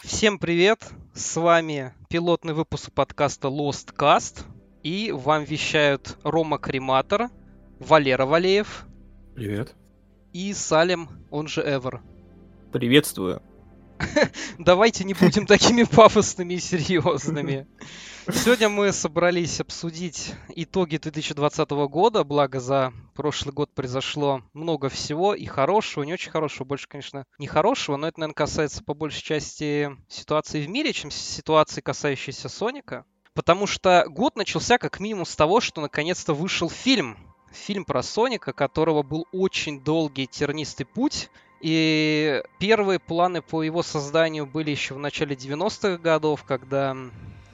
Всем привет! С вами пилотный выпуск подкаста Lost Cast. И вам вещают Рома Крематор, Валера Валеев. Привет. И Салем, он же Эвер. Приветствую. Давайте не будем такими пафосными и серьезными. Сегодня мы собрались обсудить итоги 2020 года, благо за прошлый год произошло много всего, и хорошего, и не очень хорошего, больше, конечно, не хорошего, но это, наверное, касается по большей части ситуации в мире, чем ситуации, касающейся Соника. Потому что год начался как минимум с того, что наконец-то вышел фильм. Фильм про Соника, которого был очень долгий тернистый путь, и первые планы по его созданию были еще в начале 90-х годов, когда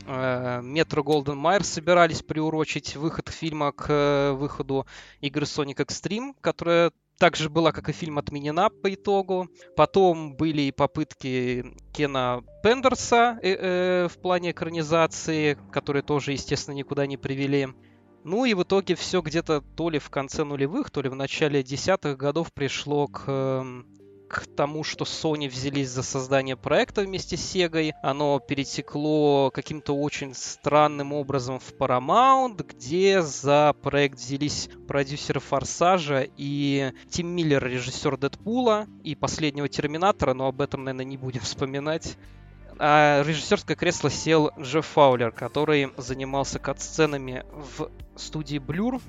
Метро Голден Майер собирались приурочить выход фильма к э, выходу игры Sonic Extreme, которая также была, как и фильм, отменена по итогу. Потом были и попытки Кена Пендерса э, э, в плане экранизации, которые тоже, естественно, никуда не привели. Ну и в итоге все где-то то ли в конце нулевых, то ли в начале десятых годов пришло к эм, к тому, что Sony взялись за создание проекта вместе с Sega. Оно перетекло каким-то очень странным образом в Paramount, где за проект взялись продюсеры Форсажа и Тим Миллер, режиссер Дэдпула и последнего Терминатора, но об этом, наверное, не будем вспоминать. А режиссерское кресло сел Джефф Фаулер, который занимался кат-сценами в студии Blur,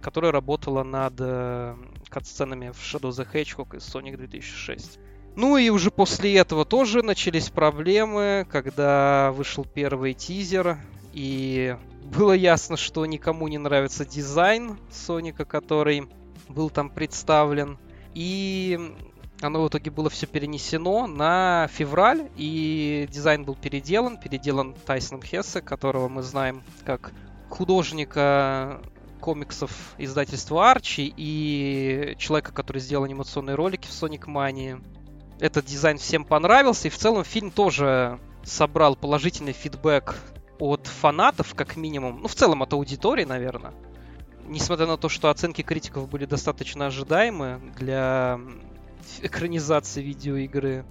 которая работала над э, кат-сценами в Shadow the Hedgehog и Sonic 2006. Ну и уже после этого тоже начались проблемы, когда вышел первый тизер, и было ясно, что никому не нравится дизайн Соника, который был там представлен. И оно в итоге было все перенесено на февраль, и дизайн был переделан, переделан Тайсоном Хессе, которого мы знаем как художника комиксов издательства Арчи и человека, который сделал анимационные ролики в Sonic Mania. Этот дизайн всем понравился, и в целом фильм тоже собрал положительный фидбэк от фанатов, как минимум. Ну, в целом от аудитории, наверное. Несмотря на то, что оценки критиков были достаточно ожидаемы для экранизации видеоигры,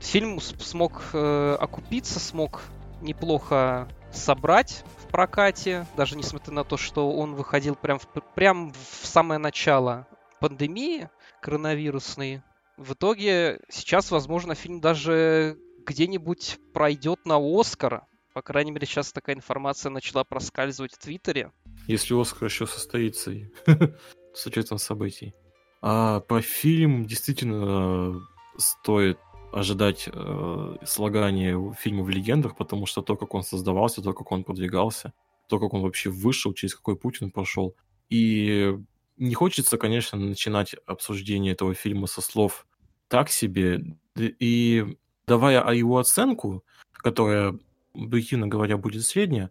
фильм смог э, окупиться, смог неплохо собрать прокате, даже несмотря на то, что он выходил прям в, прям в самое начало пандемии коронавирусной. В итоге сейчас, возможно, фильм даже где-нибудь пройдет на Оскар. По крайней мере, сейчас такая информация начала проскальзывать в Твиттере. Если Оскар еще состоится с учетом событий. А по фильм действительно стоит ожидать э, слагания фильма в легендах, потому что то, как он создавался, то, как он продвигался, то, как он вообще вышел, через какой путь он прошел. И не хочется, конечно, начинать обсуждение этого фильма со слов так себе. И давая его оценку, которая, объективно говоря, будет средняя,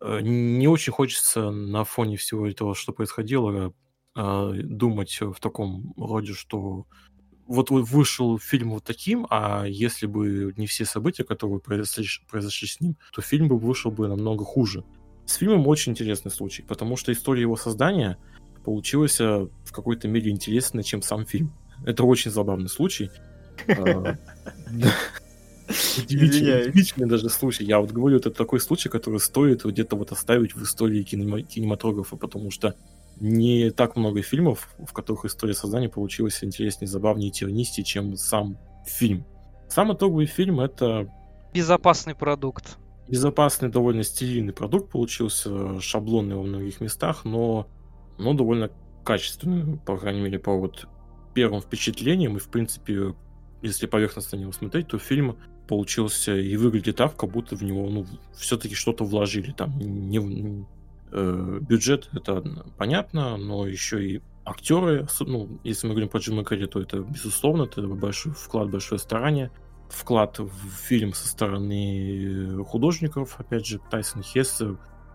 э, не очень хочется на фоне всего этого, что происходило, э, думать в таком роде, что вот вышел фильм вот таким, а если бы не все события, которые произошли, произошли с ним, то фильм бы вышел бы намного хуже. С фильмом очень интересный случай, потому что история его создания получилась э, в какой-то мере интереснее, чем сам фильм. Это очень забавный случай. А, удивительный даже случай. Я вот говорю, это такой случай, который стоит где-то вот оставить в истории кинематографа, потому что не так много фильмов, в которых история создания получилась интереснее, забавнее, тернистее, чем сам фильм. Сам итоговый фильм — это... Безопасный продукт. Безопасный, довольно стильный продукт получился, шаблонный во многих местах, но, но довольно качественный, по крайней мере, по вот первым впечатлениям. И, в принципе, если поверхностно на него смотреть, то фильм получился и выглядит так, как будто в него ну, все-таки что-то вложили. Там не, бюджет, это понятно, но еще и актеры, ну, если мы говорим про Джима Керри, то это, безусловно, это большой вклад, большое старание. Вклад в фильм со стороны художников, опять же, Тайсон Хесс,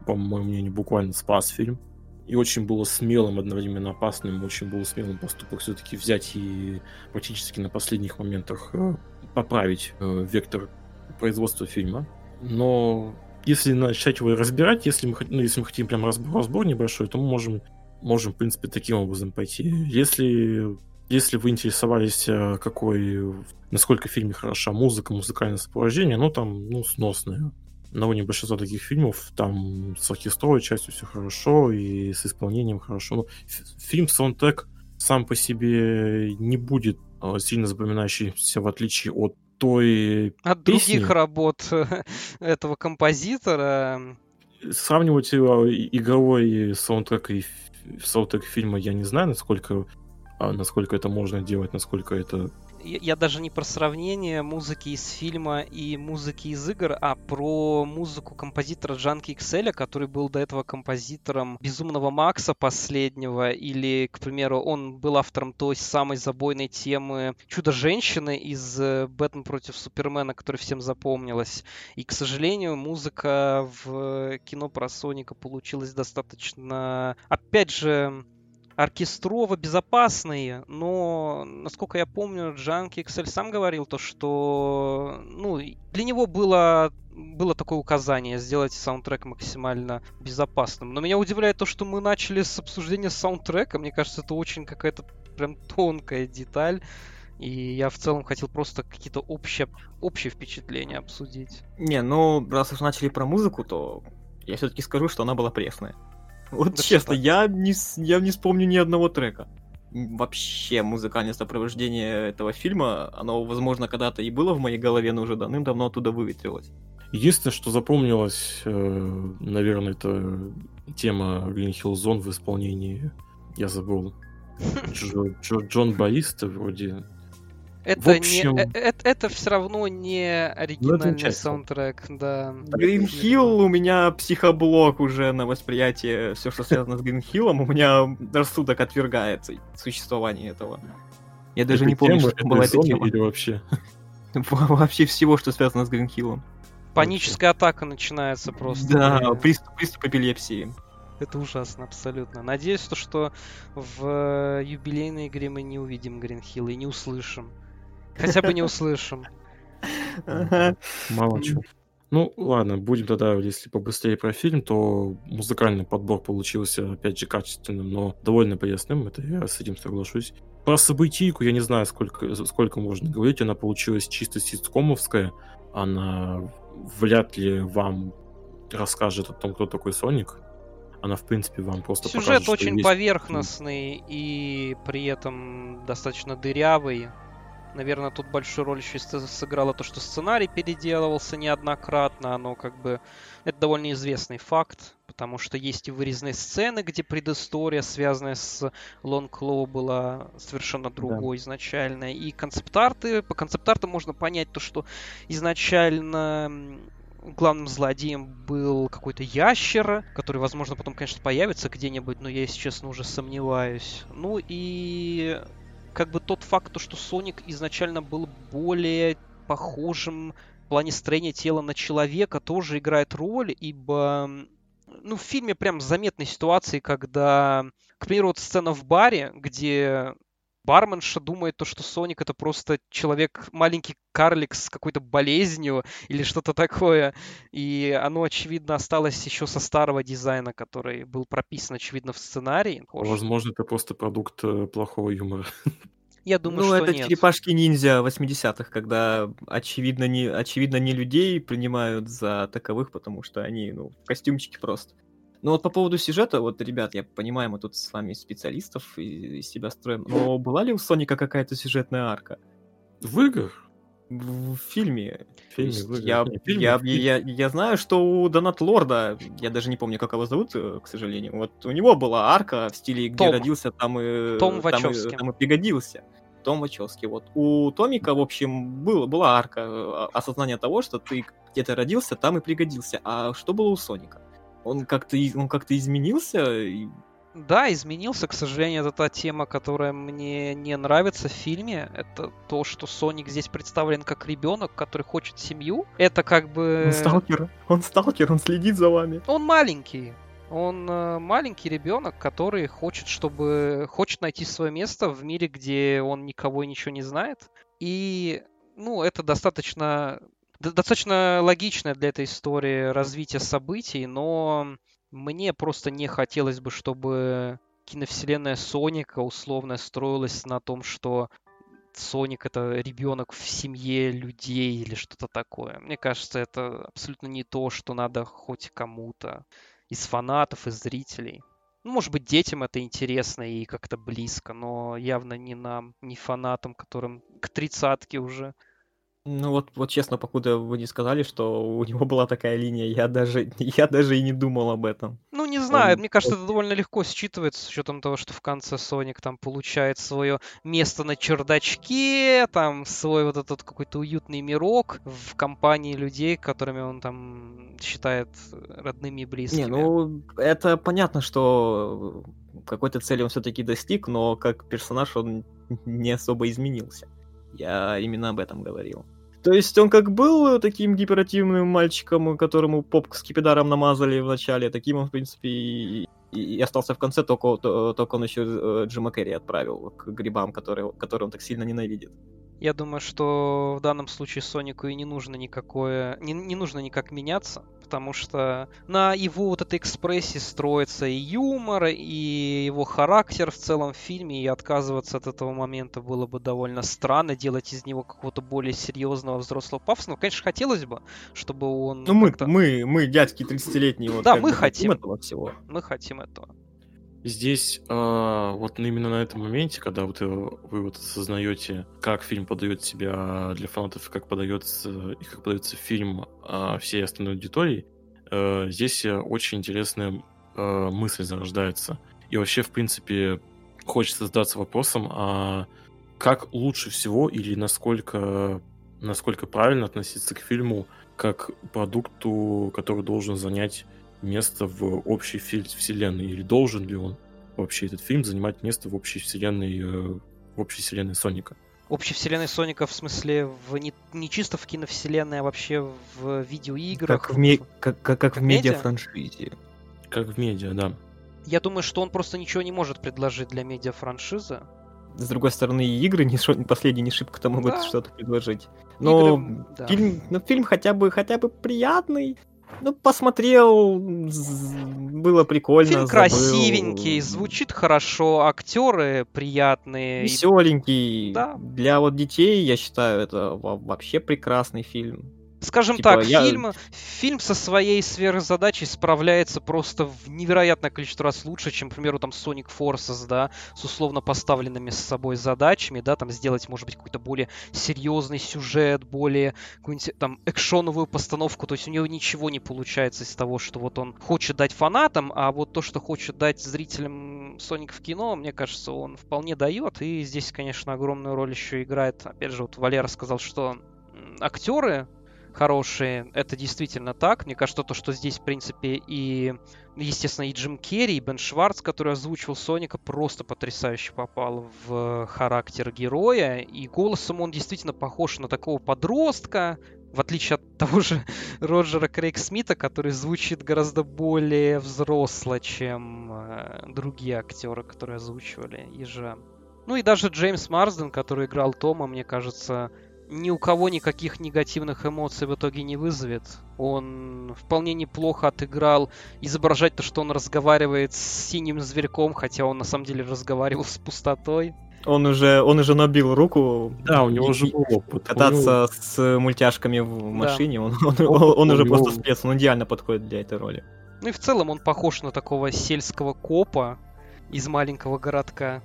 по моему мнению, буквально спас фильм. И очень было смелым, одновременно опасным, очень было смелым поступок все-таки взять и практически на последних моментах э, поправить э, вектор производства фильма. Но если начать его разбирать, если мы, ну, если мы хотим прям разбор, разбор небольшой, то мы можем, можем, в принципе, таким образом пойти. Если Если вы интересовались, э, какой, насколько в фильме хороша музыка, музыкальное сопровождение, ну там, ну, сносное. На уровне большинства таких фильмов там с оркестровой частью все хорошо и с исполнением хорошо. Ну, фильм саундтрек сам по себе не будет э, сильно запоминающийся, в отличие от той От песни. других работ этого композитора. Сравнивать его игровой саундтрек и саундтрек фильма я не знаю, насколько а насколько это можно делать, насколько это я даже не про сравнение музыки из фильма и музыки из игр, а про музыку композитора Джанки Экселя, который был до этого композитором Безумного Макса последнего, или, к примеру, он был автором той самой забойной темы Чудо-женщины из э, Бэтмен против Супермена, которая всем запомнилась. И, к сожалению, музыка в кино про Соника получилась достаточно, опять же, оркестрово безопасные, но, насколько я помню, Джанки Excel сам говорил то, что ну, для него было, было такое указание сделать саундтрек максимально безопасным. Но меня удивляет то, что мы начали с обсуждения саундтрека. Мне кажется, это очень какая-то прям тонкая деталь. И я в целом хотел просто какие-то общие, общие впечатления обсудить. Не, ну, раз уж начали про музыку, то я все-таки скажу, что она была пресная. Вот да честно, я не, я не вспомню ни одного трека. Вообще музыкальное сопровождение этого фильма, оно, возможно, когда-то и было в моей голове, но уже давным-давно оттуда выветрилось. Единственное, что запомнилось, э, наверное, это тема Green Hill Zone в исполнении, я забыл, Джо, Джо, Джон Баиста вроде это, общем... не, это, э, это все равно не ну, оригинальный саундтрек, да. Hill у меня психоблок уже на восприятие, все, что связано с Green Hill, у меня рассудок отвергает существование этого. Я даже это не помню, что была эта тема. Или вообще? Вообще всего, что связано с Green Hill. Паническая атака начинается просто. Да, приступ, приступ эпилепсии. Это ужасно, абсолютно. Надеюсь, то, что в юбилейной игре мы не увидим Гринхилл и не услышим. Хотя бы не услышим. Мало чего. Ну, ладно, будем тогда, если побыстрее про фильм, то музыкальный подбор получился, опять же, качественным, но довольно пресным, это я с этим соглашусь. Про событийку я не знаю, сколько, сколько можно говорить, она получилась чисто ситкомовская, она вряд ли вам расскажет о том, кто такой Соник. Она, в принципе, вам просто Сюжет покажет, очень поверхностный и при этом достаточно дырявый. Наверное, тут большую роль еще сыграло то, что сценарий переделывался неоднократно. Оно как бы... Это довольно известный факт, потому что есть и вырезанные сцены, где предыстория, связанная с Лонг Лоу, была совершенно другой да. изначально. И концепт-арты... По концепт-артам можно понять то, что изначально главным злодеем был какой-то ящер, который, возможно, потом, конечно, появится где-нибудь, но я, если честно, уже сомневаюсь. Ну и как бы тот факт, то, что Соник изначально был более похожим в плане строения тела на человека, тоже играет роль, ибо ну, в фильме прям заметной ситуации, когда, к примеру, вот сцена в баре, где барменша думает, то, что Соник это просто человек, маленький карлик с какой-то болезнью или что-то такое. И оно, очевидно, осталось еще со старого дизайна, который был прописан, очевидно, в сценарии. Возможно, это просто продукт э, плохого юмора. Я думаю, ну, что это нет. черепашки-ниндзя 80-х, когда очевидно не, очевидно не людей принимают за таковых, потому что они, ну, костюмчики просто. Ну вот по поводу сюжета, вот, ребят, я понимаю, мы тут с вами специалистов из себя строим, но была ли у Соника какая-то сюжетная арка? В играх? В, фильме. В фильме, в я, Нет, фильме, я, фильме. я, я, я знаю, что у Донат Лорда, я даже не помню, как его зовут, э, к сожалению, вот у него была арка в стиле, где Том. родился, там и, Том там, и, там и пригодился. Том Вачовски. Вот у Томика, в общем, был, была арка э, осознания того, что ты где-то родился, там и пригодился. А что было у Соника? Он как-то он как-то изменился? Да, изменился, к сожалению, это та тема, которая мне не нравится в фильме. Это то, что Соник здесь представлен как ребенок, который хочет семью. Это как бы... Он сталкер, он сталкер, он следит за вами. Он маленький. Он э, маленький ребенок, который хочет, чтобы хочет найти свое место в мире, где он никого и ничего не знает. И ну, это достаточно достаточно логичное для этой истории развитие событий, но мне просто не хотелось бы, чтобы киновселенная Соника условно строилась на том, что Соник это ребенок в семье людей или что-то такое. Мне кажется, это абсолютно не то, что надо хоть кому-то из фанатов, из зрителей. Ну, может быть, детям это интересно и как-то близко, но явно не нам, не фанатам, которым к тридцатке уже. Ну вот, вот честно, покуда вы не сказали, что у него была такая линия, я даже, я даже и не думал об этом. Ну, не знаю, он, мне кажется, это довольно легко считывается, с учетом того, что в конце Соник там получает свое место на чердачке, там свой вот этот какой-то уютный мирок в компании людей, которыми он там считает родными и близкими. Не, ну, это понятно, что какой-то цели он все-таки достиг, но как персонаж он не особо изменился. Я именно об этом говорил. То есть он как был таким гиперативным мальчиком, которому попку с кипидаром намазали в начале, таким он, в принципе, и, и остался в конце, только, только он еще э, Джима Керри отправил к грибам, которые, которые он так сильно ненавидит. Я думаю, что в данном случае Сонику и не нужно никакое, не, не нужно никак меняться, потому что на его вот этой экспрессии строится и юмор, и его характер в целом в фильме, и отказываться от этого момента было бы довольно странно, делать из него какого-то более серьезного взрослого пафосного. Конечно, хотелось бы, чтобы он... Ну мы, мы, мы, дядьки 30-летние, вот да, мы хотим этого всего. Мы хотим этого. Здесь э, вот именно на этом моменте, когда вот вы, вы вот осознаете, как фильм подает себя для фанатов, как подается и как подается фильм э, всей остальной аудитории, э, здесь очень интересная э, мысль зарождается. И вообще, в принципе, хочется задаться вопросом, а как лучше всего или насколько, насколько правильно относиться к фильму как продукту, который должен занять место в общей вселенной, или должен ли он вообще этот фильм занимать место в общей вселенной, э, в общей вселенной Соника? Общей вселенной Соника в смысле в не, не чисто в киновселенной, а вообще в видеоиграх. Как в, ме- как, как, как в медиафраншизе. Как в медиа, да. Я думаю, что он просто ничего не может предложить для медиафраншизы. С другой стороны, и игры не шо, последние не шибко там могут да. что-то предложить. Но игры, да. фильм, ну, фильм хотя бы хотя бы приятный. Ну, посмотрел, было прикольно. Фильм забыл. красивенький, звучит хорошо, актеры приятные. Веселенький. Да. Для вот детей, я считаю, это вообще прекрасный фильм. Скажем типа, так, я... фильм, фильм со своей сверхзадачей справляется просто в невероятное количество раз лучше, чем, к примеру, там Sonic Forces, да, с условно поставленными с собой задачами, да, там сделать, может быть, какой-то более серьезный сюжет, более какую-нибудь там экшоновую постановку, то есть у него ничего не получается из того, что вот он хочет дать фанатам, а вот то, что хочет дать зрителям Sonic в кино, мне кажется, он вполне дает, и здесь, конечно, огромную роль еще играет, опять же, вот Валера сказал, что актеры хорошие. Это действительно так. Мне кажется, то, что здесь, в принципе, и, естественно, и Джим Керри, и Бен Шварц, который озвучивал Соника, просто потрясающе попал в характер героя. И голосом он действительно похож на такого подростка, в отличие от того же Роджера Крейг Смита, который звучит гораздо более взросло, чем э, другие актеры, которые озвучивали ежа. Ну и даже Джеймс Марсден, который играл Тома, мне кажется, ни у кого никаких негативных эмоций в итоге не вызовет. Он вполне неплохо отыграл изображать то, что он разговаривает с синим зверьком, хотя он на самом деле разговаривал с пустотой. Он уже, он уже набил руку. Да, у него уже был опыт. Кататься него... с мультяшками в машине, да. он, он, он, он уже него... просто спец, он идеально подходит для этой роли. Ну и в целом он похож на такого сельского копа из маленького городка.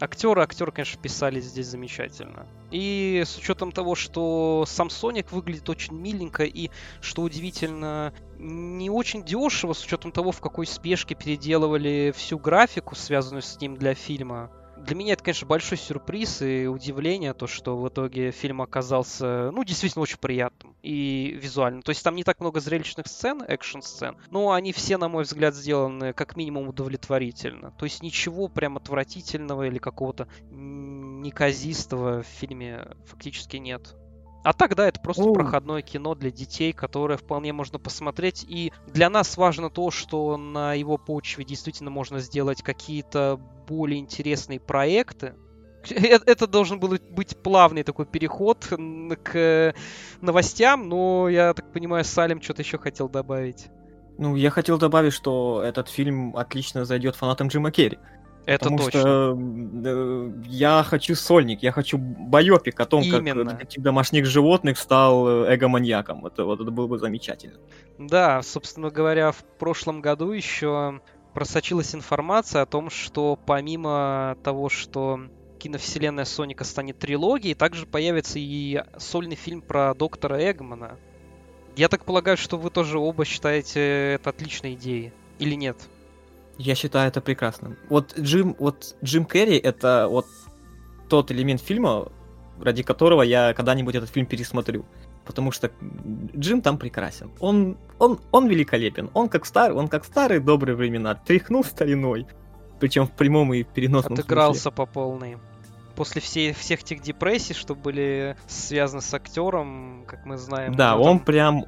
Актеры, актеры, конечно, писали здесь замечательно. И с учетом того, что сам Соник выглядит очень миленько и, что удивительно, не очень дешево, с учетом того, в какой спешке переделывали всю графику, связанную с ним для фильма, для меня это, конечно, большой сюрприз и удивление, то, что в итоге фильм оказался, ну, действительно очень приятным и визуально. То есть там не так много зрелищных сцен, экшн-сцен, но они все, на мой взгляд, сделаны как минимум удовлетворительно. То есть ничего прям отвратительного или какого-то неказистого в фильме фактически нет. А так, да, это просто О. проходное кино для детей, которое вполне можно посмотреть. И для нас важно то, что на его почве действительно можно сделать какие-то более интересные проекты. Э, это должен был быть плавный такой переход к новостям, но я так понимаю, Салим что-то еще хотел добавить. Ну, я хотел добавить, что этот фильм отлично зайдет фанатам Джима Керри. Это Потому точно. что э, я хочу сольник, я хочу байопик о том, Именно. как детектив домашних животных стал э, эго-маньяком. Это, вот это было бы замечательно. Да, собственно говоря, в прошлом году еще просочилась информация о том, что помимо того, что киновселенная Соника станет трилогией, также появится и сольный фильм про доктора Эгмана. Я так полагаю, что вы тоже оба считаете это отличной идеей. Или нет? Я считаю это прекрасным. Вот Джим, вот Джим Керри это вот тот элемент фильма, ради которого я когда-нибудь этот фильм пересмотрю. Потому что Джим там прекрасен. Он, он, он великолепен. Он как старый, он как старые добрые времена. Тряхнул стариной. Причем в прямом и переносном смысле. Отыгрался по полной. После всей, всех тех депрессий, что были связаны с актером, как мы знаем. Да, ну, он там- прям,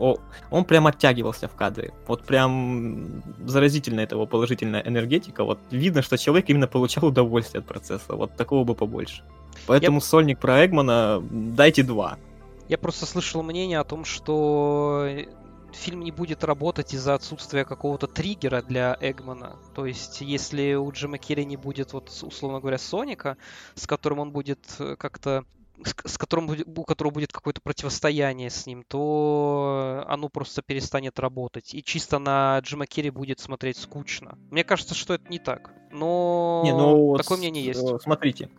он прям оттягивался в кадре. Вот прям заразительная этого положительная энергетика. Вот видно, что человек именно получал удовольствие от процесса. Вот такого бы побольше. Поэтому сольник про Эгмана дайте два. Я просто слышал мнение о том, что фильм не будет работать из-за отсутствия какого-то триггера для Эгмана. То есть, если у Джима Керри не будет, вот, условно говоря, Соника, с которым он будет э, как-то с которым у которого будет какое-то противостояние с ним, то оно просто перестанет работать. И чисто на Джима Керри будет смотреть скучно. Мне кажется, что это не так. Но Не, ну такое с- мнение есть. э, Смотрите,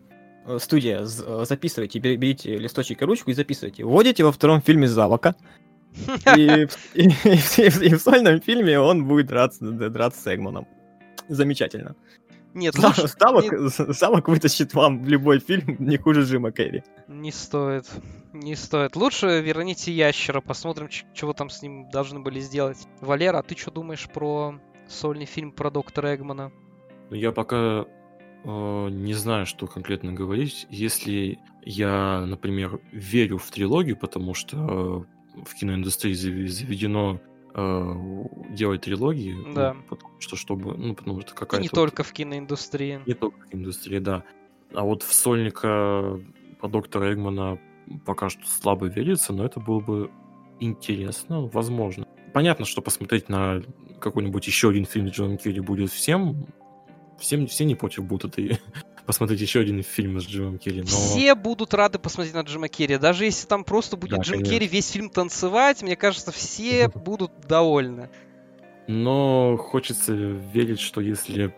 Э, студия, записывайте, бер- берите листочек и ручку и записывайте. Вводите во втором фильме Завока, и, в- и- и в- и в- в сольном фильме он будет драться, драться с Эгманом. Замечательно. Нет, Зав- лучше- не- Ставок вытащит вам любой фильм не хуже Джима Керри. Не стоит. Не стоит. Лучше верните ящера, посмотрим, чего там с ним должны были сделать. Валера, а ты что думаешь про сольный фильм про доктора Эгмана? Ну, Я пока э, не знаю, что конкретно говорить. Если я, например, верю в трилогию, потому что э, в киноиндустрии заведено э, делать трилогии, ну, Да. потому что чтобы, ну, потому что И какая-то не вот- только в киноиндустрии. не только в индустрии, да. А вот в сольника по доктора Эгмана пока что слабо верится, но это было бы интересно, возможно. Понятно, что посмотреть на какой-нибудь еще один фильм с Джоном Керри будет всем. Всем все не против будут и посмотреть еще один фильм с Джимом Керри. Но... Все будут рады посмотреть на Джима Керри. Даже если там просто будет Да, Джим конечно. Керри весь фильм танцевать, мне кажется, все будут довольны. Но хочется верить, что если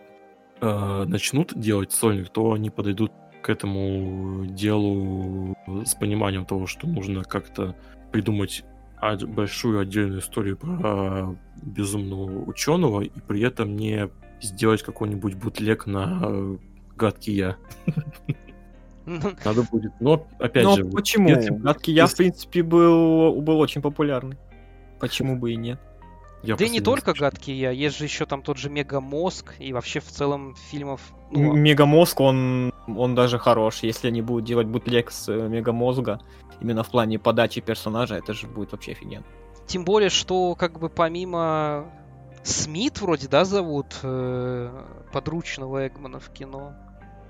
э, начнут делать сольник, то они подойдут к этому делу с пониманием того, что нужно как-то придумать большую отдельную историю про безумного ученого и при этом не сделать какой-нибудь бутлег на гадкий я. Надо будет. Но опять Но же, почему? если- Гадкий я, в принципе, был, был очень популярный. Почему бы и нет? я Да и не только слышал. гадкий я, есть же еще там тот же Мегамозг, и вообще в целом фильмов... ну, Мегамозг, он, он даже хорош. Если они будут делать бутлег с э, Мегамозга, именно в плане подачи персонажа, это же будет вообще офигенно. Тем более, что как бы помимо Смит вроде, да, зовут э, подручного Эгмана в кино.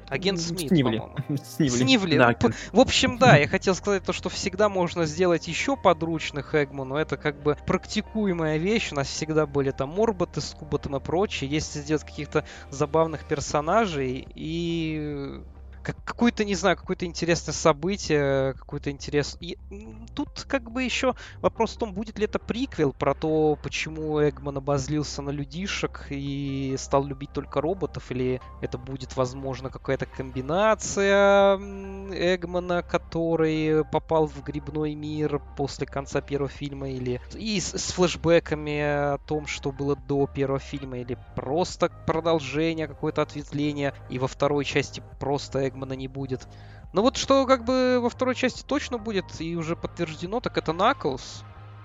Агент Смит, Снивли. по-моему. Снивли. Снивли. Да, Ну, В общем, да, я хотел сказать то, что всегда можно сделать еще подручных Эгману. Это как бы практикуемая вещь. У нас всегда были там Морботы с Куботом и прочее. Если сделать каких-то забавных персонажей и как, какое-то, не знаю, какое-то интересное событие, какой-то интерес. И, тут как бы еще вопрос в том, будет ли это приквел про то, почему Эгман обозлился на людишек и стал любить только роботов, или это будет, возможно, какая-то комбинация Эгмана, который попал в грибной мир после конца первого фильма, или и с, с флешбэками о том, что было до первого фильма, или просто продолжение, какое-то ответвление, и во второй части просто Эгмана не будет. Но вот что как бы во второй части точно будет и уже подтверждено, так это Наклз.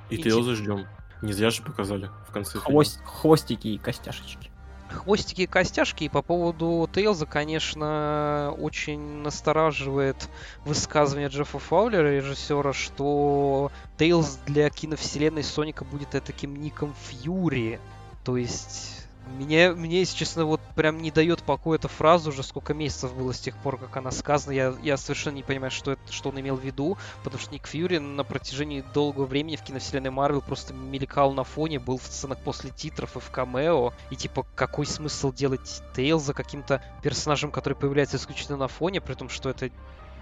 И Иди. Тейлза ждем. Не зря же показали в конце фильма. Хвост- хвостики и костяшечки. Хвостики и костяшки. И по поводу Тейлза, конечно, очень настораживает высказывание Джеффа Фаулера, режиссера, что Тейлз для киновселенной Соника будет таким ником Фьюри. То есть Мне, мне, если честно, вот прям не дает покоя эта фраза уже сколько месяцев было с тех пор, как она сказана. Я, я совершенно не понимаю, что, это, что он имел в виду, потому что Ник Фьюри на протяжении долгого времени в киновселенной Марвел просто мелькал на фоне, был в сценах после титров и в камео. И типа, какой смысл делать Тейлза каким-то персонажем, который появляется исключительно на фоне, при том, что это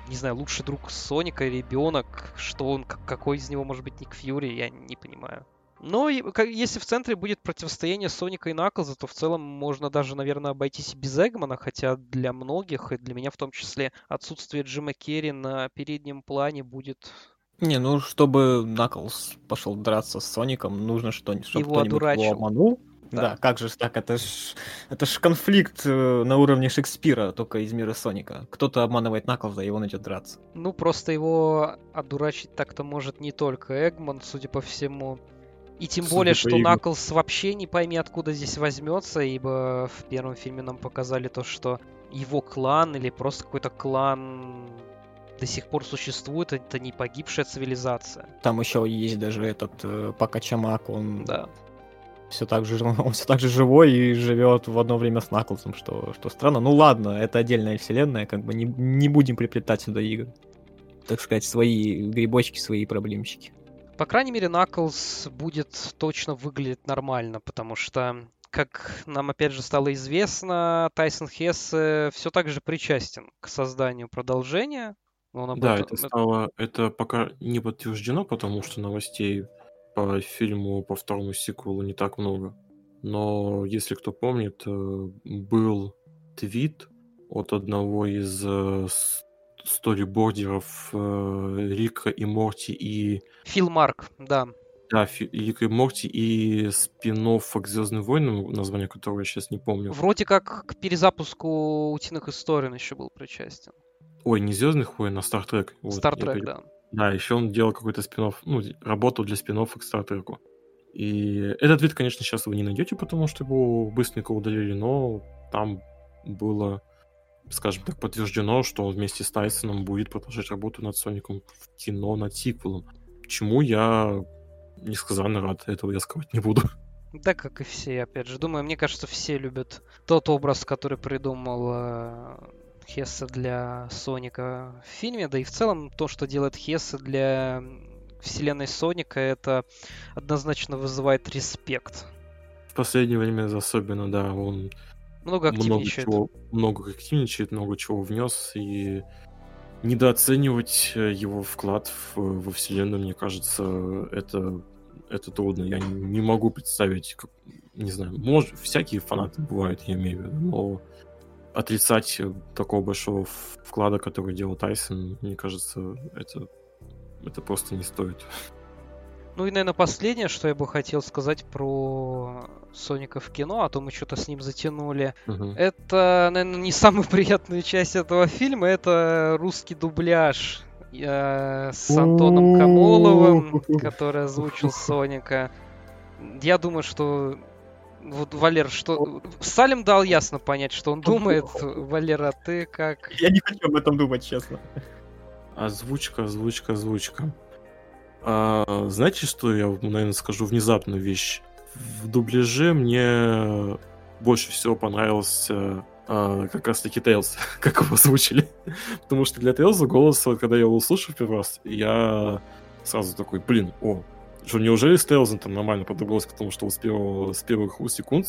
не знаю, лучший друг Соника, ребенок, что он, какой из него может быть Ник Фьюри, я не понимаю. Но если в центре будет противостояние Соника и Наклза, то в целом можно даже, наверное, обойтись и без Эгмана, хотя для многих, и для меня в том числе, отсутствие Джима Керри на переднем плане будет не, ну, чтобы Наклз пошел драться с Соником, нужно, что, чтобы его кто-нибудь его обманул. Да. да, как же так? Это ж, это ж конфликт э, на уровне Шекспира, только из мира Соника. Кто-то обманывает Наклза, и он идет драться. Ну, просто его одурачить так-то может не только Эгман, судя по всему. И тем Судя более, что игру. Наклз вообще не пойми, откуда здесь возьмется, ибо в первом фильме нам показали то, что его клан или просто какой-то клан до сих пор существует, это не погибшая цивилизация. Там еще есть даже этот э, Пакачамак, он да. все так же, он все так же живой и живет в одно время с Наклзом, что, что странно. Ну ладно, это отдельная вселенная, как бы не, не будем приплетать сюда игры. Так сказать, свои грибочки, свои проблемщики. По крайней мере, Knuckles будет точно выглядеть нормально, потому что, как нам опять же стало известно, Тайсон Хесс все так же причастен к созданию продолжения. Он да, этом... это стало, это пока не подтверждено, потому что новостей по фильму, по второму сиквелу не так много. Но если кто помнит, э, был твит от одного из э, сторибордеров э, Рика и Морти и... Фил Марк, да. Да, Фи- Рика и Морти и спин к Звездным войнам, название которого я сейчас не помню. Вроде как к перезапуску Утиных историй еще был причастен. Ой, не Звездных войн, а Стартрек. Вот, Стартрек, да. Да, еще он делал какой-то спин ну, работал для спин к Стартреку. И этот вид, конечно, сейчас вы не найдете, потому что его быстренько удалили, но там было скажем так, подтверждено, что он вместе с Тайсоном будет продолжать работу над Соником в кино над сиквелом. Чему я несказанно рад, этого я сказать не буду. Да, как и все, опять же. Думаю, мне кажется, все любят тот образ, который придумал э, Хесса для Соника в фильме, да и в целом то, что делает Хесса для вселенной Соника, это однозначно вызывает респект. В последнее время особенно, да, он много активничает. Много чего, много активничает, много чего внес, и недооценивать э, его вклад в, во вселенную, мне кажется, это, это трудно. Я не могу представить, как, не знаю, может, всякие фанаты бывают, я имею в виду, но отрицать такого большого вклада, который делал Тайсон, мне кажется, это, это просто не стоит. Ну и, наверное, последнее, что я бы хотел сказать про Соника в кино, а то мы что-то с ним затянули. Угу. Это, наверное, не самая приятная часть этого фильма, это русский дубляж э, с Антоном Камоловым, который озвучил Соника. Я думаю, что вот, Валер, что... Салим дал ясно понять, что он думает. Валера, ты как? Я не хочу об этом думать, честно. Озвучка, озвучка, озвучка. А, знаете, что я, наверное, скажу внезапную вещь? В дубляже мне больше всего понравился а, как раз таки Тейлз, как его озвучили. Потому что для Тейлза голос, когда я его услышал первый раз, я сразу такой, блин, о, что неужели с Тейлзом там нормально подобралось к тому, что с, первого, с первых секунд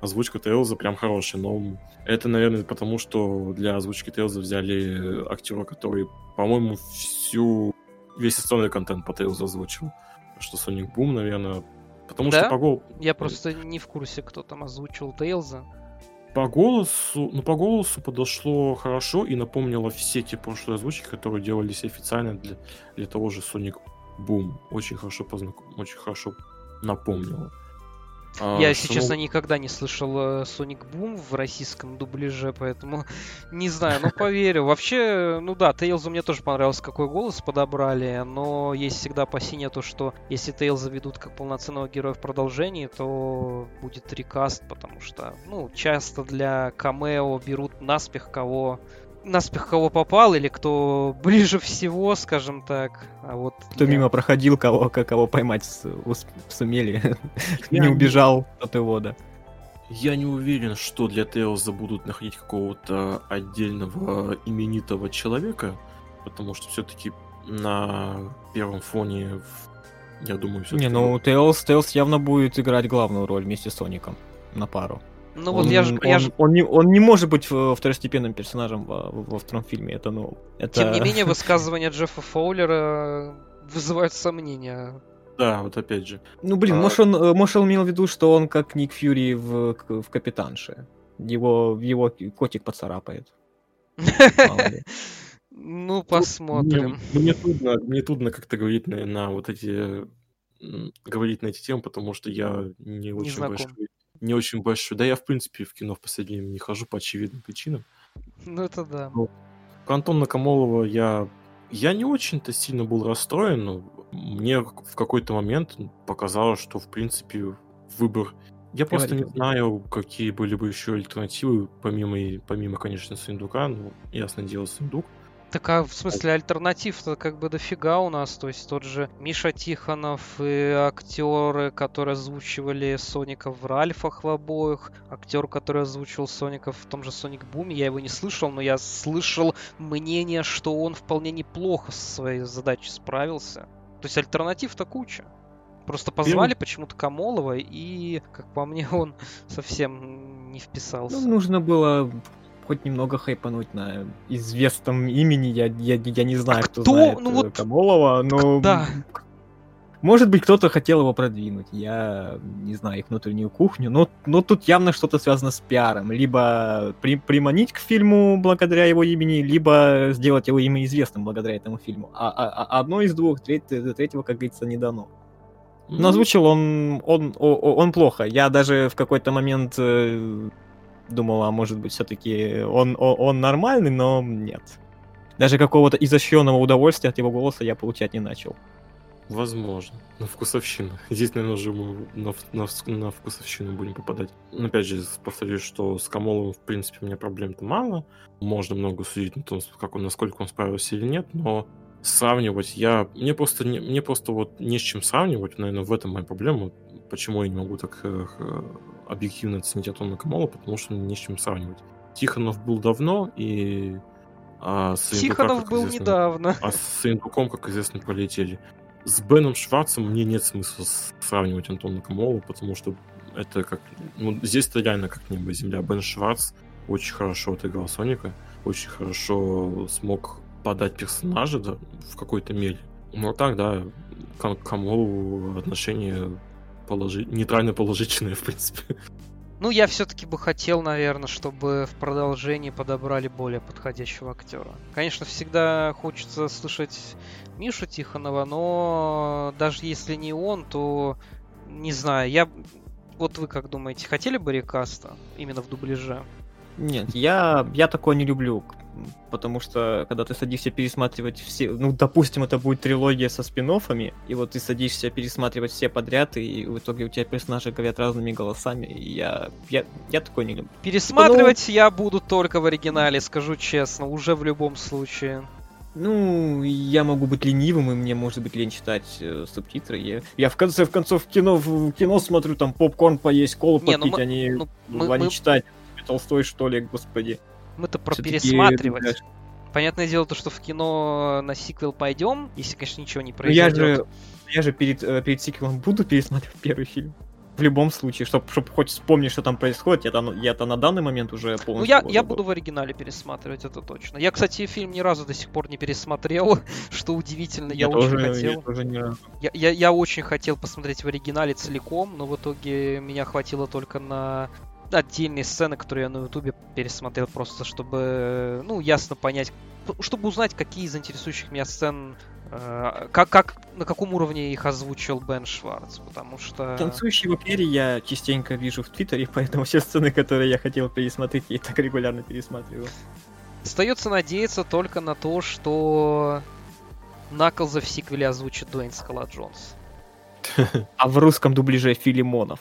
озвучка Тейлза прям хорошая, но это, наверное, потому что для озвучки Тейлза взяли актера, который, по-моему, всю весь основной контент по Тейлзу озвучил. Что Sonic Boom, наверное. Потому да? что по голосу... Я просто не в курсе, кто там озвучил Тейлза. По голосу, ну, по голосу подошло хорошо и напомнило все те прошлые озвучки, которые делались официально для, для того же Sonic Boom. Очень хорошо познак... очень хорошо напомнило. А, Я, если честно, никогда не слышал Sonic э, Boom в российском дубляже, поэтому не знаю, ну поверю. Вообще, ну да, Тейлзу мне тоже понравился, какой голос подобрали, но есть всегда опасение то, что если Тейлза ведут как полноценного героя в продолжении, то будет рекаст, потому что, ну, часто для камео берут наспех кого наспех кого попал или кто ближе всего, скажем так. А вот кто я... мимо проходил, кого, кого поймать сумели, не убежал от его, да. Я не уверен, что для Тейлза будут находить какого-то отдельного именитого человека, потому что все-таки на первом фоне, я думаю, все Не, ну Тейлз явно будет играть главную роль вместе с Соником на пару. Ну он, вот я же... он, Я ж... он, не, он не может быть э, второстепенным персонажем во, во втором фильме. Это, ну, это... Тем не менее, высказывания Джеффа Фоулера вызывают сомнения. Да, вот опять же. Ну, блин, А- может, он, э, может, он имел в виду, что он как Ник Фьюри в, в Капитанше. Его, его котик поцарапает. Ли. Ну, посмотрим. Мне, мне трудно, мне трудно как-то говорить на, на вот эти говорить на эти темы, потому что я не очень большой, не очень большой. Да, я в принципе в кино в последнее время не хожу по очевидным причинам. Ну, это да. Про Антона Камолова я я не очень-то сильно был расстроен, но мне в какой-то момент показалось, что в принципе выбор. Я просто не знаю, какие были бы еще альтернативы, помимо, помимо, конечно, Сындука. Ну, ясно дело, Сындук. Так а в смысле альтернатив-то как бы дофига у нас, то есть тот же Миша Тихонов и актеры, которые озвучивали Соника в Ральфах в обоих, актер, который озвучивал Соника в том же Соник Буме, я его не слышал, но я слышал мнение, что он вполне неплохо со своей задачей справился. То есть альтернатив-то куча. Просто позвали почему-то Камолова, и, как по мне, он совсем не вписался. Ну, нужно было хоть немного хайпануть на известном имени. Я, я, я не знаю, А кто, кто? знает Ну э, вот- Камолова, но... Да. Может быть, кто-то хотел его продвинуть. Я не знаю их внутреннюю кухню, но, но тут явно что-то связано с пиаром. Либо при- приманить к фильму благодаря его имени, либо сделать его имя известным благодаря этому фильму. А, а- а одно из двух, треть- третьего, как говорится, не дано. Но озвучил он, он, о- о- он плохо. Я даже в какой-то момент э, думал, а может быть, все-таки он, о- он нормальный, но нет. Даже какого-то изощренного удовольствия от его голоса я получать не начал. Возможно. На вкусовщину. Здесь, наверное, уже мы на, на, на вкусовщину будем попадать. Но опять же, повторюсь, что с Камоловым, в принципе, у меня проблем-то мало. Можно много судить на том, как он, насколько он справился или нет, но сравнивать я... Мне просто, не, мне просто вот не с чем сравнивать, наверное, в этом моя проблема. Почему я не могу так э, объективно оценить Антона Камолова, потому что не с чем сравнивать. Тихонов был давно, и... а с Индука, Тихонов был известно, недавно. а с Индуком, как известно, полетели. С Беном Шварцем мне нет смысла сравнивать Антона Камолова, потому что это как... Ну, здесь-то реально как небо и земля. Бен Шварц очень хорошо отыграл Соника, очень хорошо смог подать персонажа да, в какой-то мере. Но так, да, к Камолову отношение положи... нейтрально положительное, в принципе. Ну, я все-таки бы хотел, наверное, чтобы в продолжении подобрали более подходящего актера. Конечно, всегда хочется слышать Мишу Тихонова, но даже если не он, то не знаю, я... Вот вы как думаете, хотели бы рекаста именно в дубляже? Нет, я, я такое не люблю, потому что когда ты садишься пересматривать все, ну, допустим, это будет трилогия со спин и вот ты садишься пересматривать все подряд, и в итоге у тебя персонажи говорят разными голосами, и я, я, я такое не люблю. Пересматривать я буду только в оригинале, скажу честно, уже в любом случае. Ну, я могу быть ленивым, и мне может быть лень читать э, субтитры. Я, я в конце в концов кино в кино смотрю, там попкорн поесть, колу Не, ну попить, мы- а не, ну, ну, мы- а не мы- читать. Толстой, что ли, господи. Мы-то про пересматривать. знаешь, Понятное дело, то, что в кино на сиквел пойдем, если, конечно, ничего не Ну, я произойдет. же, я же перед, э, перед сиквелом буду пересматривать первый фильм. В любом случае, чтобы хоть вспомнить, что там происходит, я-то, на- я-то на данный момент уже полностью... Ну, я, я буду в оригинале пересматривать, это точно. Я, кстати, фильм ни разу до сих пор не пересмотрел, что удивительно. Я, очень тоже, хотел. Я тоже не разу. Я, я, я очень хотел посмотреть в оригинале целиком, но в итоге меня хватило только на отдельные сцены, которые я на ютубе пересмотрел, просто чтобы, ну, ясно понять, п- чтобы узнать, какие из интересующих меня сцен, э, как, как, на каком уровне их озвучил Бен Шварц, потому что... Танцующий в опере я частенько вижу в Твиттере, поэтому все сцены, которые я хотел пересмотреть, я и так регулярно пересматриваю. Остается надеяться только на то, что Наклза в сиквеле озвучит Дуэйн Скала Джонс. А в русском дубляже Филимонов.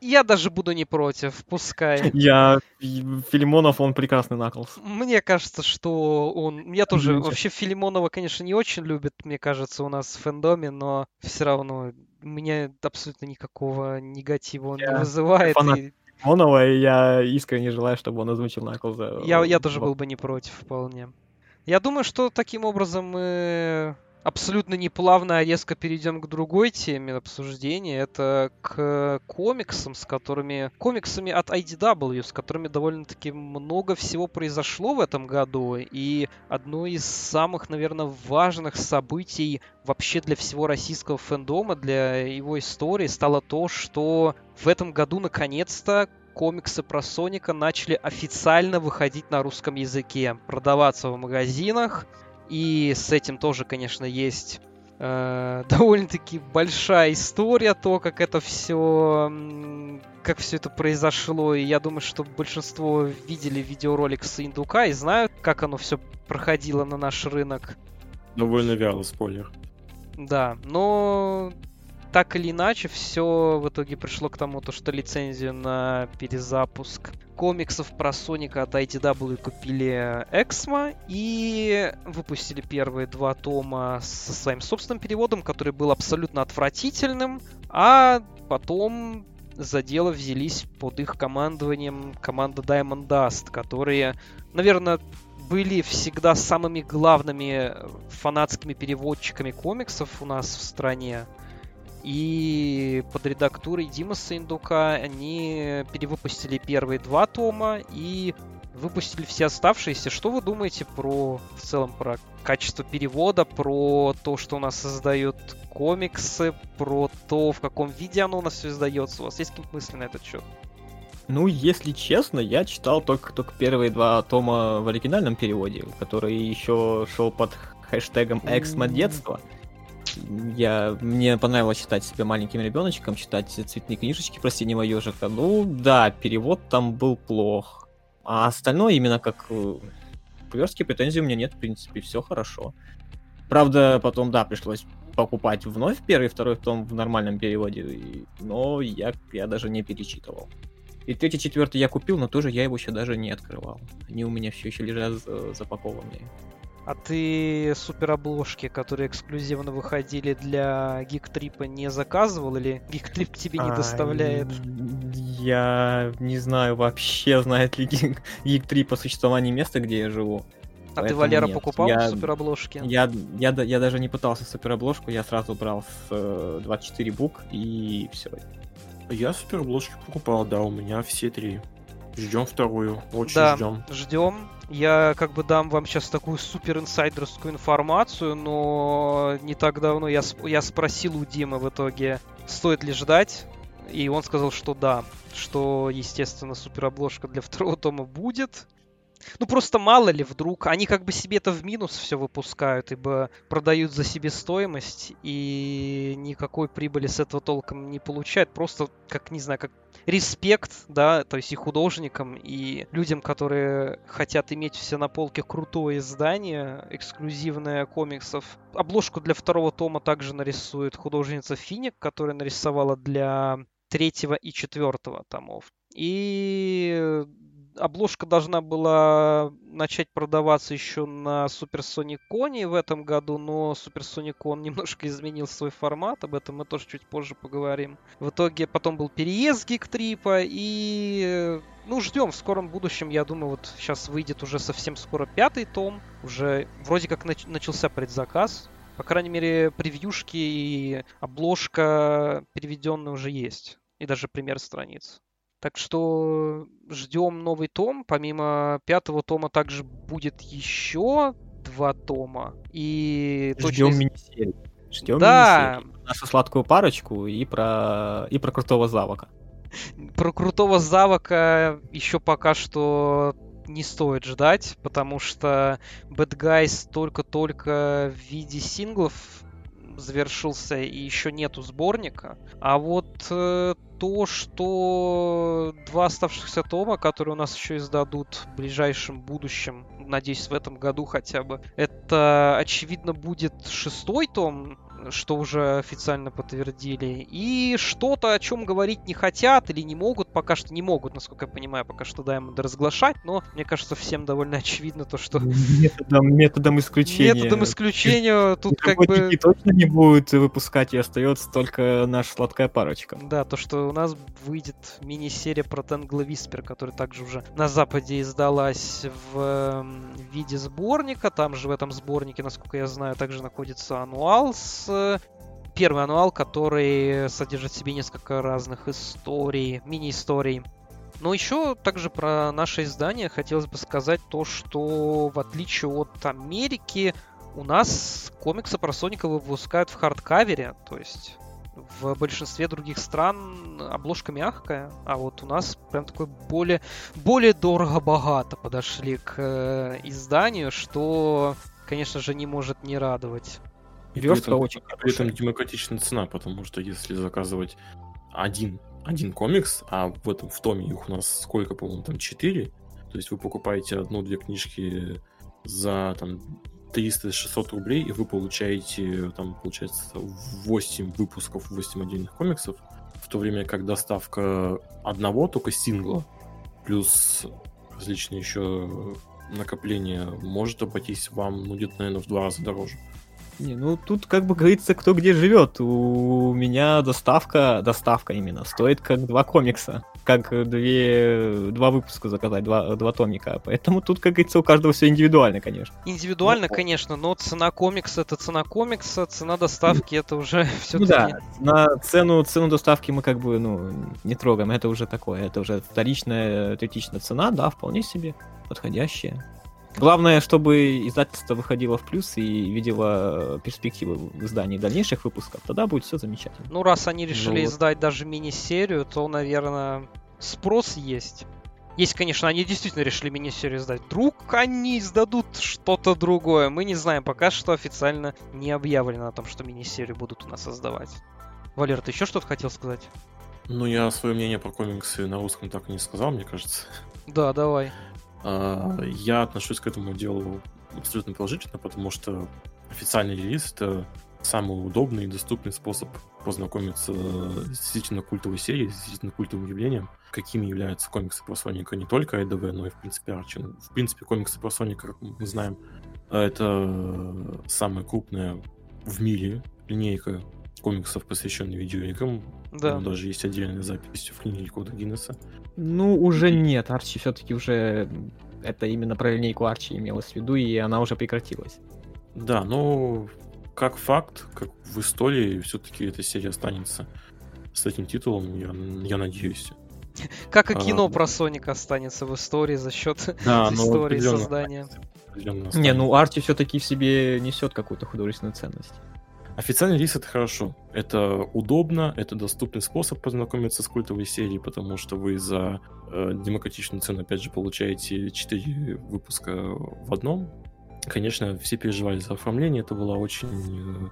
Я даже буду не против, пускай. Я... Филимонов, он прекрасный Наклз. Мне кажется, что он... Я тоже... Извините. Вообще Филимонова, конечно, не очень любят, мне кажется, у нас в фэндоме, но все равно у меня абсолютно никакого негатива он не Я вызывает. фанат и- Монова, и я искренне желаю, чтобы он озвучил Наклза. Я, я тоже был бы не против вполне. Я думаю, что таким образом мы абсолютно неплавно, а резко перейдем к другой теме обсуждения. Это к комиксам, с которыми... Комиксами от IDW, с которыми довольно-таки много всего произошло в этом году. И одно из самых, наверное, важных событий вообще для всего российского фэндома, для его истории, стало то, что в этом году наконец-то комиксы про Соника начали официально выходить на русском языке, продаваться в магазинах. И с этим тоже, конечно, есть э, довольно-таки большая история, то, как это все, как все это произошло. И я думаю, что большинство видели видеоролик с Индука и знают, как оно все проходило на наш рынок. Довольно вяло, спойлер. Да, но так или иначе, все в итоге пришло к тому, то, что лицензию на перезапуск комиксов про Соника от IDW купили Эксмо и выпустили первые два тома со своим собственным переводом, который был абсолютно отвратительным, а потом за дело взялись под их командованием команда Diamond Dust, которые, наверное, были всегда самыми главными фанатскими переводчиками комиксов у нас в стране. И под редактурой Дима Индука они перевыпустили первые два тома и выпустили все оставшиеся. Что вы думаете про в целом про качество перевода, про то, что у нас создают комиксы, про то, в каком виде оно у нас все издается? У вас есть какие-то мысли на этот счет? Ну, если честно, я читал только, только первые два тома в оригинальном переводе, который еще шел под хэштегом «Эксмо детства». Mm-hmm я, мне понравилось читать себе маленьким ребеночком, читать цветные книжечки про синего ежика. Ну да, перевод там был плох. А остальное именно как э, к претензий у меня нет, в принципе, все хорошо. Правда, потом, да, пришлось покупать вновь первый второй том в нормальном переводе, но я, я даже не перечитывал. И третий, четвертый я купил, но тоже я его еще даже не открывал. Они у меня все еще лежат запакованные. А ты суперобложки, которые эксклюзивно выходили для Гиктрипа, не заказывал или Гиктрип тебе не доставляет? Я не знаю вообще, знает ли Гиктрип о существовании места, где я живу. А ты, Валера, нет. покупал я, суперобложки? Я, я, я, я даже не пытался суперобложку, я сразу брал с 24 бук и все. Я суперобложки покупал, да, у меня все три. Ждем вторую, очень да, ждем. Ждем. Я как бы дам вам сейчас такую супер инсайдерскую информацию, но не так давно я, я спросил у Димы в итоге, стоит ли ждать, и он сказал, что да, что, естественно, суперобложка для второго тома будет. Ну просто мало ли вдруг, они как бы себе это в минус все выпускают, ибо продают за себестоимость и никакой прибыли с этого толком не получают. Просто, как, не знаю, как респект, да, то есть и художникам, и людям, которые хотят иметь все на полке крутое издание, эксклюзивное комиксов. Обложку для второго тома также нарисует художница Финик, которая нарисовала для третьего и четвертого томов. И обложка должна была начать продаваться еще на Super Sonic Con в этом году, но Super Sonic Con немножко изменил свой формат, об этом мы тоже чуть позже поговорим. В итоге потом был переезд Гиктрипа, и ну, ждем в скором будущем, я думаю, вот сейчас выйдет уже совсем скоро пятый том, уже вроде как нач- начался предзаказ, по крайней мере, превьюшки и обложка переведенная уже есть, и даже пример страниц. Так что ждем новый том. Помимо пятого тома также будет еще два тома. И ждем точно... мини-серию. Ждем да. мини Нашу сладкую парочку и про и про крутого завока. Про крутого завока еще пока что не стоит ждать, потому что Bad Guys только-только в виде синглов завершился и еще нету сборника. А вот э, то, что два оставшихся тома, которые у нас еще издадут в ближайшем будущем, надеюсь, в этом году хотя бы, это, очевидно, будет шестой том что уже официально подтвердили. И что-то, о чем говорить не хотят или не могут, пока что не могут, насколько я понимаю, пока что Diamond разглашать, но мне кажется, всем довольно очевидно то, что... Методом, методом исключения. Методом исключения тут как бы... точно не будут выпускать, и остается только наша сладкая парочка. Да, то, что у нас выйдет мини-серия про Tangle Whisper, которая также уже на Западе издалась в виде сборника. Там же в этом сборнике, насколько я знаю, также находится ануал с первый ануал, который содержит в себе несколько разных историй, мини-историй. Но еще также про наше издание хотелось бы сказать то, что в отличие от Америки, у нас комиксы про Соника выпускают в хардкавере, то есть в большинстве других стран обложка мягкая, а вот у нас прям такой более, более дорого-богато подошли к э, изданию, что, конечно же, не может не радовать. Верстка очень При этом демократичная цена, потому что если заказывать один, один комикс, а в этом в томе их у нас сколько, по-моему, там четыре, то есть вы покупаете одну-две книжки за там 300-600 рублей, и вы получаете, там, получается, 8 выпусков, 8 отдельных комиксов, в то время как доставка одного только сингла, плюс различные еще накопления, может обойтись вам, ну, где-то, наверное, в два раза дороже. Не, ну тут как бы говорится, кто где живет. У меня доставка, доставка именно, стоит как два комикса. Как две, два выпуска заказать, два, два томика. Поэтому тут, как говорится, у каждого все индивидуально, конечно. Индивидуально, ну, конечно, но цена комикса это цена комикса, цена доставки это уже все-таки... Ну да, на цену, цену доставки мы как бы, ну, не трогаем. Это уже такое, это уже вторичная, третичная цена, да, вполне себе подходящая. Главное, чтобы издательство выходило в плюс и видело перспективы в издании дальнейших выпусков, тогда будет все замечательно. Ну, раз они решили ну, издать даже мини-серию, то, наверное, спрос есть. Есть, конечно, они действительно решили мини-серию издать. Вдруг они издадут что-то другое. Мы не знаем, пока что официально не объявлено о том, что мини-серию будут у нас создавать. Валер, ты еще что-то хотел сказать? Ну, я свое мнение про комиксы на русском так и не сказал, мне кажется. Да, давай. А, я отношусь к этому делу абсолютно положительно, потому что официальный релиз — это самый удобный и доступный способ познакомиться с действительно культовой серией, с действительно культовым явлением, какими являются комиксы про Соника не только ИДВ, но и, в принципе, Арчи. В принципе, комиксы про Соника, как мы знаем, это самая крупная в мире линейка комиксов, посвященных видеоиграм. Да. Там даже есть отдельная запись в книге Кода Гиннесса. Ну, уже нет. Арчи все-таки уже... Это именно про линейку Арчи имелось в виду, и она уже прекратилась. Да, но как факт, как в истории, все-таки эта серия останется с этим титулом, я, я надеюсь. Как и а, кино а, про Соника останется в истории за счет да, истории создания. Не, ну Арчи все-таки в себе несет какую-то художественную ценность. Официальный релиз это хорошо. Это удобно, это доступный способ познакомиться с культовой серией, потому что вы за э, демократичную цену, опять же, получаете 4 выпуска в одном. Конечно, все переживали за оформление, это была очень э,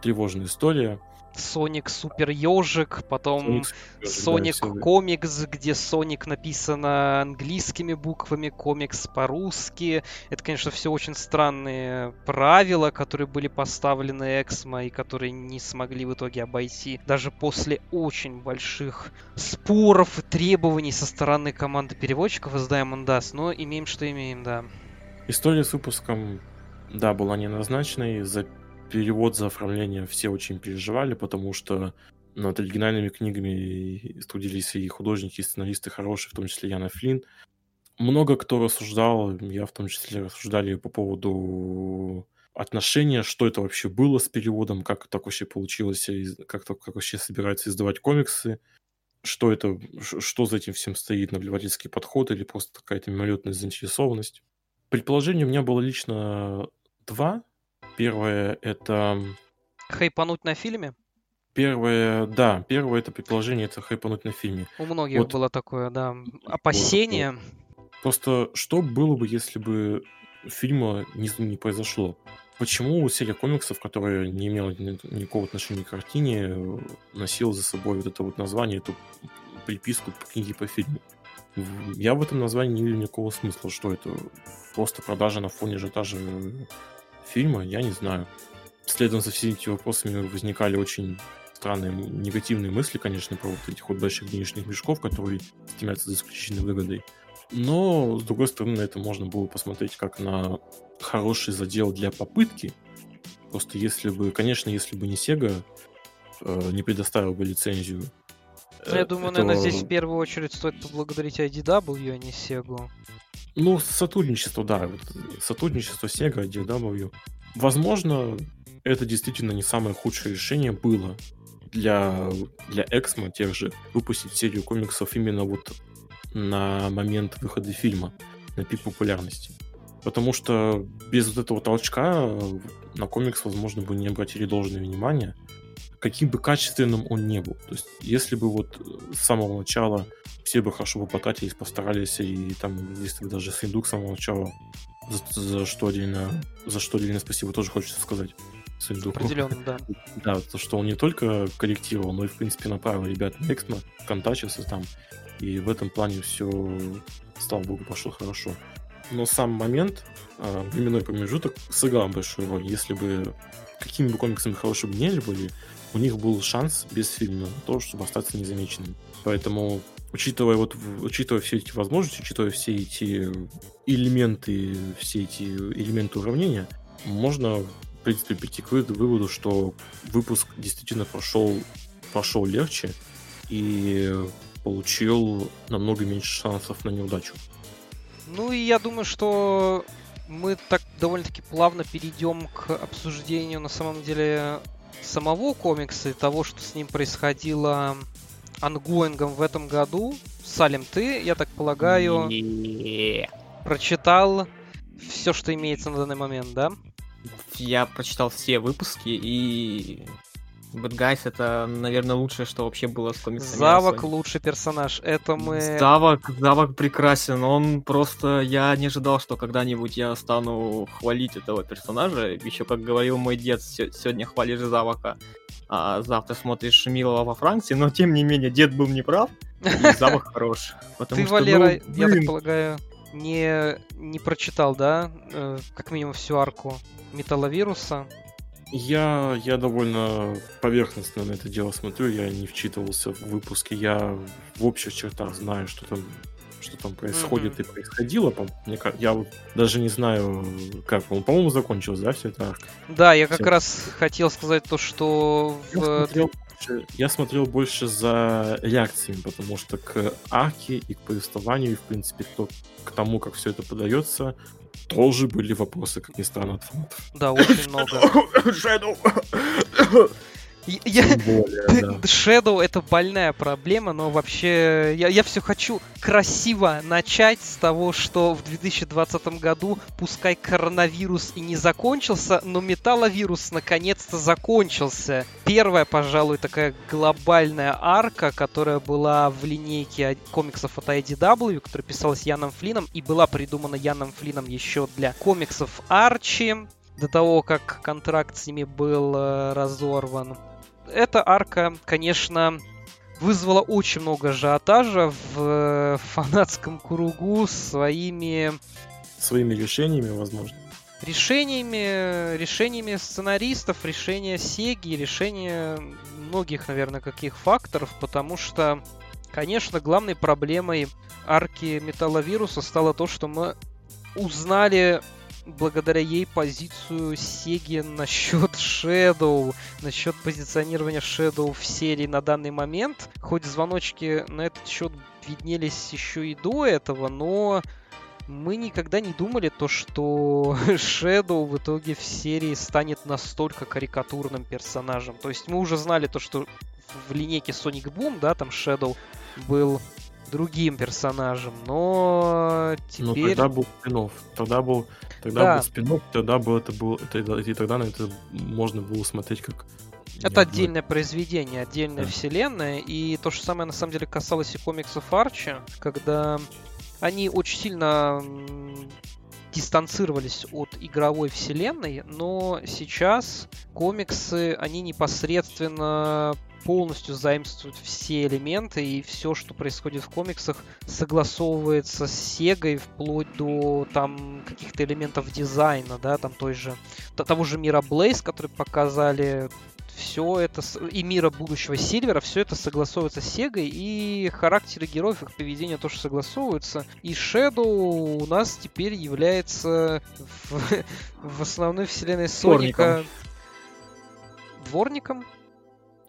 тревожная история. Соник Супер Ежик, потом Соник да, Комикс, где Соник написано английскими буквами, комикс по-русски. Это, конечно, все очень странные правила, которые были поставлены Эксмо и которые не смогли в итоге обойти даже после очень больших споров и требований со стороны команды переводчиков из Diamond Dust. Но имеем, что имеем, да. История с выпуском, да, была не назначенной. За перевод за оформление все очень переживали, потому что над оригинальными книгами трудились и художники, и сценаристы хорошие, в том числе Яна Флинн. Много кто рассуждал, я в том числе рассуждали по поводу отношения, что это вообще было с переводом, как так вообще получилось, как, как вообще собираются издавать комиксы, что это, что за этим всем стоит, наблюдательский подход или просто какая-то мимолетная заинтересованность. Предположений у меня было лично два. Первое — это... Хайпануть на фильме? Первое, да, первое это предположение, это хайпануть на фильме. У многих вот, было такое, да, опасение. Вот, вот. Просто что было бы, если бы фильма не, не произошло? Почему серия комиксов, которая не имела никакого отношения к картине, носила за собой вот это вот название, эту приписку к книге по фильму? Я в этом названии не вижу никакого смысла, что это просто продажа на фоне ажиотажа фильма, я не знаю. следом за всеми этими вопросами возникали очень странные негативные мысли, конечно, про вот этих вот больших денежных мешков, которые стремятся за исключительной выгодой. Но, с другой стороны, на это можно было посмотреть как на хороший задел для попытки. Просто если бы, конечно, если бы не Sega э, не предоставил бы лицензию. Ну, я думаю, этого... наверное, здесь в первую очередь стоит поблагодарить IDW, а не Sega. Ну, сотрудничество, да. Вот, сотрудничество Sega, IDW. Возможно, это действительно не самое худшее решение было для, для Эксмо тех же выпустить серию комиксов именно вот на момент выхода фильма, на пик популярности. Потому что без вот этого толчка на комикс, возможно, бы не обратили должное внимание, каким бы качественным он не был. То есть, если бы вот с самого начала все бы хорошо бы потратились, постарались, и там, если бы даже Синдук с самого начала, за, за что отдельно, за что отдельно спасибо тоже хочется сказать. Синдуку. Определенно, да. Да, то, что он не только корректировал, но и, в принципе, направил ребят на Эксмо, контачился там, и в этом плане все, слава богу, пошло хорошо. Но сам момент, э, временной промежуток, сыграл большую роль. Если бы какими бы комиксами хорошими не были, у них был шанс без фильма на то, чтобы остаться незамеченным. Поэтому, учитывая, вот, учитывая все эти возможности, учитывая все эти элементы, все эти элементы уравнения, можно, в принципе, прийти к выводу, что выпуск действительно прошел, прошел легче и получил намного меньше шансов на неудачу. Ну и я думаю, что мы так довольно-таки плавно перейдем к обсуждению на самом деле самого комикса и того, что с ним происходило ongoing ом в этом году. Салим, ты, я так полагаю, прочитал все, что имеется на данный момент, да? Я прочитал все выпуски и Bad Guys это, наверное, лучшее, что вообще было с комиксами. Завок лучший персонаж. Это мы... Завок, Завок прекрасен. Он просто... Я не ожидал, что когда-нибудь я стану хвалить этого персонажа. Еще, как говорил мой дед, сегодня хвалишь Завока, а завтра смотришь Милого во Франции. Но, тем не менее, дед был неправ, и Завок хорош. Ты, Валера, я так полагаю, не, не прочитал, да, э, как минимум всю арку Металловируса? Я, я довольно поверхностно на это дело смотрю, я не вчитывался в выпуски, я в общих чертах знаю, что там что там происходит mm-hmm. и происходило. Мне, я вот даже не знаю, как, по-моему, закончилось, да, все это? Да, я как все. раз хотел сказать то, что... Я, в... смотрел, я смотрел больше за реакциями, потому что к арке и к повествованию, и, в принципе, то, к тому, как все это подается, тоже были вопросы, как ни странно, от фанатов. Да, очень много. Shadow! Я... Более, да. Shadow это больная проблема, но вообще я, я все хочу красиво начать с того, что в 2020 году, пускай коронавирус и не закончился, но металловирус наконец-то закончился. Первая, пожалуй, такая глобальная арка, которая была в линейке комиксов от IDW, которая писалась Яном Флином и была придумана Яном Флином еще для комиксов Арчи до того, как контракт с ними был э, разорван эта арка, конечно, вызвала очень много ажиотажа в э, фанатском кругу своими... Своими решениями, возможно. Решениями, решениями сценаристов, решения Сеги, решения многих, наверное, каких факторов, потому что, конечно, главной проблемой арки Металловируса стало то, что мы узнали благодаря ей позицию Сеги насчет Shadow, насчет позиционирования Shadow в серии на данный момент. Хоть звоночки на этот счет виднелись еще и до этого, но мы никогда не думали то, что Shadow в итоге в серии станет настолько карикатурным персонажем. То есть мы уже знали то, что в линейке Sonic Boom, да, там Shadow был другим персонажем, но теперь... Но тогда был спин Тогда был Тогда да. был спин тогда был это был это, и тогда на это можно было смотреть как это отдельное произведение, отдельная да. вселенная, и то же самое на самом деле касалось и комиксов Арчи, когда они очень сильно дистанцировались от игровой вселенной, но сейчас комиксы, они непосредственно полностью заимствует все элементы и все, что происходит в комиксах, согласовывается с Сегой вплоть до там каких-то элементов дизайна, да, там той же, того же мира Блейз, который показали, все это, и мира будущего Сильвера, все это согласовывается с Сегой, и характеры героев, их поведение тоже согласовываются. И Shadow у нас теперь является в, в основной вселенной Соника... Дворником?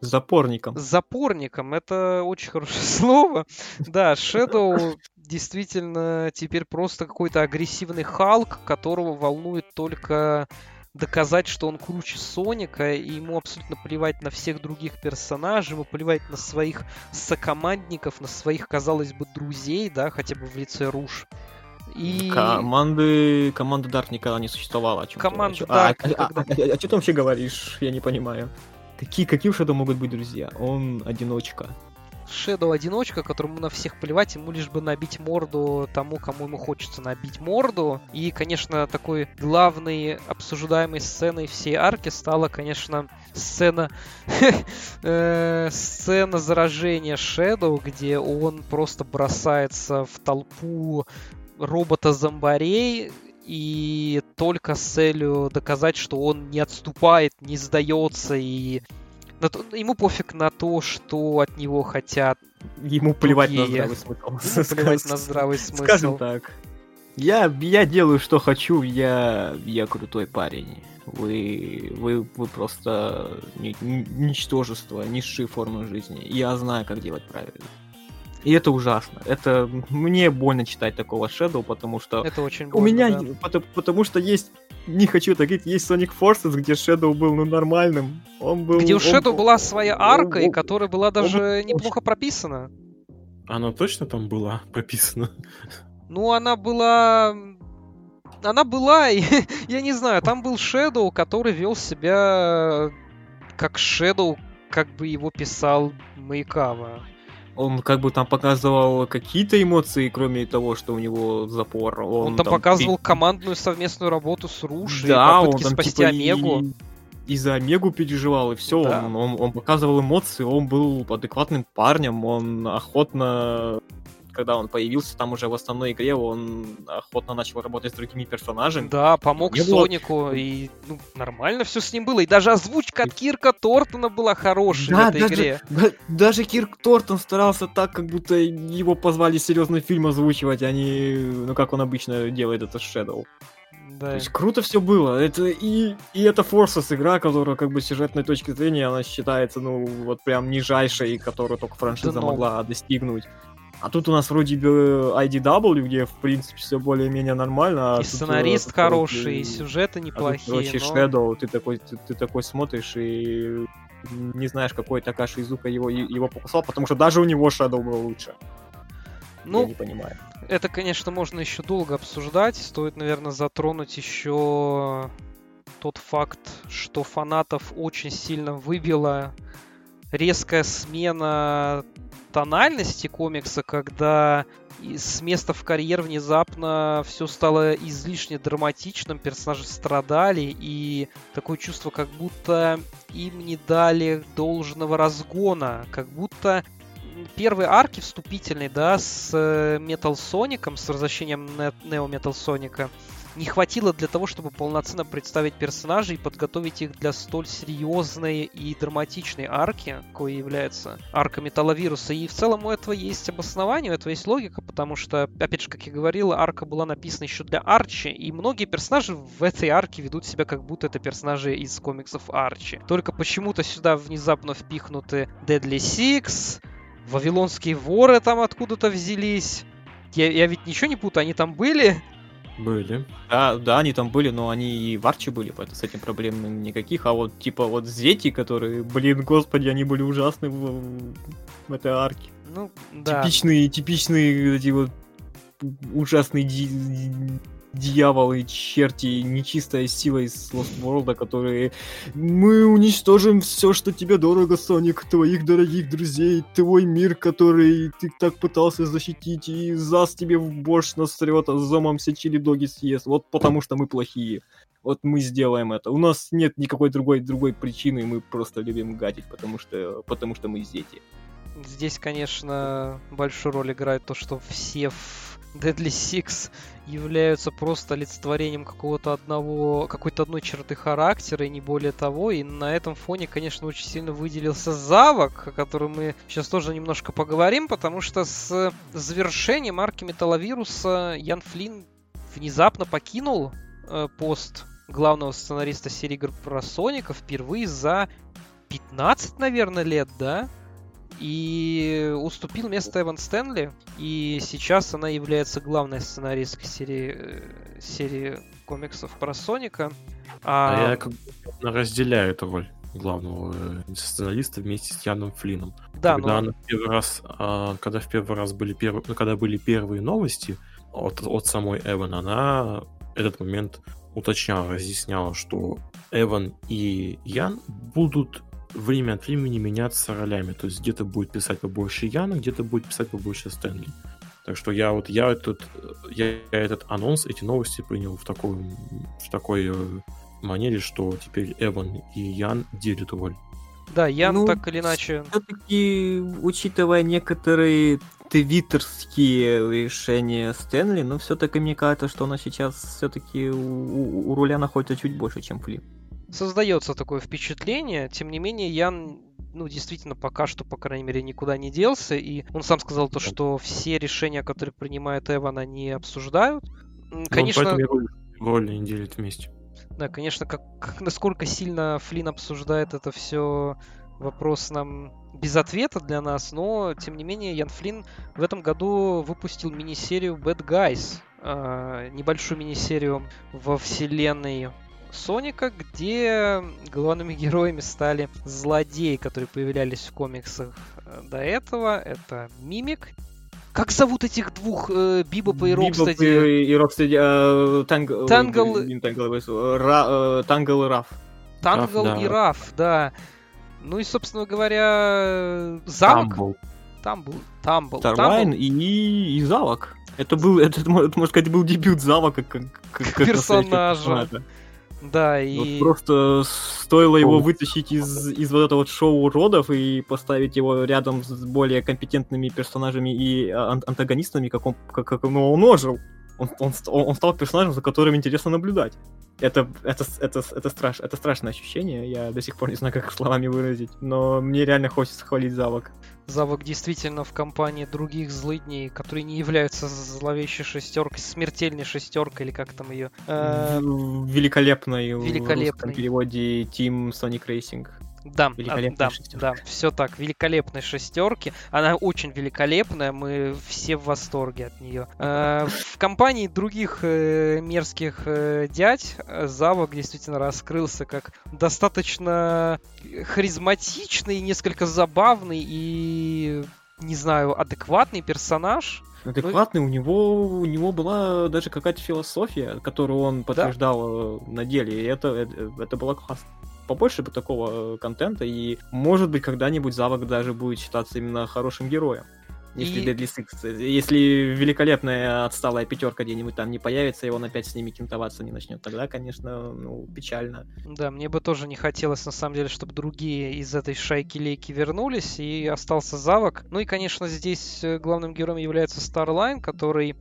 Запорником. Запорником. Это очень хорошее слово. Да, Shadow действительно теперь просто какой-то агрессивный Халк, которого волнует только доказать, что он круче Соника, и ему абсолютно плевать на всех других персонажей, ему плевать на своих сокомандников, на своих, казалось бы, друзей, да, хотя бы в лице Руш. И... Команды... Команда Дарк никогда не существовала. О чем Команда Дарк... А, а, а, а, а, о чем ты вообще говоришь? Я не понимаю. Какие, какие у Шэдо могут быть друзья? Он одиночка. Shadow одиночка, которому на всех плевать, ему лишь бы набить морду тому, кому ему хочется набить морду. И, конечно, такой главной обсуждаемой сценой всей арки стала, конечно, сцена э, сцена заражения Shadow, где он просто бросается в толпу робота-зомбарей, и только с целью доказать, что он не отступает, не сдается и на то, ему пофиг на то, что от него хотят. Ему плевать другие. на здравый смысл. Ему плевать на здравый смысл. Скажем так. Я, я делаю, что хочу, я, я крутой парень. Вы, вы, вы просто ни, ничтожество, низшие формы жизни. Я знаю, как делать правильно. И это ужасно. Это мне больно читать такого Shadow, потому что это очень больно, у меня, да. потому, потому что есть не хочу так говорить, есть Sonic Forces, где Shadow был ну нормальным. Он был. Где у Shadow он, была своя арка, он, и которая была даже он, неплохо прописана. Она точно там была прописана? Ну, она была она была, я не знаю, там был Shadow, который вел себя как Shadow, как бы его писал Маякава он как бы там показывал какие-то эмоции, кроме того, что у него запор. Он, он там, там показывал командную совместную работу с Руш да, попытки он там, спасти типа, Омегу. И, и за Омегу переживал, и все. Да. Он, он, он показывал эмоции, он был адекватным парнем, он охотно когда он появился там уже в основной игре, он охотно начал работать с другими персонажами. Да, помог Сонику, и ну, нормально все с ним было. И даже озвучка от Кирка Тортона была хорошей да, в этой даже, игре. Да, даже Кирк Тортон старался так, как будто его позвали серьезный фильм озвучивать, а не, ну, как он обычно делает это с Shadow. Да. То есть круто все было. Это и, и это Forces игра, которая как бы с сюжетной точки зрения она считается, ну, вот прям нижайшей, которую только франшиза да, могла достигнуть. А тут у нас вроде бы IDW, где, в принципе, все более-менее нормально. А и тут, сценарист тут, хороший, и сюжеты неплохие. А тут, короче, но... Shadow, ты такой, ты, ты такой смотришь и не знаешь, какой Такаши Изука его, его покусал, потому что даже у него Shadow был лучше. Ну, Я не понимаю. Это, конечно, можно еще долго обсуждать. Стоит, наверное, затронуть еще тот факт, что фанатов очень сильно выбила резкая смена тональности комикса, когда с места в карьер внезапно все стало излишне драматичным, персонажи страдали, и такое чувство, как будто им не дали должного разгона, как будто первые арки вступительные, да, с э, Metal Соником, с возвращением Neo Metal Соника, не хватило для того, чтобы полноценно представить персонажей и подготовить их для столь серьезной и драматичной арки, какой является арка Металловируса. И в целом у этого есть обоснование, у этого есть логика, потому что, опять же, как я говорил, арка была написана еще для Арчи, и многие персонажи в этой арке ведут себя как будто это персонажи из комиксов Арчи. Только почему-то сюда внезапно впихнуты Deadly Six, Вавилонские воры там откуда-то взялись. Я, я ведь ничего не путаю, они там были, были. Да, да, они там были, но они и в Арчи были, поэтому с этим проблем никаких. А вот типа вот Зети, которые, блин, господи, они были ужасны в, в этой арке. Ну, да. Типичные, типичные эти вот ужасные дьяволы, черти, нечистая сила из Lost World, которые мы уничтожим все, что тебе дорого, Соник, твоих дорогих друзей, твой мир, который ты так пытался защитить, и зас тебе в борщ насрет, а зомом все чили доги съест, вот потому что мы плохие. Вот мы сделаем это. У нас нет никакой другой другой причины, мы просто любим гадить, потому что потому что мы дети. Здесь, конечно, большую роль играет то, что все в Deadly Six являются просто олицетворением какого-то одного, какой-то одной черты характера и не более того. И на этом фоне, конечно, очень сильно выделился Завок, о котором мы сейчас тоже немножко поговорим, потому что с завершением арки Металловируса Ян Флинн внезапно покинул э, пост главного сценариста серии игр про Соника впервые за 15, наверное, лет, да? И уступил место Эван Стэнли, и сейчас она является главной сценаристкой серии, э, серии комиксов про Соника. А, а я как бы разделяю эту роль главного э, сценариста вместе с Яном Флином. Да, когда но... она первый раз, а, когда в первый раз были первые, когда были первые новости от, от самой Эван, она этот момент уточняла, разъясняла, что Эван и Ян будут время от времени меняться ролями. То есть где-то будет писать побольше Яна, где-то будет писать побольше Стэнли. Так что я вот я этот я, я этот анонс, эти новости принял в такой в такой э, манере, что теперь Эван и Ян делят роль. Да, Ян ну, так или иначе. Все-таки, учитывая некоторые твиттерские решения Стэнли, но все-таки мне кажется, что она сейчас все-таки у, у руля находится чуть больше, чем Флип создается такое впечатление. Тем не менее, Ян ну, действительно, пока что, по крайней мере, никуда не делся. И он сам сказал то, что все решения, которые принимает Эван, они обсуждают. Конечно... Ну, роли не делят вместе. Да, конечно, как, как насколько сильно Флин обсуждает это все, вопрос нам без ответа для нас, но, тем не менее, Ян Флинн в этом году выпустил мини-серию Bad Guys, э, небольшую мини-серию во вселенной Соника, где главными героями стали злодеи, которые появлялись в комиксах э, до этого. Это Мимик. Как зовут этих двух э, Бибопа и Рокстеди? Бибоп и, и Рокстеди. Э, Тангл... Тангл... Ра, э, Тангл и Раф. Тангл Раф, и Раф, да. Ну и, собственно говоря, Завок. Тамбл. Тамбл. Тамбл. Старлайн и, и Завок. Это был, это, это, можно сказать, был дебют Завока как, как, как персонажа. Да, и... Вот просто стоило его вытащить из, из вот этого вот шоу родов и поставить его рядом с более компетентными персонажами и ан- антагонистами, как он, как, как ну, он ожил. Он, он, он стал персонажем, за которым интересно наблюдать. Это, это, это, это, страш, это страшное ощущение, я до сих пор не знаю, как словами выразить, но мне реально хочется хвалить Завок. Завок действительно в компании других злыдней, которые не являются зловещей шестеркой, смертельной шестеркой, или как там ее. Э... Великолепной, Великолепной. в русском переводе Team Sonic Racing. Да, да, шестерка. да, все так. Великолепной шестерки. Она очень великолепная, мы все в восторге от нее. Э, в компании других э, мерзких э, дядь Завок действительно раскрылся как достаточно харизматичный, несколько забавный и, не знаю, адекватный персонаж. Адекватный, ну, у него у него была даже какая-то философия, которую он подтверждал да. на деле, и это, это, это было классно побольше бы такого э, контента, и может быть когда-нибудь Завок даже будет считаться именно хорошим героем. Если и... Deadly Six, э, если великолепная отсталая пятерка где-нибудь там не появится, и он опять с ними кентоваться не начнет, тогда, конечно, ну, печально. Да, мне бы тоже не хотелось, на самом деле, чтобы другие из этой шайки-лейки вернулись, и остался Завок. Ну и, конечно, здесь э, главным героем является Starline, который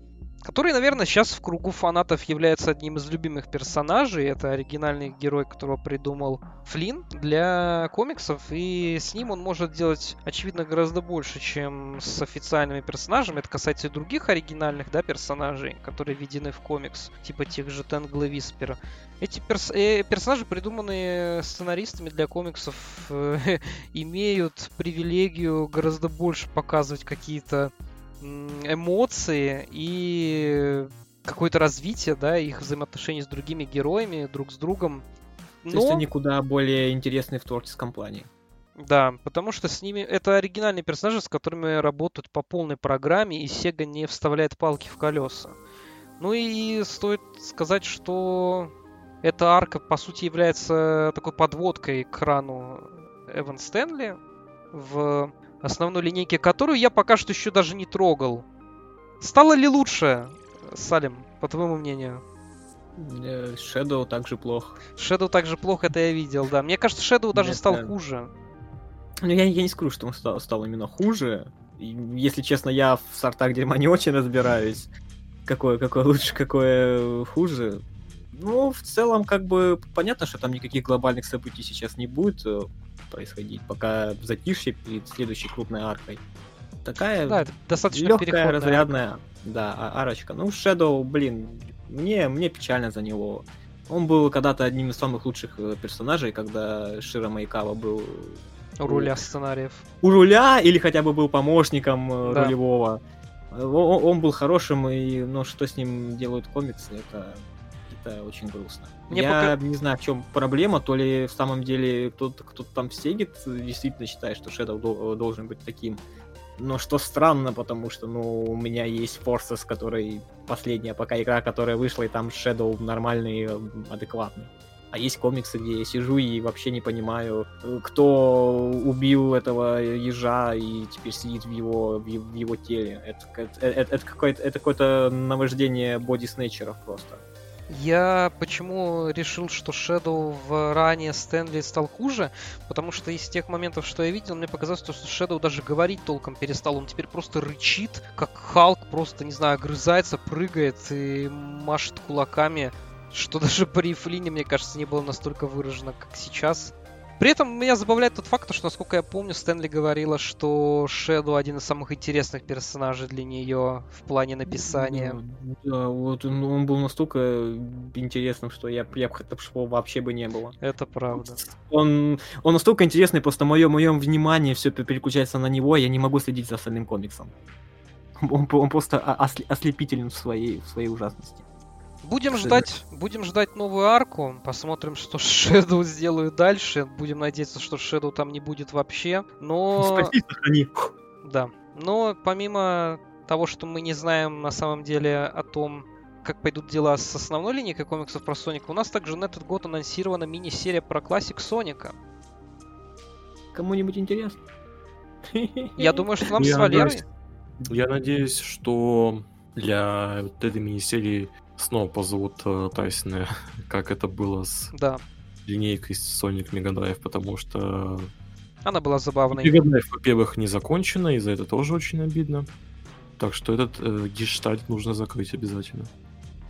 который, наверное, сейчас в кругу фанатов является одним из любимых персонажей. Это оригинальный герой, которого придумал Флинн для комиксов, и с ним он может делать, очевидно, гораздо больше, чем с официальными персонажами. Это касается и других оригинальных да, персонажей, которые введены в комикс, типа тех же Тенгла Виспера. Эти перс э, персонажи, придуманные сценаристами для комиксов, э, имеют привилегию гораздо больше показывать какие-то эмоции и какое-то развитие, да, их взаимоотношений с другими героями, друг с другом. Но... То есть они куда более интересны в творческом плане. Да, потому что с ними это оригинальные персонажи, с которыми работают по полной программе, и Sega не вставляет палки в колеса. Ну и стоит сказать, что эта арка, по сути, является такой подводкой к крану Эван Стэнли в основной линейки, которую я пока что еще даже не трогал. Стало ли лучше, Салим, по твоему мнению? Shadow также плох. Shadow также плохо, это я видел, да. Мне кажется, Shadow даже Это- стал хуже. Ну, я, я не скажу, что он стал, стал именно хуже. И, если честно, я в сортах дерьма не очень разбираюсь. Какое, какое лучше, какое хуже. Ну, в целом, как бы, понятно, что там никаких глобальных событий сейчас не будет происходить, пока затишье перед следующей крупной аркой. Такая Да, это достаточно легкая, разрядная, да, а- арочка. Ну, Shadow, блин, мне, мне печально за него. Он был когда-то одним из самых лучших э, персонажей, когда Шира Майкава был У руля сценариев. у руля или хотя бы был помощником э, Да. рулевого. Э, Он, он был хорошим, и, но что с ним делают комиксы, это, это очень грустно. Мне Я не знаю, в чем проблема, то ли в самом деле кто-то кто там в действительно считает, что Shadow дол- должен быть таким. Но что странно, потому что, ну, у меня есть Forces, который последняя пока игра, которая вышла, и там Shadow нормальный, э, адекватный. А есть комиксы, где я сижу и вообще не понимаю, э, кто убил этого ежа и теперь сидит в его, в его теле. Это, это, это, это какое-то, это какое-то наваждение боди снетчеров просто. Я почему решил, что Shadow в ранее Стэнли стал хуже? Потому что из тех моментов, что я видел, мне показалось, что Shadow даже говорить толком перестал. Он теперь просто рычит, как Халк, просто, не знаю, огрызается, прыгает и машет кулаками, что даже при Флине, мне кажется, не было настолько выражено, как сейчас. При этом меня забавляет тот факт, что, насколько я помню, Стэнли говорила, что Shadow один из самых интересных персонажей для нее в плане написания. Да, да, вот он, он был настолько интересным, что я, я бы хотел, чтобы его вообще бы не было. Это правда. Он, он настолько интересный, просто мое, моем внимание все переключается на него, я не могу следить за остальным комиксом. Он, он просто ослепителен в своей, в своей ужасности. Будем ждать, будем ждать новую арку, посмотрим, что Shadow сделают дальше. Будем надеяться, что Shadow там не будет вообще. Но, Спаси, сохрани. да. Но помимо того, что мы не знаем на самом деле о том, как пойдут дела с основной линейкой комиксов про Соника, у нас также на этот год анонсирована мини-серия про классик Соника. Кому-нибудь интересно? Я думаю, что нам Я с Валерой... надеюсь- Я надеюсь, что для вот этой мини-серии снова позовут э, Тайсона, как это было с Да, линейкой Sonic Mega Drive, потому что она была забавной. Mega Drive, во-первых, не закончена, и за это тоже очень обидно. Так что этот э, гештальт нужно закрыть обязательно.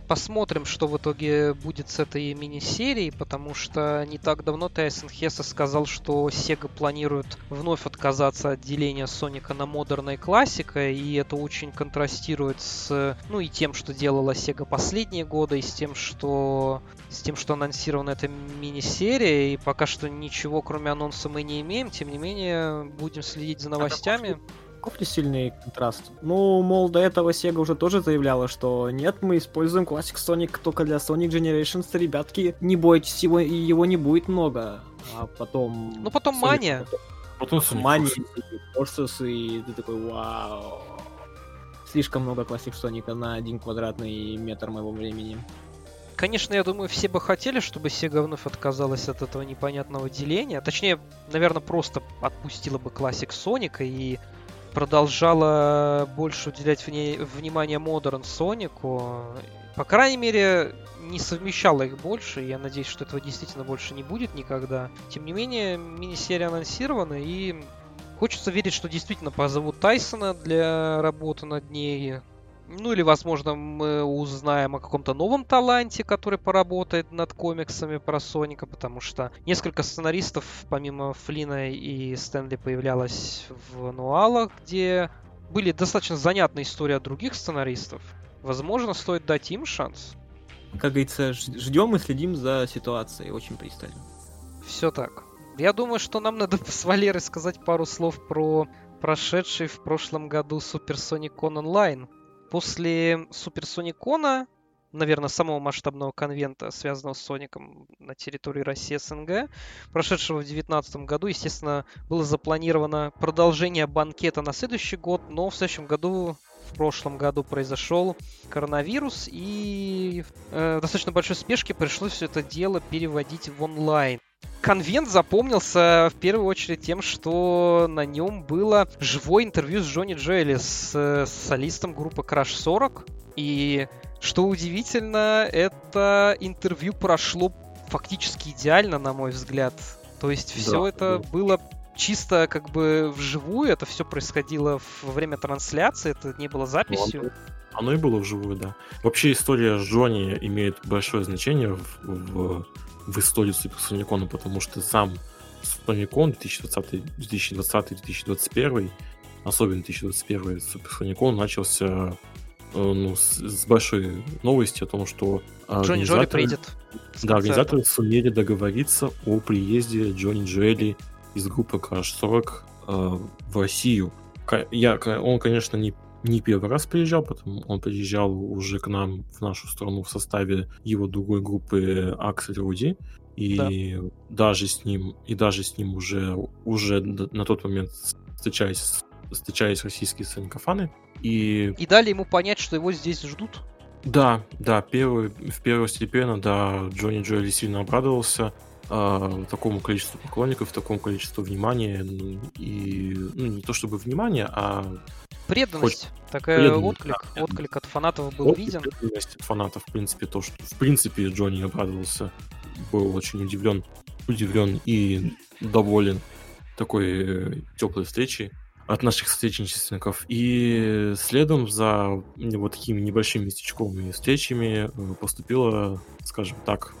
Посмотрим, что в итоге будет с этой мини-серией, потому что не так давно Тайсон Хесса сказал, что Sega планирует вновь отказаться от деления Соника на модерна и классика, и это очень контрастирует с, ну и тем, что делала Sega последние годы, и с тем, что с тем, что анонсирована эта мини-серия, и пока что ничего кроме анонса мы не имеем, тем не менее будем следить за новостями. Каков ли сильный контраст? Ну, мол, до этого Sega уже тоже заявляла, что нет, мы используем Classic Sonic только для Sonic Generations, ребятки, не бойтесь, его, его не будет много. А потом... Ну потом Sonic- Мания. Потом Sonic Мани, Forces. Forces, и ты такой, вау. Слишком много Classic Sonic на один квадратный метр моего времени. Конечно, я думаю, все бы хотели, чтобы Sega вновь отказалась от этого непонятного деления. Точнее, наверное, просто отпустила бы классик Соника и продолжала больше уделять вне- внимание Modern Сонику. По крайней мере, не совмещала их больше. Я надеюсь, что этого действительно больше не будет никогда. Тем не менее, мини-серия анонсирована, и хочется верить, что действительно позовут Тайсона для работы над ней. Ну или, возможно, мы узнаем о каком-то новом таланте, который поработает над комиксами про Соника, потому что несколько сценаристов, помимо Флина и Стэнли, появлялось в Нуалах, где были достаточно занятные истории от других сценаристов. Возможно, стоит дать им шанс. Как говорится, ждем и следим за ситуацией очень пристально. Все так. Я думаю, что нам надо с Валерой сказать пару слов про прошедший в прошлом году Суперсоникон онлайн. После Суперсоникона, наверное, самого масштабного конвента, связанного с Соником на территории России СНГ, прошедшего в 2019 году, естественно, было запланировано продолжение банкета на следующий год, но в следующем году в прошлом году произошел коронавирус, и э, в достаточно большой спешке пришлось все это дело переводить в онлайн. Конвент запомнился в первую очередь тем, что на нем было живое интервью с Джонни Джоэли, с, э, с солистом группы Crash 40. И Что удивительно, это интервью прошло фактически идеально, на мой взгляд. То есть все Да, это да. было чисто как бы вживую, это все происходило во время трансляции, это не было записью. Оно и было вживую, да. Вообще история Джонни имеет большое значение в, в, в истории Супер Соникона, потому что сам Соникон 2020, 2020, 2021, особенно 2021 Супер Соникон начался э, ну, с, с большой новости о том, что Джонни Джоли приедет. Да, организаторы сумели договориться о приезде Джонни Джоэли из группы Crash 40 э, в Россию. Я, он, конечно, не, не первый раз приезжал, потому он приезжал уже к нам в нашу страну в составе его другой группы Аксель Руди. И даже с ним, и даже с ним уже, уже на тот момент встречались, встречались российские санкофаны. И И дали ему понять, что его здесь ждут. да, да, первый, в первостепенно, да, Джонни Джоэли сильно обрадовался а, такому количеству поклонников, такому количеству внимания. И, ну, не то чтобы внимания, а Преданность. Такая преданность, отклик, да, отклик от фанатов был отклик виден. преданности фанатов, в принципе, то, что, в принципе, Джонни обрадовался, был очень удивлен, удивлен и доволен такой теплой встречи от наших соотечественников. И следом за вот такими небольшими местечковыми встречами э, поступило, скажем так,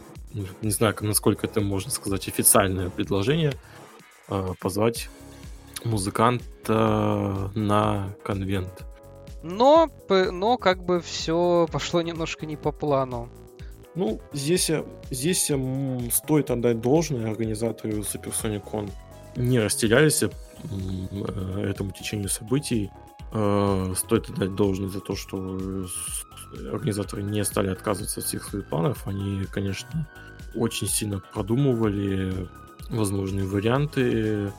не знаю, насколько это можно сказать, официальное предложение э, позвать музыканта на конвент. Но, но как бы все пошло немножко не по плану. Ну, здесь, э, здесь стоит отдать должное организатору Суперсоникон. Не растерялись м, э, этому течению событий. Э, Стоит отдать должное за то, что э, организаторы не стали отказываться от всех своих планов. Они, конечно, очень сильно продумывали возможные варианты.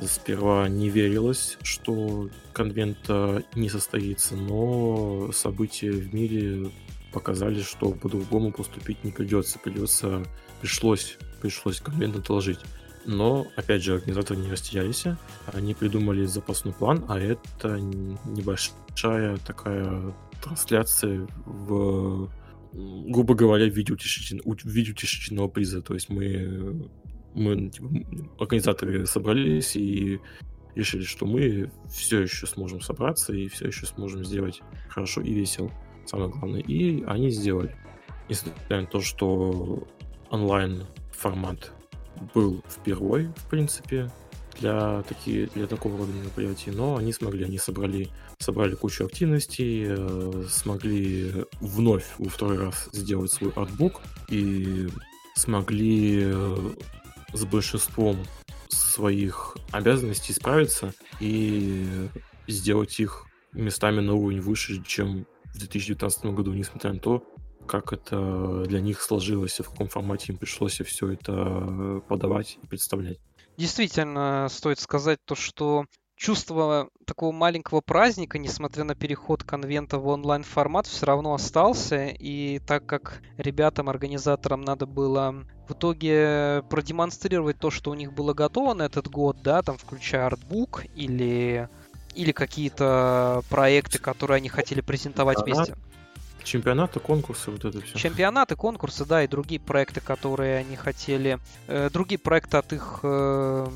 Сперва не верилось, что конвент э, не состоится, но события в мире показали, что по-другому поступить не придется. Придется, пришлось, пришлось конвент отложить. Но, опять же, организаторы не растерялись. Они придумали запасной план, а это небольшая такая трансляция в, грубо говоря, в виде, утешительного приза. То есть мы, мы типа, организаторы собрались и решили, что мы все еще сможем собраться и все еще сможем сделать хорошо и весело самое главное. И они сделали. Несмотря на то, что онлайн формат был впервой, в принципе, для, такие, для такого рода мероприятий, но они смогли, они собрали, собрали кучу активностей, э, смогли вновь во второй раз сделать свой артбук и смогли э, с большинством своих обязанностей справиться и сделать их местами на уровень выше, чем в 2019 году, несмотря на то, как это для них сложилось, и в каком формате им пришлось все это подавать и представлять. Действительно, стоит сказать то, что чувство такого маленького праздника, несмотря на переход конвента в онлайн-формат, все равно остался. И так как ребятам, организаторам надо было в итоге продемонстрировать то, что у них было готово на этот год, да, там включая артбук или, или какие-то проекты, которые они хотели презентовать Ага. вместе. Чемпионаты, конкурсы, вот это все. Чемпионаты, конкурсы, да, и другие проекты, которые они хотели, э, другие проекты от их, э,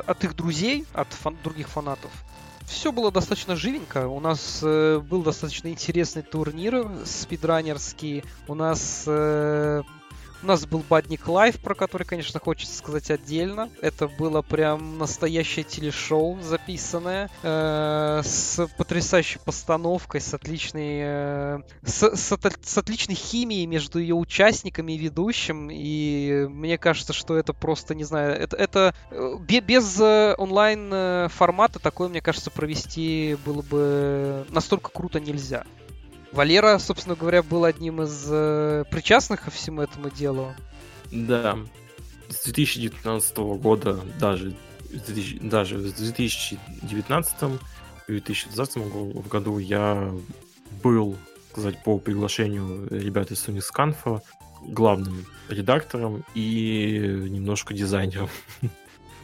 от их друзей, от фан- других фанатов. Все было достаточно живенько. У нас э, был достаточно интересный турнир спидранерский. У нас э, у нас был Бадник Лайв, про который, конечно, хочется сказать отдельно. Это было прям настоящее телешоу записанное э, с потрясающей постановкой, с отличной, э, с, с с отличной химией между ее участниками и ведущим. И мне кажется, что это просто, не знаю, это, это э, бе- без э, онлайн э, формата такое, мне кажется, провести было бы настолько круто нельзя. Валера, собственно говоря, был одним из э, причастных ко всему этому делу. Да. С 2019 года, даже, с 2000 даже в 2019 и 2020 го- году я был, сказать, по приглашению ребят из Sony Scanfo главным редактором и немножко дизайнером.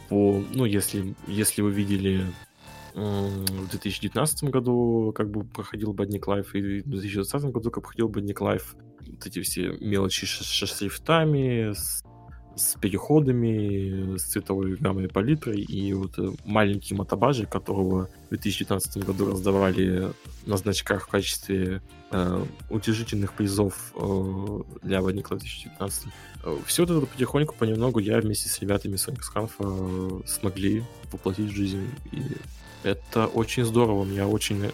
По, ну, если, если вы видели в 2019 году как бы проходил Бадник Лайф, и в 2020 году как проходил Бадник Лайф. Вот эти все мелочи с шрифтами, с с переходами, с цветовой гаммой палитрой, и вот э, маленький мотобажик, которого в 2019 году раздавали на значках в качестве э, утешительных призов э, для Вадникла 2019. Э, Все это потихоньку, понемногу я вместе с ребятами с Сканфа э, смогли воплотить в жизнь. И это очень здорово. Я очень,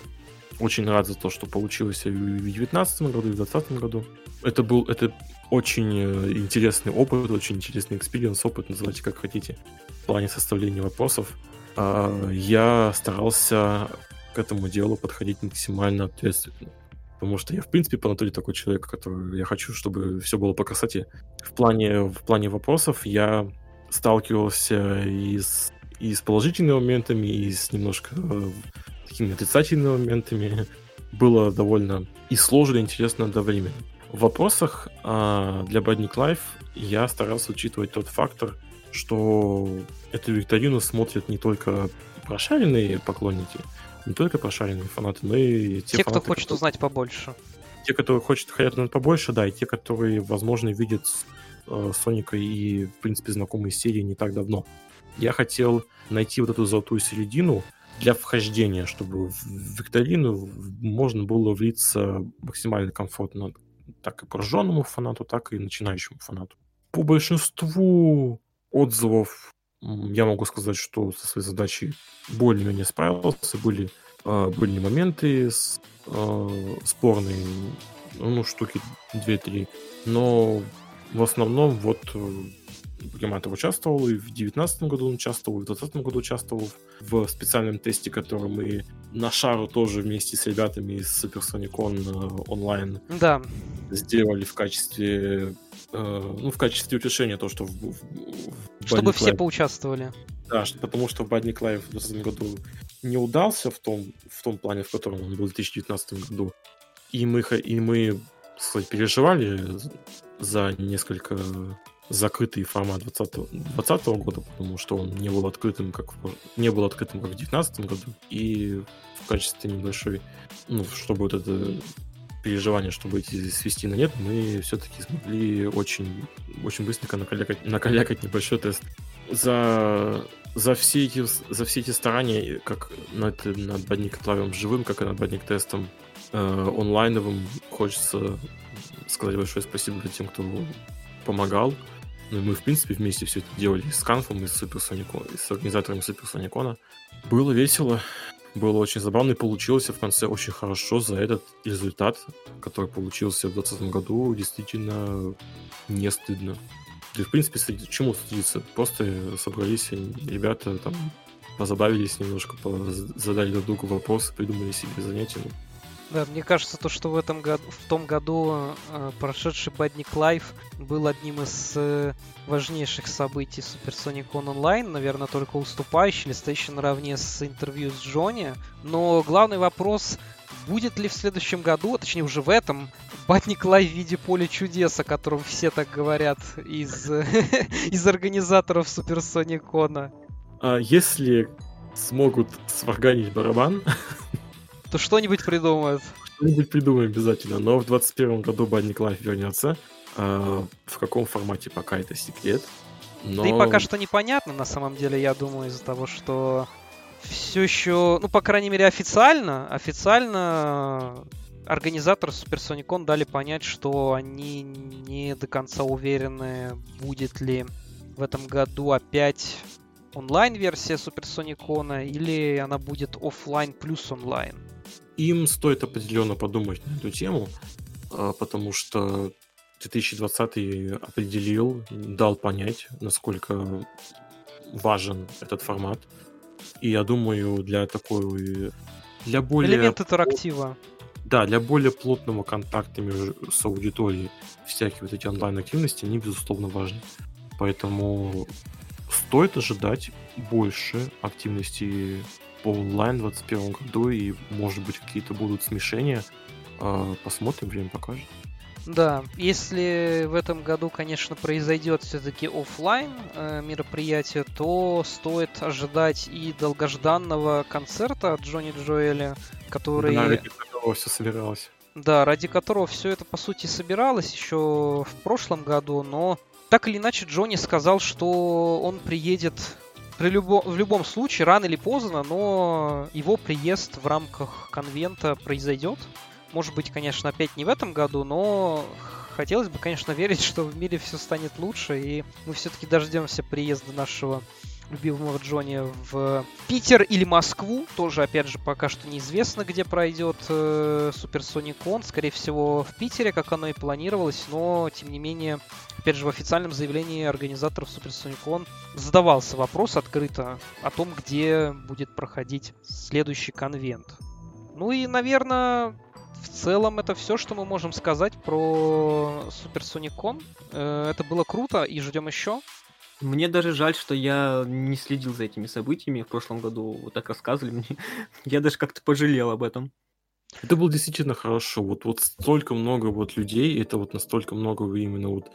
очень рад за то, что получилось в 2019 году, и в 2020 году. Это был это очень э, интересный опыт, очень интересный experience, опыт, называйте как хотите, в плане составления вопросов. А, я старался к этому делу подходить максимально ответственно. Потому что я, в принципе, по натуре такой человек, который я хочу, чтобы все было по красоте. В плане, в плане вопросов я сталкивался и с, и с положительными моментами, и с немножко э, такими отрицательными моментами. Было довольно и сложно, и интересно одновременно. В вопросах э, для Badnik Life я старался учитывать тот фактор, что эту викторину смотрят не только прошаренные поклонники, не только прошаренные фанаты, но и те, те кто фанаты, хочет которые- узнать побольше. те, которые хотят, хотят узнать побольше, да, и те, которые, возможно, видят э, Соника и, в принципе, знакомые с серией не так давно. Я хотел найти вот эту золотую середину для вхождения, чтобы в викторину можно было влиться максимально комфортно так и пораженному фанату, так и начинающему фанату. По большинству отзывов я могу сказать, что со своей задачей более-менее справился. Были, э, были моменты с- э, спорные, ну, штуки 2-3. Но в основном вот Гематов участвовал, и в 2019 году он участвовал, и в 2020 году участвовал в специальном тесте, который мы на шару тоже вместе с ребятами из Supersonicon э, онлайн Да, сделали в качестве э, ну, в качестве утешения то, что в, в- в чтобы все Live- поучаствовали. да, потому что Badnik Live в 2020 году не удался в том, в том плане, в котором он был в 2019 году. И мы, и мы переживали за несколько закрытый формат 2020, 2020 года, потому что он не был открытым, как в, не был открытым, как в 2019 году. И в качестве небольшой, ну, чтобы вот это переживание, чтобы эти свести на нет, мы все-таки смогли очень, очень быстренько накалякать, накалякать небольшой тест. За, за, все эти, за все эти старания, как над, над Badnik Live живым, как и над Badnik тестом э, онлайновым, хочется сказать большое спасибо тем, кто помогал. Ну, мы, в принципе, вместе все это делали с Канфом, и с Суперсоником, и с организаторами Суперсоникона. Было весело, было очень забавно, и получилось в конце очень хорошо за этот результат, который получился в 2020 году, действительно не стыдно. И, в принципе, стыд- чему стыдиться? Просто собрались ребята, там, позабавились немножко, задали друг другу вопросы, придумали себе занятия. Ну, Да, мне кажется, то, что в этом году, в том году э, прошедший Badnik Live был одним из э, важнейших событий Supersonicon Online, наверное, только уступающий или стоящий наравне с интервью с Джонни. Но главный вопрос, будет ли в следующем году, а точнее уже в этом, Badnik Live в виде поля чудес, о котором все так говорят из, из организаторов Суперсоникона, если смогут сварганить барабан, то что-нибудь придумают. что-нибудь придумаем обязательно. Но в 2021 году Badnik Life вернется. А, в каком формате пока это секрет. Но... Да и пока что непонятно, на самом деле, я думаю, из-за того, что все еще, ну, по крайней мере, официально, официально организаторы Суперсоникон дали понять, что они не до конца уверены, будет ли в этом году опять онлайн-версия Суперсоникона или она будет оффлайн плюс онлайн. Им стоит определенно подумать на эту тему, а, потому что 2020 определил, дал понять, насколько важен этот формат. И я думаю, для такой... Для более... Элемент интерактива. Да, для более плотного контакта между, с аудиторией всякие вот эти онлайн-активности, они, безусловно, важны. Поэтому стоит ожидать больше активности по онлайн в 2021 году, и, может быть, какие-то будут смешения. А, Посмотрим, время покажет. Да, если в этом году, конечно, произойдет все-таки офлайн э, мероприятие, то стоит ожидать и долгожданного концерта от Джонни Джоэля, который... Да, ради которого все собиралось. Да, ради которого все это, по сути, собиралось еще в прошлом году, но так или иначе Джонни сказал, что он приедет при любо, в любом случае, рано или поздно, но его приезд в рамках конвента произойдет. Может быть, конечно, опять не в этом году, но хотелось бы, конечно, верить, что в мире все станет лучше, и мы все-таки дождемся приезда нашего любимого Джонни в Питер или Москву. Тоже, опять же, пока что неизвестно, где пройдет э, Supersonic Con. Скорее всего, в Питере, как оно и планировалось, но, тем не менее, опять же, в официальном заявлении организаторов Supersonic Con задавался вопрос открыто о том, где будет проходить следующий конвент. Ну и, наверное, в целом это все, что мы можем сказать про Supersonic Con. Э, это было круто и ждем еще. Мне даже жаль, что я не следил за этими событиями в прошлом году. Вот так рассказывали мне. Я даже как-то пожалел об этом. Это было действительно хорошо. Вот, вот столько много вот людей, это вот настолько много именно вот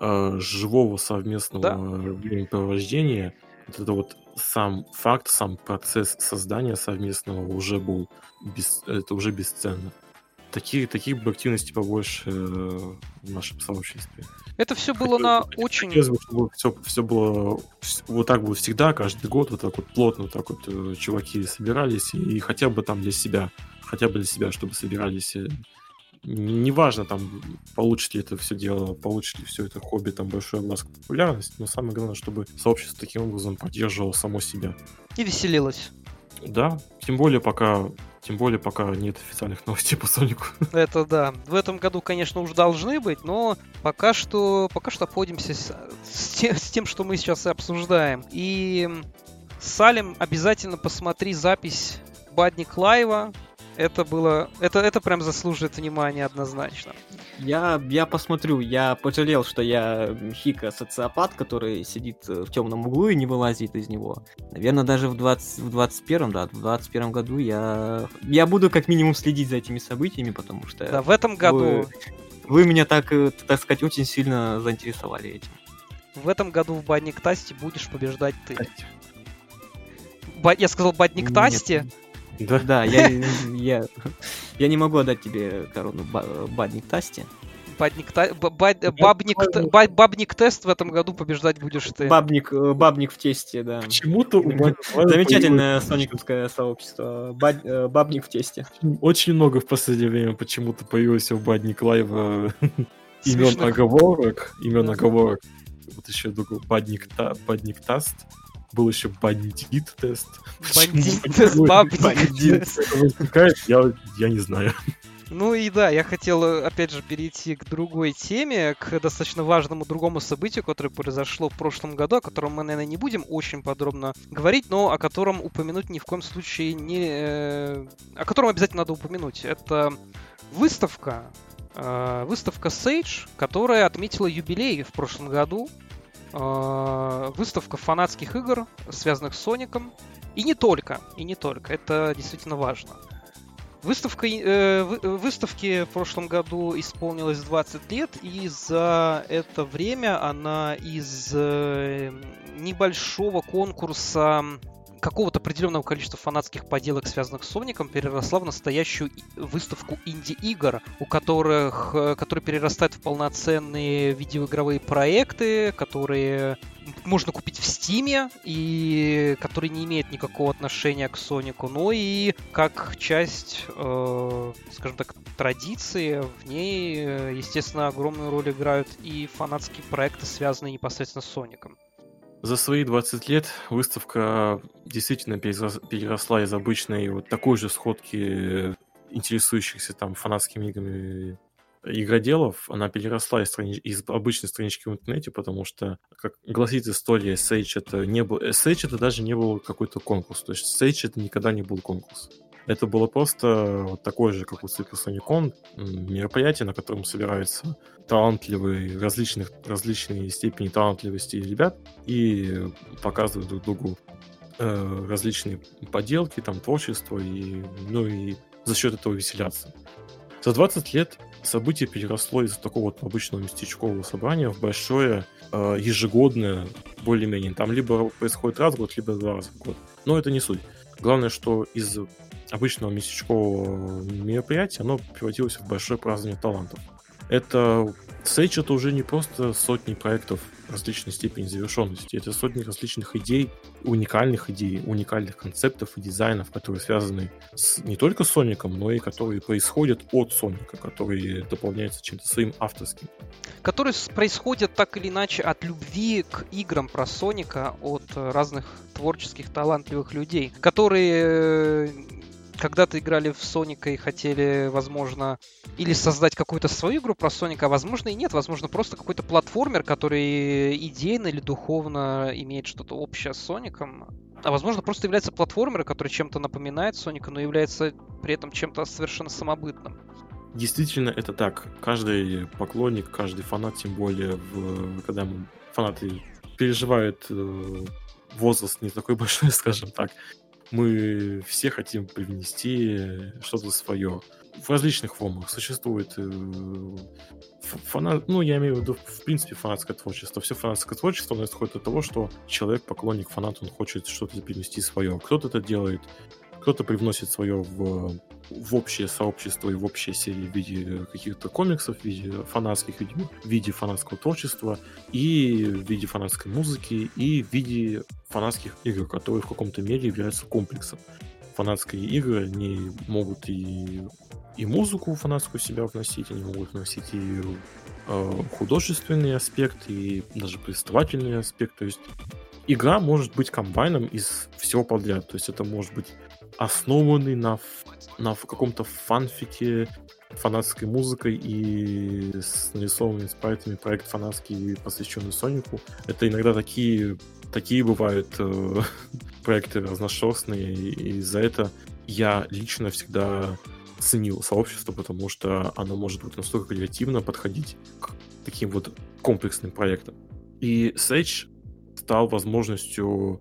э, живого совместного Да. времяпровождения. Вот это вот сам факт, сам процесс создания совместного уже был без, это уже бесценно. Такие, таких бы активностей побольше э, в нашем сообществе. Это все было на Хотелось- очень... Хотелось бы, чтобы все, все было вот так будет всегда, каждый год, вот так вот плотно, вот так вот э, чуваки собирались, и, хотя бы там для себя, хотя бы для себя, чтобы собирались. э, Неважно, там, получит ли это все дело, получит ли все это хобби, там, большую маску популярность, но самое главное, чтобы сообщество таким образом поддерживало само себя. И веселилась. Да, тем более пока, тем более пока нет официальных новостей по Сонику. Это да. В этом году, конечно, уж должны быть, но пока что, пока что обходимся с, с те- с тем, что мы сейчас и обсуждаем. И Салим, обязательно посмотри запись Бадник Лайва. Это было... Это, это прям заслуживает внимания однозначно. Я, я посмотрю, я пожалел, что я хика социопат, который сидит э, в темном углу и не вылазит из него. Наверное, даже в, 20, в 21 да, в 21 году я, я буду как минимум следить за этими событиями, потому что Да, в этом году... вы, вы меня так, э, так сказать, очень сильно заинтересовали этим. В этом году в Бадник Тасте будешь побеждать ты. Ба- Я сказал Бадник Нет. Да, Да, я, я, я не могу отдать тебе корону ба- Бадник Тасти. Бадник, та- бабник, бабник тест в этом году побеждать будешь ты. Бабник, э, бабник в тесте, да. Почему-то у Замечательное появилось- сониковское сообщество. Бад- э, бабник в тесте. Очень много в последнее время почему-то появилось у Бадник Лайва имен Смешных. оговорок, имен оговорок. Вот еще другой Бадник, та, Бадник Таст. Был еще бандит тест. Бандит я, я не знаю. Ну и да, я хотел, э, опять же, перейти к другой теме, к достаточно важному другому событию, которое произошло в прошлом году, о котором мы, наверное, не будем очень подробно говорить, но о котором упомянуть ни в коем случае не... э, О котором обязательно надо упомянуть. Это выставка, э, выставка Sage, которая отметила юбилей в прошлом году. Э, Выставка фанатских игр, связанных с Соником. И не только, и не только. Это действительно важно. Выставка, э, э, выставке в прошлом году исполнилось 20 лет, и за это время она из э, небольшого конкурса какого-то определенного количества фанатских поделок, связанных с Соником, переросла в настоящую выставку инди-игр, у которых, э, которые перерастают в полноценные видеоигровые проекты, которые можно купить в Стиме и которые не имеют никакого отношения к Сонику, но и как часть, э, скажем так, традиции, в ней, э, естественно, огромную роль играют и фанатские проекты, связанные непосредственно с Соником. За свои 20 лет выставка действительно перерос- переросла из обычной вот такой же сходки интересующихся там фанатскими играми игроделов, она переросла из, страни- из обычной странички в интернете, потому что, как гласит история, Sage это не был... э, Sage это даже не был какой-то конкурс, то есть Sage это никогда не был конкурс. Это было просто вот такое же, как у м, мероприятие, на котором собираются талантливые, различных, различные степени талантливости ребят и показывают друг другу э, различные поделки, там, творчество, и, ну и за счет этого веселятся. За 20 лет событие переросло из такого вот обычного местечкового собрания в большое э, ежегодное, более-менее. Там либо происходит раз в год, либо два раза в год. Но это не суть. Главное, что из обычного местечкового мероприятия оно превратилось в большое празднование талантов. Это Sage это уже не просто сотни проектов различной степени завершенности, это сотни различных идей, уникальных идей, уникальных концептов и дизайнов, которые связаны с, не только с Соником, но и которые происходят от Соника, которые дополняются чем-то своим авторским. Которые происходят так или иначе от любви к играм про Соника от разных творческих талантливых людей, которые когда-то играли в Соника и хотели, возможно, или создать какую-то свою игру про Соника, а возможно и нет, возможно просто какой-то платформер, который идейно или духовно имеет что-то общее с Соником, а возможно просто является платформером, который чем-то напоминает Соника, но является при этом чем-то совершенно самобытным. Действительно, это так. Каждый поклонник, каждый фанат, тем более, в, когда фанаты переживают э, возраст не такой большой, скажем так, мы все хотим привнести что-то свое. В различных формах существует э, фанат, ну, я имею в виду, в принципе, фанатское творчество. Все фанатское творчество оно исходит от того, что человек, поклонник, фанат, он хочет что-то привнести свое. Кто-то это делает, кто-то привносит свое в, в общее сообщество и в общие серии в виде каких-то комиксов, в виде фанатских, в виде фанатского творчества, и в виде фанатской музыки, и в виде фанатских игр, которые в каком-то мере являются комплексом. Фанатские игры не могут и, и музыку фанатскую себя вносить, они могут вносить и э, художественный аспект, и даже повествовательный аспект. То есть игра может быть комбайном из всего подряд. То есть это может быть основанный на, на каком-то фанфике, фанатской музыкой и с нарисованными спрайтами проект фанатский, посвященный Сонику. Это иногда такие такие бывают э, проекты разношерстные, и за это я лично всегда ценил сообщество, потому что оно может быть настолько креативно подходить к таким вот комплексным проектам. И Sage стал возможностью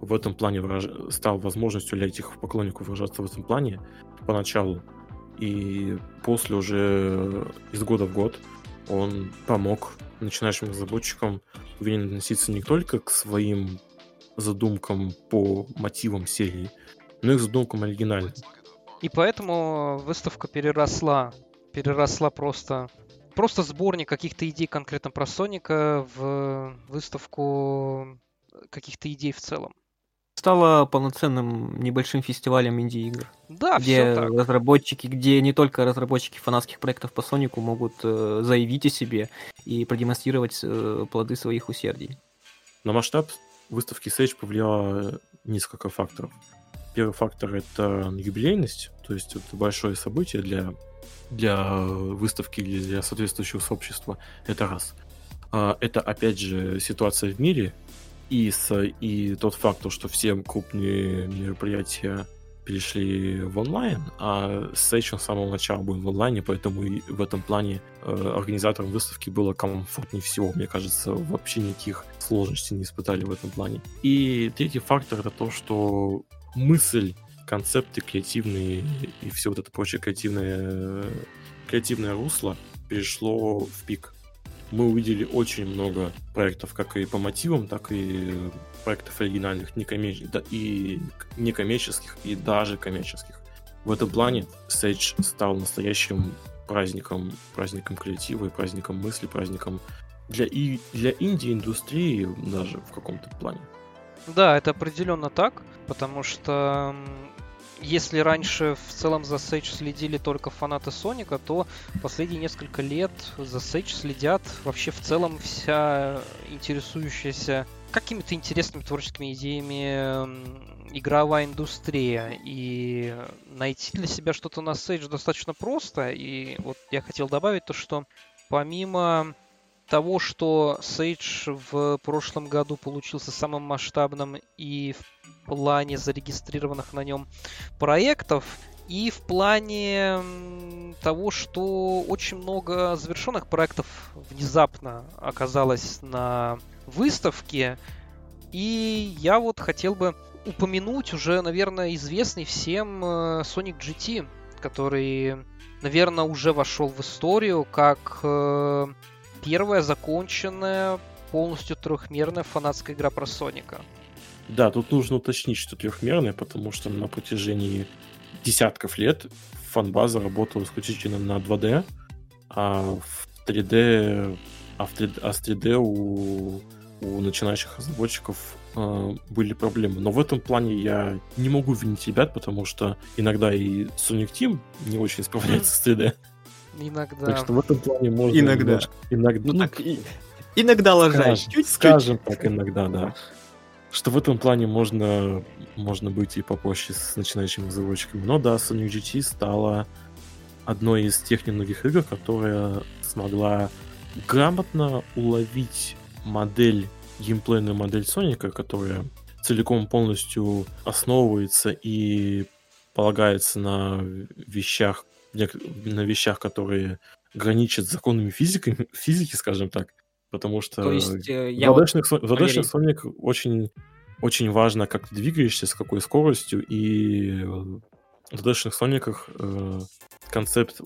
в этом плане выраж... стал возможностью для этих поклонников выражаться в этом плане поначалу. И после уже из года в год он помог начинающим разработчикам уверен относиться не только к своим задумкам по мотивам серии, но и к задумкам оригинальным. И поэтому выставка переросла, переросла просто просто сборник каких-то идей конкретно про Соника в выставку каких-то идей в целом стала полноценным небольшим фестивалем инди-игр. Да, где все так. разработчики, где не только разработчики фанатских проектов по Сонику могут э, заявить о себе и продемонстрировать э, плоды своих усердий. На масштаб выставки Sage повлияло несколько факторов. Первый фактор это юбилейность, то есть это большое событие для, для выставки или для соответствующего сообщества. Это раз. А, это опять же ситуация в мире, и, с, и тот факт, что все крупные мероприятия перешли в онлайн, а Session с самого начала был в онлайне, поэтому и в этом плане э, организаторам выставки было комфортнее всего. Мне кажется, вообще никаких сложностей не испытали в этом плане. И третий фактор это то, что мысль, концепты креативные и все вот это прочее креативное, креативное русло перешло в пик мы увидели очень много проектов, как и по мотивам, так и проектов оригинальных, некоммерческих, да, и некоммерческих, и даже коммерческих. В этом плане Sage стал настоящим праздником, праздником креатива и праздником мысли, праздником для, и, для инди-индустрии даже в каком-то плане. Да, это определенно так, потому что если раньше в целом за Sage следили только фанаты Соника, то последние несколько лет за Sage следят вообще в целом вся интересующаяся какими-то интересными творческими идеями игровая индустрия. И найти для себя что-то на Sage достаточно просто. И вот я хотел добавить то, что помимо того, что Sage в прошлом году получился самым масштабным и в плане зарегистрированных на нем проектов, и в плане того, что очень много завершенных проектов внезапно оказалось на выставке. И я вот хотел бы упомянуть уже, наверное, известный всем э, Sonic GT, который наверное, уже вошел в историю как э, первая законченная полностью трехмерная фанатская игра про Соника. Да, тут нужно уточнить, что трехмерная, потому что на протяжении десятков лет фанбаза работала исключительно на 2D, а в 3D, а, в 3D, а с 3D у, у начинающих разработчиков э, были проблемы. Но в этом плане я не могу винить ребят, потому что иногда и Sonic Team не очень справляется с 3D. Иногда. Так что в этом плане можно... Иногда. немножко- иногда Ну так и... Иногда ложась. Скажем, Чуть-чуть. скажем так, иногда, да. Что в этом плане можно, можно быть и попроще с начинающими разработчиками. Но да, Sonic GT стала одной из тех немногих игр, которая смогла грамотно уловить модель, геймплейную модель Соника, которая целиком полностью основывается и полагается на вещах, на вещах, которые граничат с законами физики, физики, скажем так. Потому что То есть э, в я вот... в ладошных Sonic очень, очень важно, как ты двигаешься, с какой скоростью, и в ладошных Сониках э, концепт,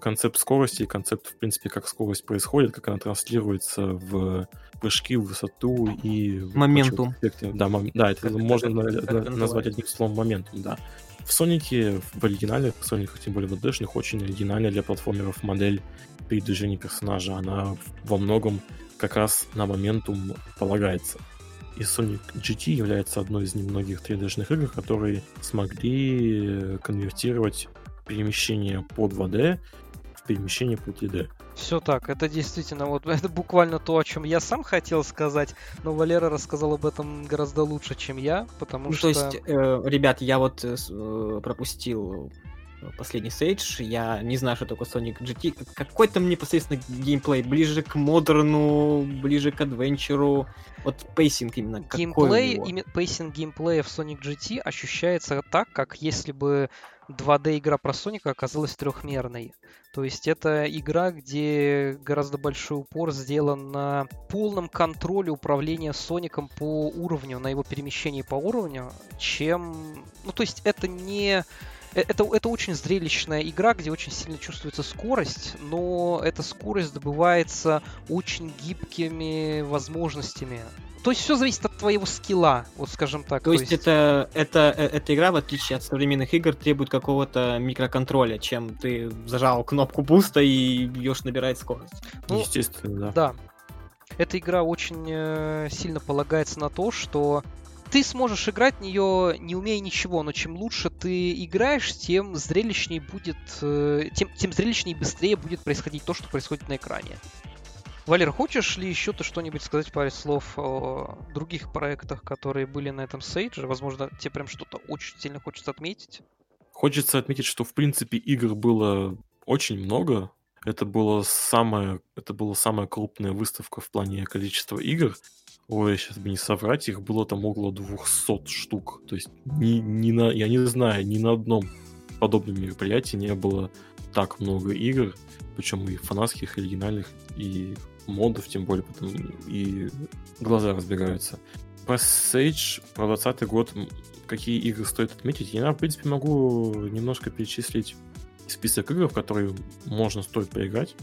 концепт скорости и концепт, в принципе, как скорость происходит, как она транслируется в прыжки, в высоту и... Моментум. аспектах. Да, мом- да, это Как- можно как на- как назвать одним словом моментум, да. В Сонике, в оригинале, в Сониках, тем более в ладошных, очень оригинальная для платформеров модель передвижения персонажа. Она во многом как раз на моментум полагается. И Sonic GT является одной из немногих 3D-шных игр, которые смогли конвертировать перемещение по 2D в перемещение по 3D. Все так, это действительно, вот это буквально то, о чем я сам хотел сказать, но Валера рассказал об этом гораздо лучше, чем я, потому Ну, что... то есть, э, ребят, я вот э, э, пропустил последний SAGE, я не знаю, что такое Sonic GT. Как- Какой-то мне непосредственно геймплей ближе к модерну, ближе к adventure у. Вот pacing именно какой у Геймплей, него? име- pacing геймплея в Sonic GT ощущается так, как если бы 2D игра про Соника оказалась трехмерной. То есть это игра, где гораздо большой упор сделан на полном контроле управления Соником по уровню, на его перемещении по уровню, чем... Ну, то есть это не... э, Это, это очень зрелищная игра, где очень сильно чувствуется скорость, но эта скорость добывается очень гибкими возможностями. То есть все зависит от твоего скилла, вот скажем так. То есть это, это, э, эта игра, в отличие от современных игр, требует какого-то микроконтроля, чем ты зажал кнопку буста и бьешь набирать скорость. Ну, Естественно, да. Да. Эта игра очень э, сильно полагается на то, что ты сможешь играть в нее не умея ничего, но чем лучше ты играешь, тем зрелищней будет, э, тем, тем зрелищней и быстрее будет происходить то, что происходит на экране. Валер, хочешь ли еще ты что-нибудь сказать пару слов о других проектах, которые были на этом сейдже? Возможно, тебе прям что-то очень сильно хочется отметить. Хочется отметить, что в принципе игр было очень много. Это было самая, это была самая крупная выставка в плане количества игр. Ой, сейчас бы не соврать, их было там около 200 штук. То есть ни, ни на, я не знаю, ни на одном подобном мероприятии не было так много игр, причем и фанатских, и оригинальных, и модов, тем более, потом и глаза разбегаются. Про Sage, про 20 год, какие игры стоит отметить, я, в принципе, могу немножко перечислить список игр, в которые можно стоит поиграть.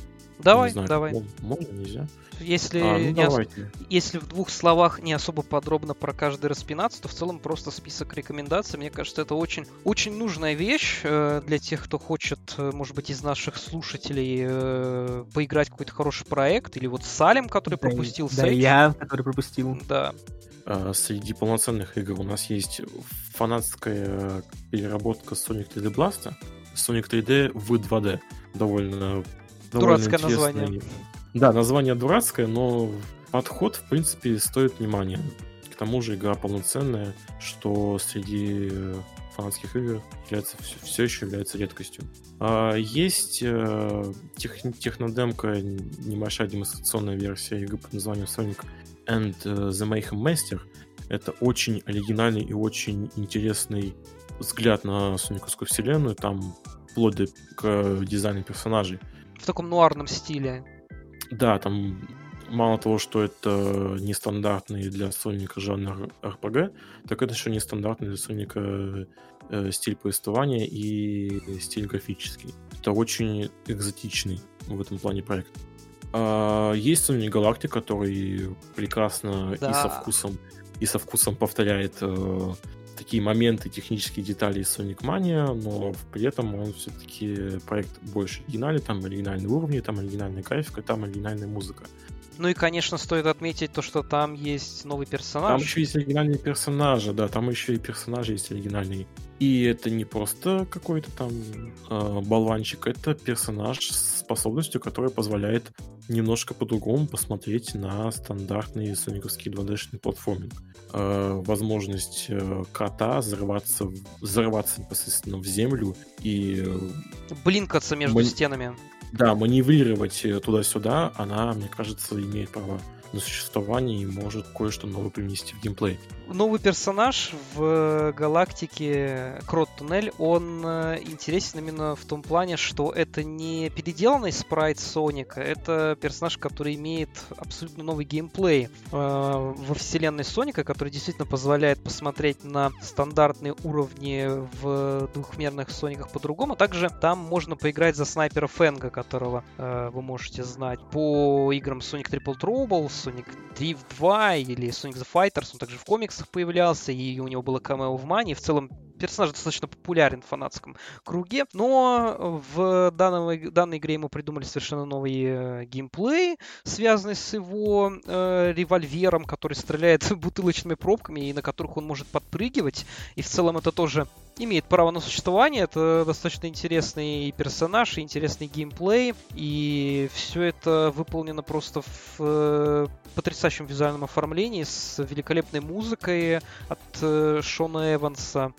Давай, Не знаю, давай. Можно, нельзя? Если, А, ну, не ос- если в двух словах не особо подробно про каждый распинаться, то в целом просто список рекомендаций. Мне кажется, это очень, очень нужная вещь э, для тех, кто хочет, э, может быть, из наших слушателей э, поиграть в какой-то хороший проект. Или вот Салем, который Да пропустил Да, Sage. я, который пропустил. Да. А, Среди полноценных игр у нас есть фанатская переработка Sonic 3D Blast, Sonic 3D в 2D. Довольно, довольно Дурацкое название. Да, название дурацкое, но подход, в принципе, стоит внимания. К тому же игра полноценная, что среди э, фанатских игр является, все, еще является редкостью. А, есть э, тех, технодемка, небольшая демонстрационная версия игры под названием Sonic and the Mayhem Master. Это очень оригинальный и очень интересный взгляд на сониковскую вселенную. Там вплоть до к дизайну персонажей. В таком нуарном стиле. Да, там мало того, что это нестандартный для Соника жанр RPG, так это еще нестандартный для Соника э, стиль повествования и стиль графический. Это очень экзотичный в этом плане проект. А, есть Sony Galactic, который прекрасно да. и со вкусом и со вкусом повторяет э, такие моменты, технические детали из Sonic Mania, но при этом он все-таки проект больше оригинальный, там оригинальные уровни, там оригинальная графика, там оригинальная музыка. Ну и, конечно, стоит отметить то, что там есть новый персонаж. Там еще есть оригинальные персонажи, да, там еще и персонажи есть оригинальные. И это не просто какой-то там э, болванчик, это персонаж с способностью, которая позволяет немножко по-другому посмотреть на стандартный сониковский 2D-шный платформинг. Э, возможность э, кота взрываться, взрываться непосредственно в землю и... Э, Блинкаться между Ман... стенами. Да, маневрировать э, туда-сюда, она, мне кажется, имеет право на существование и может кое-что новое принести в геймплей. Новый персонаж в галактике Крот Туннель, он э, интересен именно в том плане, что это не переделанный спрайт Соника, это персонаж, который имеет абсолютно новый геймплей э, во вселенной Соника, который действительно позволяет посмотреть на стандартные уровни в двухмерных Сониках по-другому. Также там можно поиграть за снайпера Фенга, которого э, вы можете знать по играм Sonic Triple Trouble, Sonic Drift 2 или Sonic the Fighters, он также в комиксах появлялся, и у него было камео в Мане. В целом персонаж достаточно популярен в фанатском круге, но в данной, данной игре ему придумали совершенно новый э, геймплей, связанный с его э, револьвером, который стреляет бутылочными пробками и на которых он может подпрыгивать. И в целом это тоже имеет право на существование. Это достаточно интересный персонаж интересный геймплей. И все это выполнено просто в э, потрясающем визуальном оформлении с великолепной музыкой от э, Шона Эванса.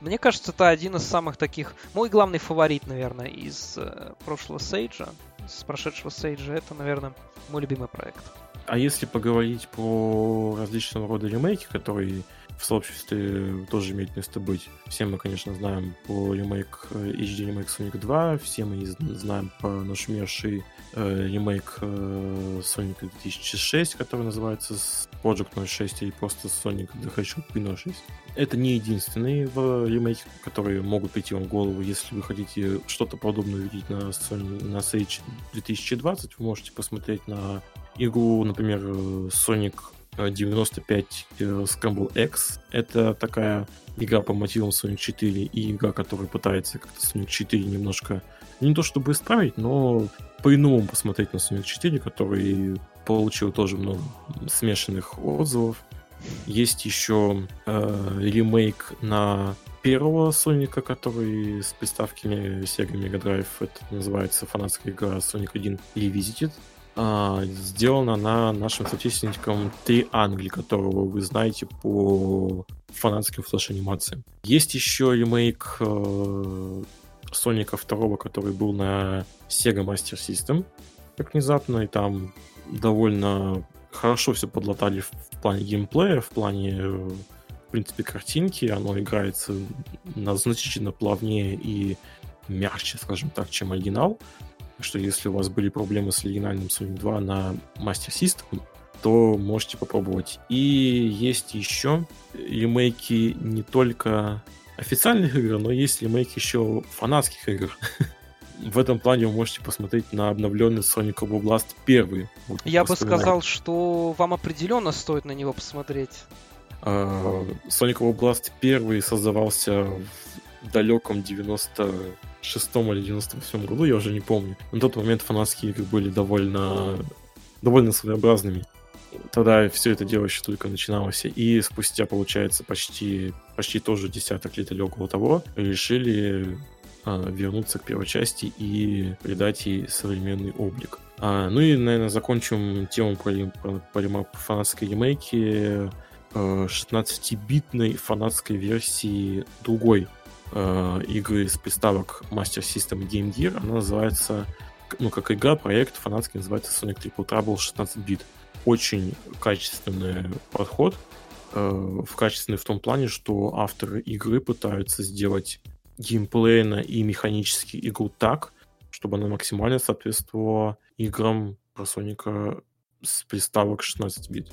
Мне кажется, это один из самых таких... Мой главный фаворит, наверное, из э, прошлого Сейджа, с прошедшего Сейджа. Это, наверное, мой любимый проект. А если поговорить по различного рода ремейки, которые в сообществе тоже имеет место быть. Все мы, конечно, знаем по ремейк HD ремейк Sonic 2, все мы знаем по нашумевший э, ремейк э, Sonic 2006, который называется Project 06 или просто Sonic the Hedgehog 06. Это не единственные в ремейки, которые могут прийти вам в голову. Если вы хотите что-то подобное увидеть на, Sony, на Sage 2020, вы можете посмотреть на игру, например, Sonic 95 э, Scramble X. Это такая игра по мотивам Sonic 4 и игра, которая пытается как-то Sonic 4 немножко не то чтобы исправить, но по-иному посмотреть на Sonic 4, который получил тоже много смешанных отзывов. Есть еще э, ремейк на первого Соника, который с приставками Sega Mega Drive. Это называется фанатская игра Sonic 1 Revisited а, сделана на нашим соотечественником Три Англи, которого вы знаете по фанатским флеш-анимациям. Есть еще ремейк э, Соника 2, который был на Sega Master System, как внезапно, и там довольно хорошо все подлатали в плане геймплея, в плане, в принципе, картинки. Оно играется на значительно плавнее и мягче, скажем так, чем оригинал что если у вас были проблемы с оригинальным Sonic 2 на Master System, то можете попробовать. И есть еще ремейки не только официальных игр, но есть ремейки еще фанатских игр. В этом плане вы можете посмотреть на обновленный Sonic Blast 1. Вот, Я бы сказал, что вам определенно стоит на него посмотреть. Uh, Sonic Blast 1 создавался в далеком 90 96 или 98 году, я уже не помню. На тот момент фанатские игры были довольно, довольно своеобразными. Тогда все это дело еще только начиналось. И спустя, получается, почти, почти тоже десяток лет или около того, решили а, вернуться к первой части и придать ей современный облик. А, ну и, наверное, закончим тему про, про, про фанатской ремейки 16-битной а, фанатской версии другой э, игры с приставок Master System Game Gear. Она называется, ну, как игра, проект фанатский, называется Sonic Triple Trouble 16 бит. Очень качественный подход. Э, в качественный в том плане, что авторы игры пытаются сделать геймплейно и механически игру так, чтобы она максимально соответствовала играм про Соника с приставок 16 бит.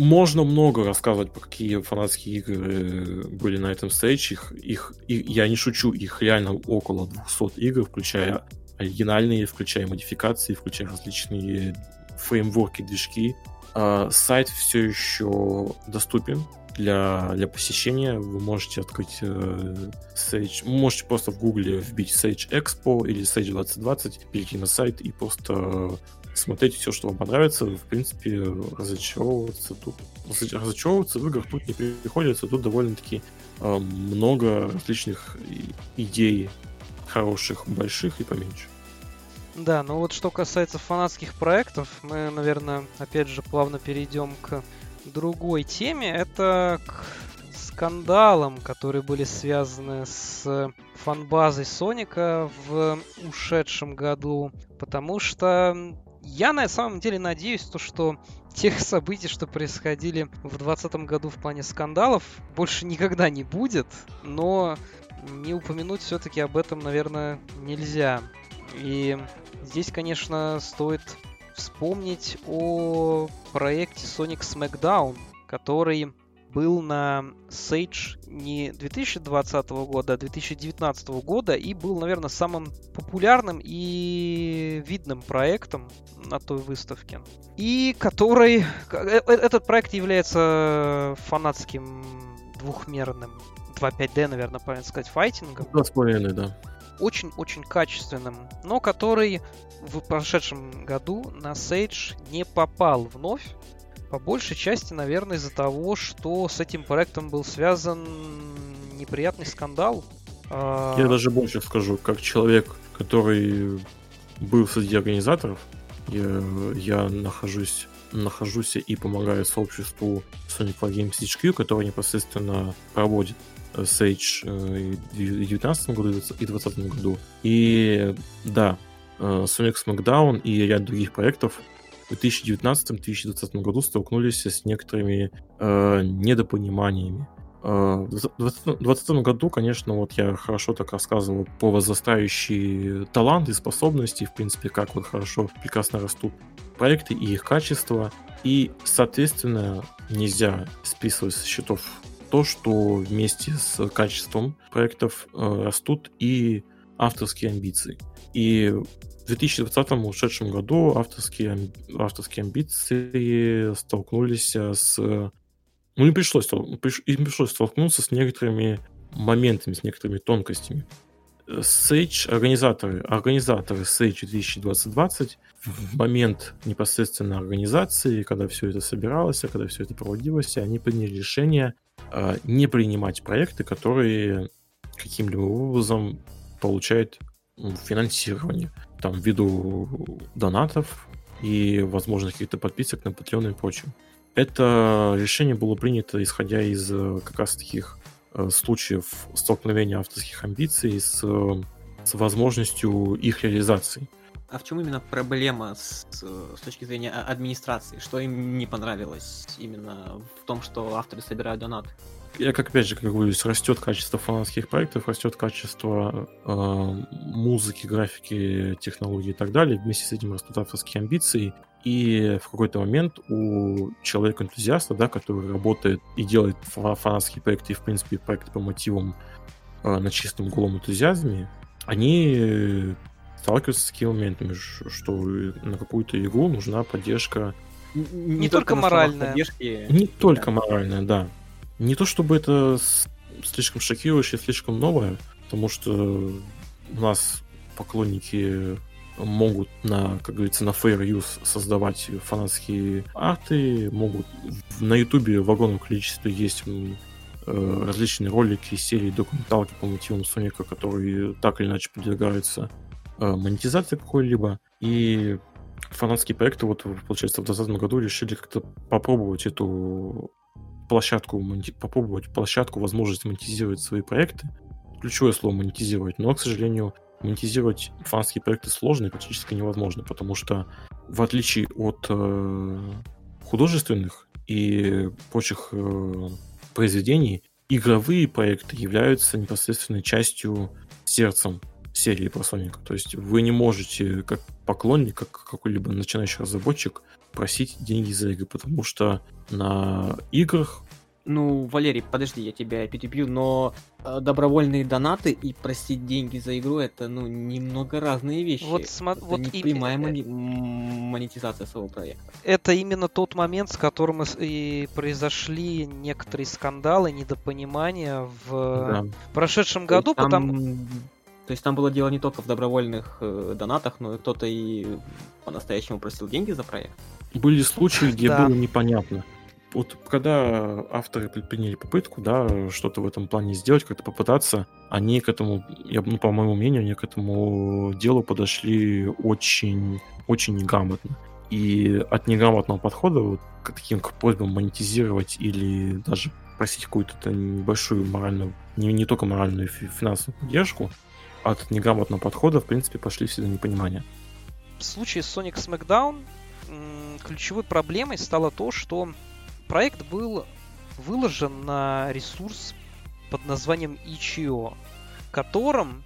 Можно много рассказывать, про какие фанатские игры были на этом стейдже. Их, их, их, я не шучу, их реально около 200 игр, включая оригинальные, включая модификации, включая различные фреймворки, движки. А, сайт все еще доступен для, для посещения. Вы можете открыть э, Sage, можете просто в гугле вбить Sage Expo или Sage 2020, перейти на сайт и просто смотреть все, что вам понравится. В принципе, разочаровываться тут разочаровываться в играх тут не приходится. Тут довольно-таки э, много различных идей хороших, больших и поменьше. Да, ну вот что касается фанатских проектов, мы, наверное, опять же плавно перейдем к другой теме. Это к скандалам, которые были связаны с фанбазой Соника в ушедшем году. Потому что я на самом деле надеюсь, то, что тех событий, что происходили в 2020 году в плане скандалов, больше никогда не будет. Но не упомянуть все-таки об этом, наверное, нельзя. И здесь, конечно, стоит вспомнить о проекте Sonic Smackdown, который был на Sage не 2020 года, а 2019 года и был, наверное, самым популярным и видным проектом на той выставке. И который... Э, э, этот проект является фанатским двухмерным 2.5D, наверное, правильно сказать, файтингом. 2.5, да очень-очень качественным, но который в прошедшем году на Sage не попал вновь. По большей части, наверное, из-за того, что с этим проектом был связан неприятный скандал. А, я даже больше скажу, как человек, который был среди организаторов, я, я нахожусь нахожусь и помогаю сообществу Sonic War Games HQ, который непосредственно проводит Sage э, в 2019 году и 2020 году. И да, э, Sonic Smackdown и ряд других проектов в 2019-2020 году столкнулись с некоторыми э, недопониманиями. Э, в 2020 году, конечно, вот я хорошо так рассказывал по возрастающие таланты, способности, в принципе, как вот хорошо, прекрасно растут проекты и их качество. И, соответственно, нельзя списывать со счетов то, что вместе с качеством проектов э, растут и авторские амбиции. И 2020 ушедшем году авторские, авторские амбиции столкнулись с... Ну, не пришлось, им пришлось столкнуться с некоторыми моментами, с некоторыми тонкостями. Sage, организаторы, организаторы Sage 2020 в момент непосредственно организации, когда все это собиралось, когда все это проводилось, они приняли решение э, не принимать проекты, которые каким-либо образом получают финансирование, там, ввиду донатов и, возможно, каких-то подписок на Patreon и прочем. Это решение было принято, исходя из э, как раз таких э, случаев столкновения авторских амбиций с, с возможностью их реализации. А в чем именно проблема с, с точки зрения а, администрации? Что им не понравилось именно в том, что авторы собирают донат? Я, как опять же, как говорю, растет качество фанатских проектов, растет качество э, музыки, графики, технологий и так далее. Вместе с этим растут авторские амбиции. И в какой-то момент у человека-энтузиаста, да, который работает и делает фанатские проекты, и, в принципе, проекты по мотивам э, на чистом голом энтузиазме, они сталкиваются с такими моментами, что на какую-то игру нужна поддержка. Не, не только, только моральная. Не да. только моральная, да. Не то чтобы это слишком шокирующее, слишком новое, потому что у нас поклонники могут на, как говорится, на fair use создавать фанатские арты, могут на ютубе в огромном количестве есть э, различные ролики, серии, документалки по мотивам Соника, которые так или иначе подвергаются Э, монетизации какой-либо. И фанатские проекты, вот, получается, в 2020 году решили как-то попробовать эту площадку, попробовать площадку, возможность монетизировать свои проекты. Ключевое слово монетизировать, но, к сожалению, монетизировать фанатские проекты сложно и практически невозможно, потому что в отличие от э, художественных и прочих э, произведений, игровые проекты являются непосредственной частью сердцем серии про Соника. То есть вы не можете, как поклонник, как какой-либо начинающий разработчик, просить деньги за игры, потому что на играх Ну, Валерий, подожди, я тебя перебью, но э, добровольные донаты и просить деньги за игру это, ну, немного разные вещи. Вот, смо- Это вот не и- прямая э, мони- монетизация своего проекта. это именно тот момент, с которым и произошли некоторые скандалы, недопонимания в да, прошедшем году, там- потому То есть там было дело не только в добровольных э, донатах, но и кто-то и по-настоящему просил деньги за проект. были случаи, где Да. было непонятно. Вот когда авторы предприняли попытку, да, что-то в этом плане сделать, как-то попытаться, они к этому, я, ну, по моему мнению, они к этому делу подошли очень, очень неграмотно. И от неграмотного подхода вот, к таким к просьбам монетизировать или даже просить какую-то небольшую моральную, не, не только моральную фи- финансовую поддержку, от неграмотного подхода, в принципе, пошли всегда непонимания. в случае с Sonic Smackdown ключевой проблемой стало то, что проект был выложен на ресурс под названием Itch.io, в котором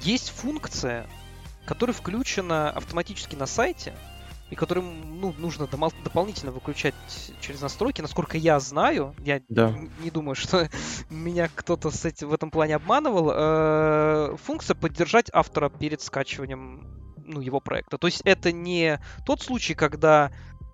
есть функция, которая включена автоматически на сайте, и которую ну, нужно дополнительно выключать через настройки. Насколько я знаю, я Да. не думаю, что меня кто-то с этим, в этом плане обманывал, э, функция поддержать автора перед скачиванием ну, его проекта. То есть это не тот случай, когда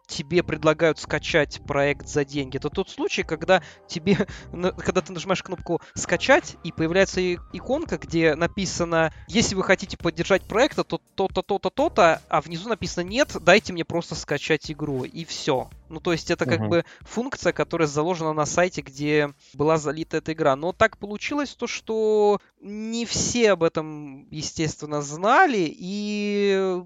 тебе предлагают скачать проект за деньги. Это тот случай, когда тебе, когда ты нажимаешь кнопку скачать, и появляется иконка, где написано, если вы хотите поддержать проект, то то-то, то-то, то-то, а внизу написано нет, дайте мне просто скачать игру, и все. Ну, то есть это как Мгм. бы функция, которая заложена на сайте, где была залита эта игра. Но так получилось то, что не все об этом, естественно, знали, и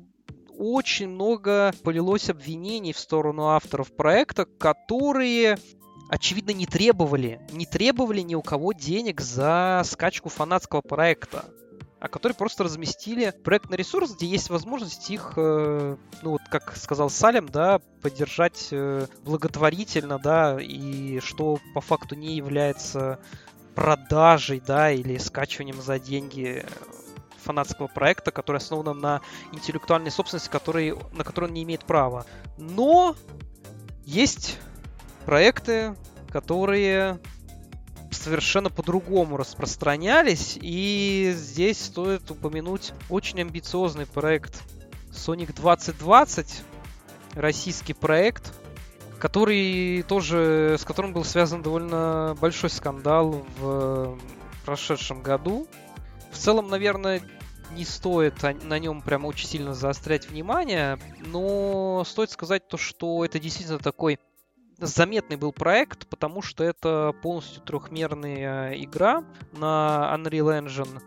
очень много полилось обвинений в сторону авторов проекта, которые очевидно не требовали, не требовали ни у кого денег за скачку фанатского проекта, а которые просто разместили проект на ресурс, где есть возможность их, э, ну вот как сказал Салем, да, поддержать э, благотворительно, да, и что по факту не является продажей, да, или скачиванием за деньги фанатского проекта, который основан на интеллектуальной собственности, который, на которую он не имеет права. Но есть проекты, которые совершенно по-другому распространялись, и здесь стоит упомянуть очень амбициозный проект Sonic 2020, российский проект, который тоже, с которым был связан довольно большой скандал в прошедшем году. В целом, наверное, не стоит на нем прямо очень сильно заострять внимание, но стоит сказать то, что это действительно такой заметный был проект, потому что это полностью трехмерная игра на Unreal Engine.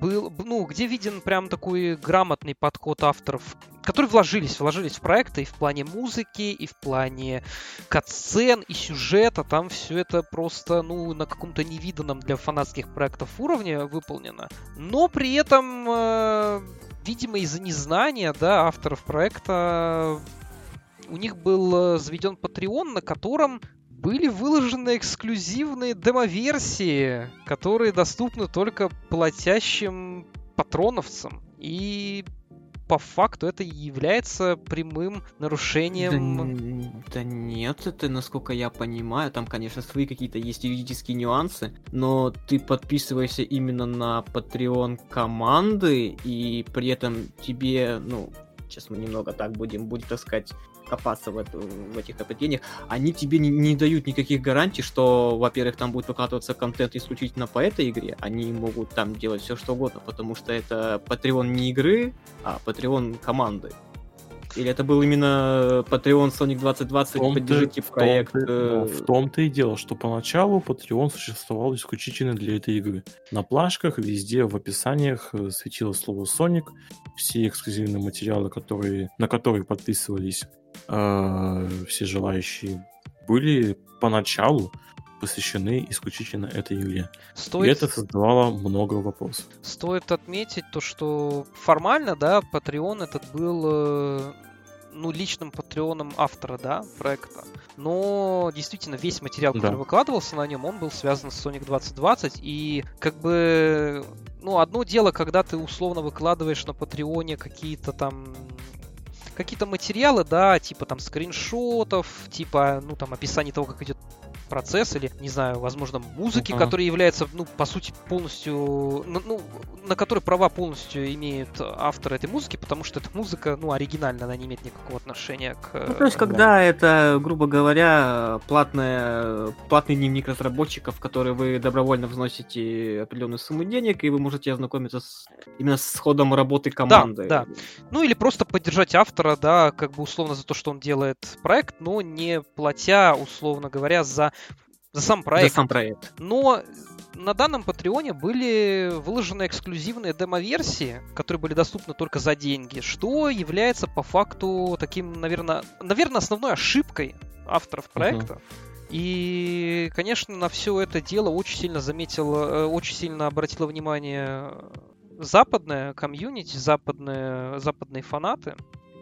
Был, ну, где виден прям такой грамотный подход авторов, которые вложились, вложились в проекты и в плане музыки, и в плане катсцен, и сюжета. Там все это просто, ну, на каком-то невиданном для фанатских проектов уровне выполнено. Но при этом, э, видимо, из-за незнания, да, авторов проекта у них был э, заведен Patreon, на котором были выложены эксклюзивные демо-версии, которые доступны только платящим патроновцам. И по факту это является прямым Да, нарушением... н- да нет, это, насколько я понимаю, там, конечно, свои какие-то есть юридические нюансы, но ты подписываешься именно на Patreon команды, и при этом тебе, ну, сейчас мы немного так будем, будем, так сказать, копаться в, эту- в этих определениях, они тебе не, не дают никаких гарантий, что, во-первых, там будет выкладываться контент исключительно по этой игре, они могут там делать все что угодно, потому что это Patreon не игры, а Patreon команды. Или это был именно Patreon Sonic 2020, В том-то- поддержите в том-то- проект. да, э, в том-то и дело, что поначалу Patreon существовал исключительно для этой игры. На плашках везде в описаниях э, светило слово Sonic, все эксклюзивные материалы, которые, на которые подписывались все желающие, были поначалу посвящены исключительно этой игре. И Стоит, это создавало много вопросов. стоит отметить то, что формально, да, Patreon этот был э, ну, личным патреоном автора, да, проекта. Но действительно весь материал, который Да. выкладывался на нем, он был связан с Sonic 2020. И как бы, ну, одно дело, когда ты условно выкладываешь на Патреоне какие-то там какие-то материалы, да, типа там скриншотов, типа, ну там описание того, как идет процесс или, не знаю, возможно, музыки, uh-huh. которая является, ну, по сути, полностью, ну, на которой права полностью имеют автор этой музыки, потому что эта музыка, ну, оригинальная, она не имеет никакого отношения к... Ну, то есть, когда это, грубо говоря, платная, платный дневник разработчиков, в который вы добровольно вносите определенную сумму денег, и вы можете ознакомиться с, именно с ходом работы команды. Да, да. Ну, или просто поддержать автора, да, как бы условно за то, что он делает проект, но не платя, условно говоря, за за сам проект. За сам проект. Но на данном Патреоне были выложены эксклюзивные демо-версии, которые были доступны только за деньги, что является по факту таким, наверное, наверное основной ошибкой авторов проекта. Uh-huh. И, конечно, на все это дело очень сильно заметил, э, очень сильно обратило внимание западная комьюнити, западные, западные фанаты.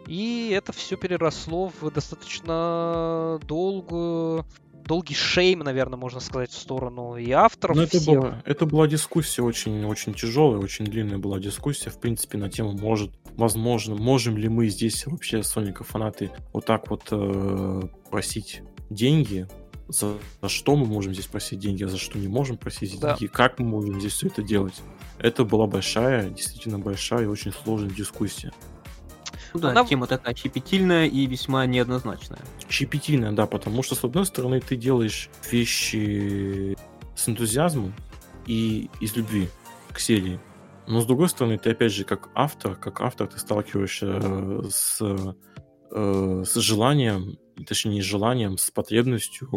И это все переросло в достаточно долгую долгий шейм, наверное, можно сказать, в сторону и авторов. Но это, была, это была дискуссия очень, очень тяжелая, очень длинная была дискуссия, в принципе, на тему, может, возможно, можем ли мы здесь вообще, Соника фанаты, вот так вот э, просить деньги, за, за что мы можем здесь просить деньги, а за что не можем просить да. деньги, как мы можем здесь все это делать. Это была большая, действительно большая и очень сложная дискуссия. Ну да, Она... тема такая щепетильная и весьма неоднозначная. Щепетильная, да, потому что, с одной стороны, ты делаешь вещи с энтузиазмом и из любви к серии. Но с другой стороны, ты опять же как автор, как автор ты сталкиваешься э, с, э, с желанием, точнее не с желанием, с потребностью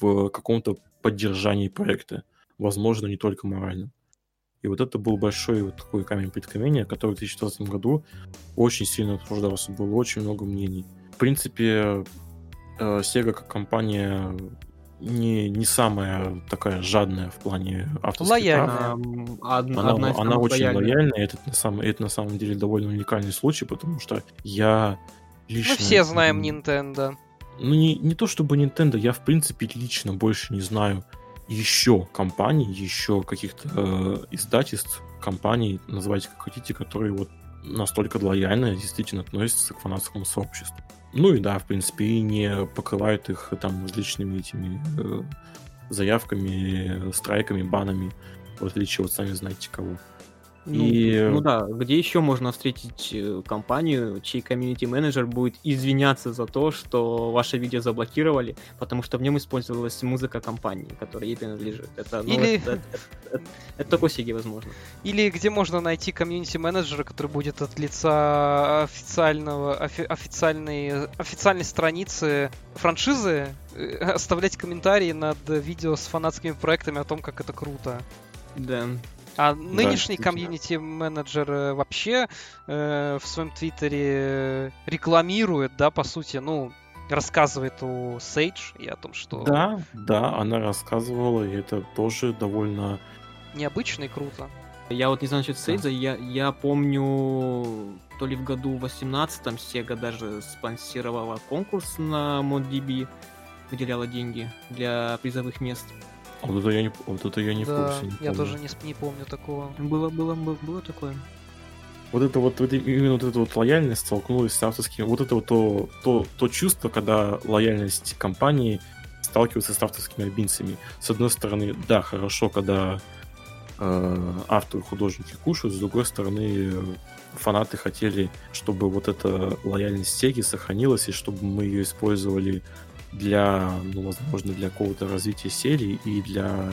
в каком-то поддержании проекта. Возможно, не только морально. И вот это был большой вот такой камень преткновения, который в 2020 году очень сильно обсуждался. Было очень много мнений. В принципе, э, Sega как компания не, не самая такая жадная в плане авторских Лояльная. прав. Одна, она одна она очень лояльная. лояльная. Это на, самом, это на самом деле довольно уникальный случай, потому что я лично... Мы все знаем Nintendo. Ну, не, не то чтобы Nintendo, я в принципе лично больше не знаю еще компаний, еще каких-то э, издательств, компаний, называйте как хотите, которые вот настолько лояльно действительно относятся к фанатскому сообществу. Ну и да, в принципе, и не покрывают их там различными этими э, заявками, страйками, банами, в отличие от сами знаете кого. Ну, и... ну да, где еще можно встретить э, компанию, чей комьюнити-менеджер будет извиняться за то, что ваше видео заблокировали, потому что в нем использовалась музыка компании, которая ей принадлежит. Это, ну, Или... это, это, это, это такой возможно. Или где можно найти комьюнити-менеджера, который будет от лица официального, офи, официальной, официальной страницы франшизы э, оставлять комментарии над видео с фанатскими проектами о том, как это круто. Да. А нынешний комьюнити-менеджер э, вообще э, в своем твиттере рекламирует, да, по сути, ну, рассказывает о Сейдж и о том, что... Да, да, она рассказывала, и это тоже довольно... Необычно и круто. Я вот не знаю насчет Сейджа, да. я, я помню, то ли в году 18-м Sega даже спонсировала конкурс на ModDB, выделяла деньги для призовых мест. Вот это я не, вот это я не да, в курсе. Не я помню. тоже не, не помню такого. Было, было, было, было такое. Вот это вот, вот именно вот эта вот лояльность столкнулась с авторским. Вот это вот то, то, то чувство, когда лояльность компании сталкивается с авторскими обинцами. С одной стороны, да, хорошо, когда э, авторы, художники кушают, с другой стороны, фанаты хотели, чтобы вот эта лояльность Сеги сохранилась, и чтобы мы ее использовали для, ну, возможно, для какого-то развития серии и для,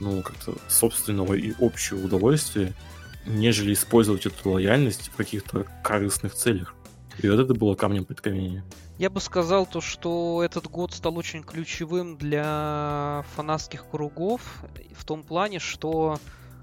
ну, как-то собственного и общего удовольствия, нежели использовать эту лояльность в каких-то корыстных целях. И вот это было камнем преткновения. Я бы сказал то, что этот год стал очень ключевым для фанатских кругов в том плане, что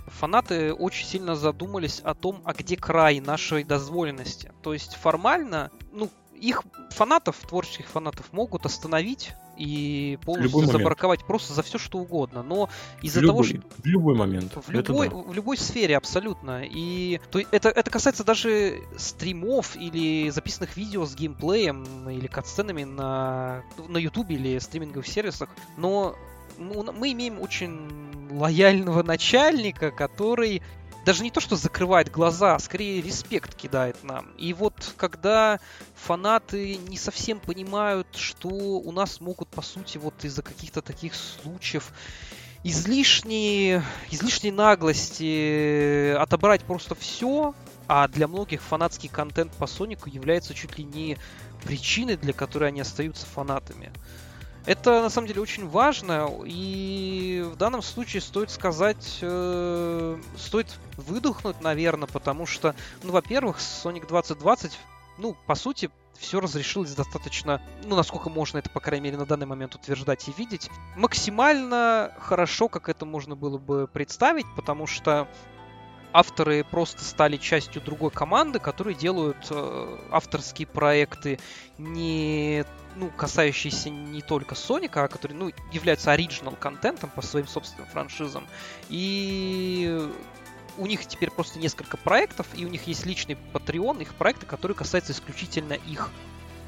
фанаты очень сильно задумались о том, а где край нашей дозволенности. То есть формально, ну, их фанатов, творческих фанатов могут остановить и полностью забарковать просто за все что угодно. Но из-за того, что... В любой момент. В любой, да. в любой сфере абсолютно. И то, это, это касается даже стримов или записанных видео с геймплеем или катсценами на, на YouTube или стриминговых сервисах. Но ну, мы имеем очень лояльного начальника, который даже не то, что закрывает глаза, а скорее респект кидает нам. И вот когда фанаты не совсем понимают, что у нас могут, по сути, вот из-за каких-то таких случаев излишней, излишней наглости отобрать просто все, а для многих фанатский контент по Сонику является чуть ли не причиной, для которой они остаются фанатами. Это на самом деле очень важно, и в данном случае стоит сказать, э, стоит выдохнуть, наверное, потому что, ну, во-первых, Sonic 2020, ну, по сути, все разрешилось достаточно, ну, насколько можно это, по крайней мере, на данный момент утверждать и видеть, максимально хорошо, как это можно было бы представить, потому что авторы просто стали частью другой команды, которые делают э, авторские проекты не ну, касающиеся не только Соника, а которые ну, являются оригинал контентом по своим собственным франшизам. И у них теперь просто несколько проектов, и у них есть личный Patreon, их проекты, которые касаются исключительно их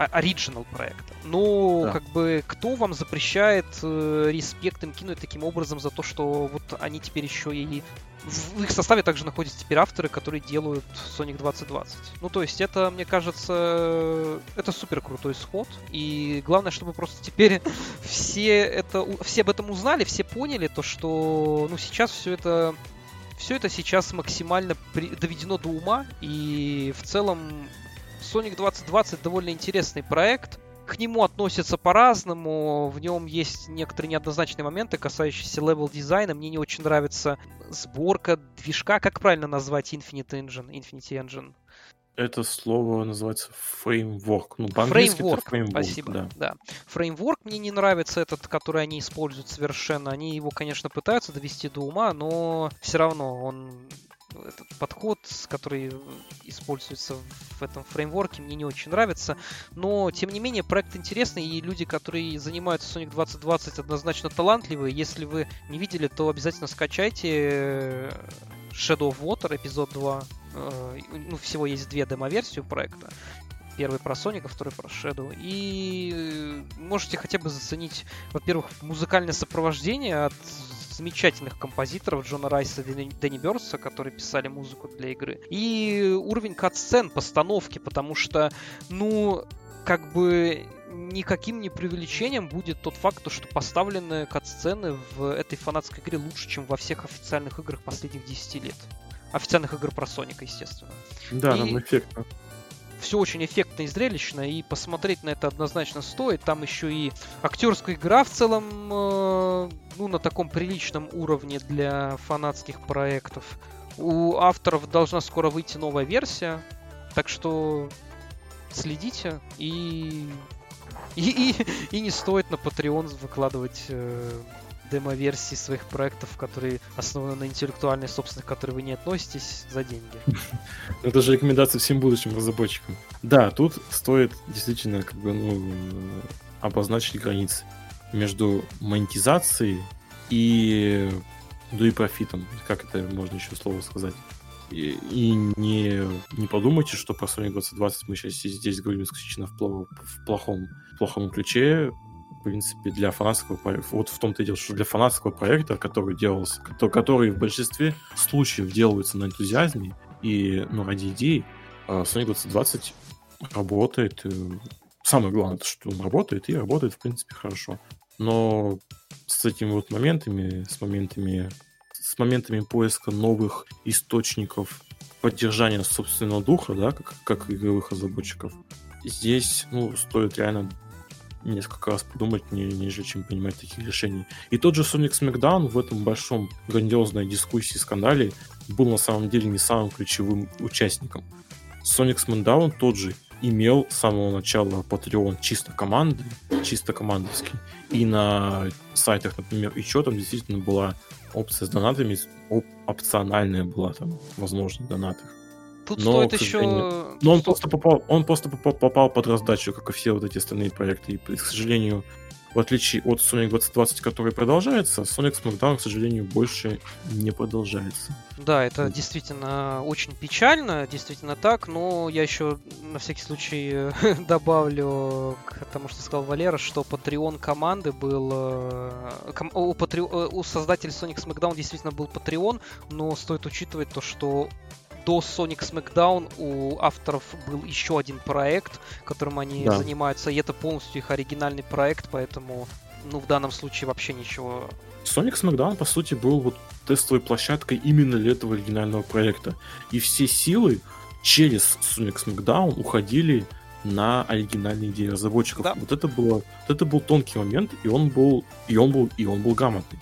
оригинал проекта. Но да. как бы кто вам запрещает э, респект им кинуть таким образом за то, что вот они теперь еще и в их составе также находятся теперь авторы, которые делают Sonic 2020. Ну, то есть это, мне кажется, это супер крутой исход. И главное, чтобы просто теперь все это, все об этом узнали, все поняли то, что, ну, сейчас все это все это сейчас максимально при... доведено до ума, и в целом Sonic 2020 довольно интересный проект. К нему относятся по-разному, в нем есть некоторые неоднозначные моменты, касающиеся level дизайна. Мне не очень нравится сборка движка. Как правильно назвать Infinite Engine? Infinity Engine? Это слово называется фреймворк. Ну, фреймворк, спасибо. Да. да. Фреймворк мне не нравится этот, который они используют совершенно. Они его, конечно, пытаются довести до ума, но все равно он этот подход, который используется в этом фреймворке, мне не очень нравится. Но, тем не менее, проект интересный, и люди, которые занимаются Sonic 2020, однозначно талантливые. Если вы не видели, то обязательно скачайте э, Shadow of Water, эпизод 2. Э, ну, всего есть две демо-версии проекта. Первый про Соника, второй про Shadow. И э, можете хотя бы заценить, во-первых, музыкальное сопровождение от замечательных композиторов Джона Райса и Дэнни Бёрса, которые писали музыку для игры. И уровень кат-сцен, постановки, потому что, ну, как бы никаким не преувеличением будет тот факт, что поставлены кат-сцены в этой фанатской игре лучше, чем во всех официальных играх последних 10 лет. Официальных игр про Соника, естественно. Да, и... нам эффектно все очень эффектно и зрелищно, и посмотреть на это однозначно стоит. Там еще и актерская игра в целом, э, ну, на таком приличном уровне для фанатских проектов. У авторов должна скоро выйти новая версия, так что следите и и, и, и не стоит на Patreon выкладывать э, демо-версии своих проектов, которые основаны на интеллектуальной собственности, к которой вы не относитесь, за деньги. Это же рекомендация всем будущим разработчикам. Да, тут стоит действительно как бы, ну, обозначить границы между монетизацией и да и профитом, как это можно еще слово сказать. И, и не, не подумайте, что про Sony 2020 мы сейчас здесь говорим исключительно в плохом, в плохом ключе в принципе, для фанатского проекта. Вот в том-то и дело, что для фанатского проекта, который делался, который, в большинстве случаев делаются на энтузиазме и ну, ради идей, Sonic 2020 работает. Э, самое главное, что он работает, и работает, в принципе, хорошо. Но с этими вот моментами, с моментами, с моментами поиска новых источников поддержания собственного духа, да, как, как игровых разработчиков, здесь, ну, стоит реально несколько раз подумать, не, нежели чем принимать такие решения. И тот же Sonic Smackdown в этом большом грандиозной дискуссии, скандале был на самом деле не самым ключевым участником. Sonic Smackdown тот же имел с самого начала Patreon чисто команды, чисто командовский. И на сайтах, например, что там действительно была опция с донатами, оп- опциональная была там возможность донатов. Тут но, стоит еще... Но он просто, попал, он просто попал, попал под раздачу, как и все вот эти остальные проекты. И, к сожалению, в отличие от Sonic 2020, который продолжается, Sonic SmackDown, к сожалению, больше не продолжается. Да, это действительно очень печально, действительно так, но я еще на всякий случай добавлю к тому, что сказал Валера, что Patreon команды был... Э, у, Патре... Э, у создателей Sonic SmackDown действительно был Patreon, но стоит учитывать то, что до Sonic SmackDown у авторов был еще один проект, которым они да. занимаются, и это полностью их оригинальный проект, поэтому, ну, в данном случае вообще ничего. Sonic SmackDown, по сути, был вот тестовой площадкой именно для этого оригинального проекта. И все силы через Sonic SmackDown уходили на оригинальные идеи разработчиков. Да. Вот это было, вот это был тонкий момент, и он был, и он был, и он был грамотный.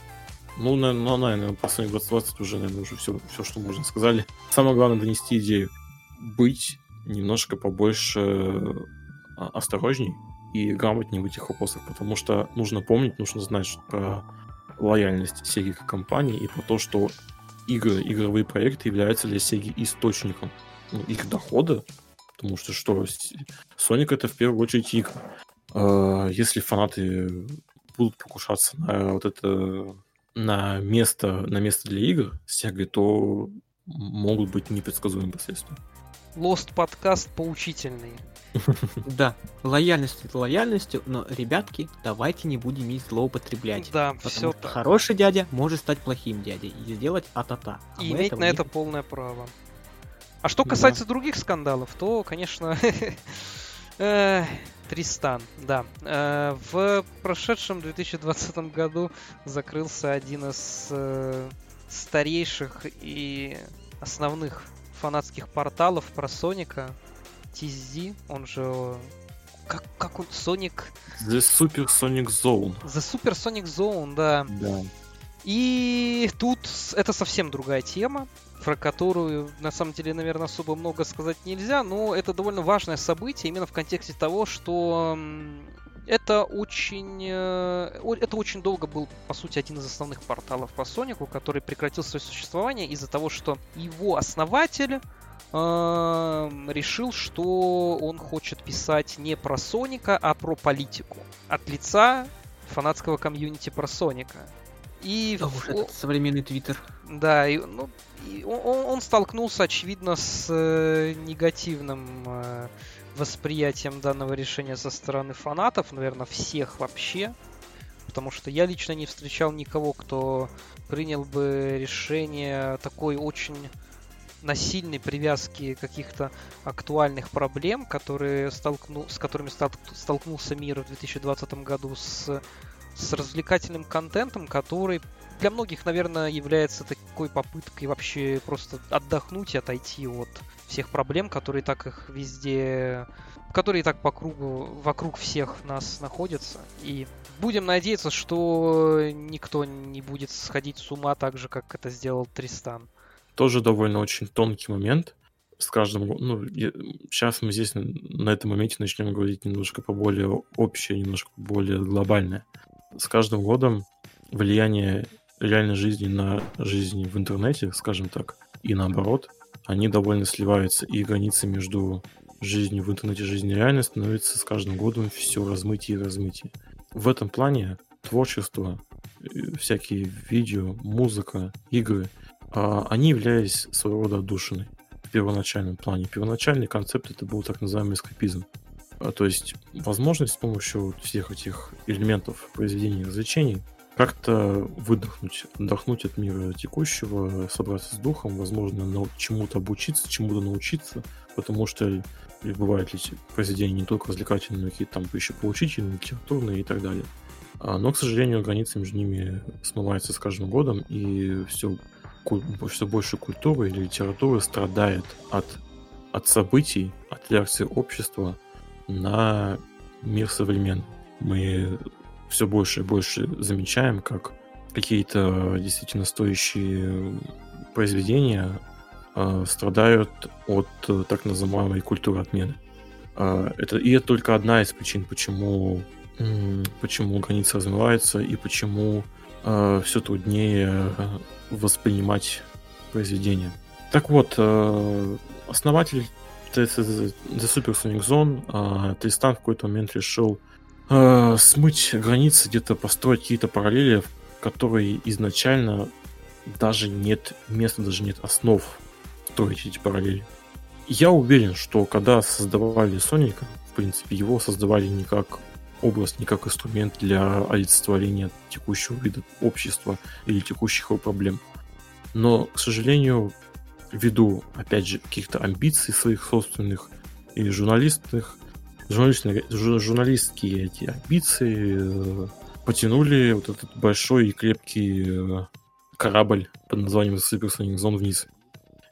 Ну, наверное, ну, наверное последний 2020 уже, наверное, уже все, все, что можно сказали. Самое главное донести идею. Быть немножко побольше а, осторожней и грамотнее в этих вопросах, потому что нужно помнить, нужно знать про лояльность Sega как компании и про то, что игры, игровые проекты являются для Sega источником ну, их дохода, потому что что, Sonic это в первую очередь игра. А, если фанаты будут покушаться на вот это на место, на место для игр с Sega, то могут быть непредсказуемые последствия. Lost подкаст поучительный. Да, лояльность это лояльностью, но, ребятки, давайте не будем их злоупотреблять. Да, все так. хороший дядя может стать плохим дядей и сделать а-та-та. А и иметь на это полное право. А что касается других скандалов, то, конечно, э, Тристан, да. Э, в прошедшем 2020 году закрылся один из э, старейших и основных фанатских порталов про Соника. TZ, он же... Как, как он? Соник... The Super Sonic Zone. The Super Sonic Zone, да. Да. И тут это совсем другая тема про которую, на самом деле, наверное, особо много сказать нельзя, но это довольно важное событие именно в контексте того, что это очень, э, это очень долго был, по сути, один из основных порталов по Сонику, который прекратил свое существование из-за того, что его основатель э, решил, что он хочет писать не про Соника, а про политику от лица фанатского комьюнити про Соника. И О, в... этот современный твиттер. Да, и, ну, и он, он столкнулся, очевидно, с э, негативным э, восприятием данного решения со стороны фанатов, наверное, всех вообще. Потому что я лично не встречал никого, кто принял бы решение такой очень насильной привязки каких-то актуальных проблем, которые столкну, с которыми столкнулся мир в 2020 году с с развлекательным контентом, который для многих, наверное, является такой попыткой вообще просто отдохнуть и отойти от всех проблем, которые так их везде, которые так по кругу, вокруг всех нас находятся. И будем надеяться, что никто не будет сходить с ума так же, как это сделал Тристан. Тоже довольно очень тонкий момент. С каждым, ну, я, сейчас мы здесь на этом моменте начнем говорить немножко поболее общее, немножко более глобальное с каждым годом влияние реальной жизни на жизнь в интернете, скажем так, и наоборот, они довольно сливаются, и границы между жизнью в интернете и жизнью реальной становятся с каждым годом все размытие и размытие. В этом плане творчество, э, всякие видео, музыка, игры, а, они являлись своего рода отдушиной в первоначальном плане. Первоначальный концепт это был так называемый эскапизм. А, то есть возможность с помощью всех этих элементов произведения развлечений как-то выдохнуть, отдохнуть от мира текущего, собраться с духом, возможно, чему-то обучиться, чему-то научиться, потому что бывают ли произведения не только развлекательные, но какие-то там еще поучительные, литературные и так далее. А, но, к сожалению, границы между ними смываются с каждым годом, и все, все больше культуры или литературы страдает от, от событий, от реакции общества, на мир современный. Мы все больше и больше замечаем, как какие-то действительно стоящие произведения э, страдают от э, так называемой культуры отмены. Э, это, и это только одна из причин, почему, э, почему границы размываются и почему э, все труднее воспринимать произведения. Так вот, основатель The Super Sonic Zone, а, Тристан в какой-то момент решил э, смыть границы, где-то построить какие-то параллели, которые изначально даже нет места, даже нет основ строить эти параллели. Я уверен, что когда создавали Соника, в принципе, его создавали не как образ, не как инструмент для олицетворения текущего вида общества или текущих его проблем. Но, к сожалению, ввиду, опять же, каких-то амбиций своих собственных или журналистных, журналистские эти амбиции э, потянули вот этот большой и крепкий э, корабль под названием Supersonic Zone вниз.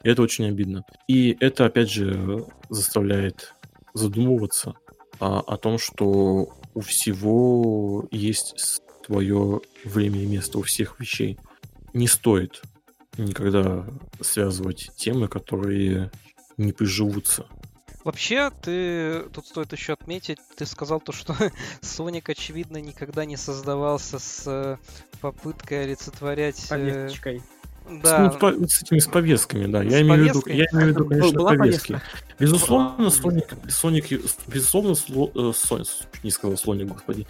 И это очень обидно. И это, опять же, заставляет задумываться о, о том, что у всего есть свое время и место у всех вещей. Не стоит никогда связывать темы, которые не приживутся. Вообще, ты тут стоит еще отметить, ты сказал то, что Соник, очевидно, никогда не создавался с э, попыткой олицетворять... Э, Повесточкой. Да. С, ну, с этими с повестками, да. С я, имею виду, я имею в виду, конечно, Была повестки. Повестка. Безусловно, Соник, Соник, безусловно, Соник, не сказал Соник, господи.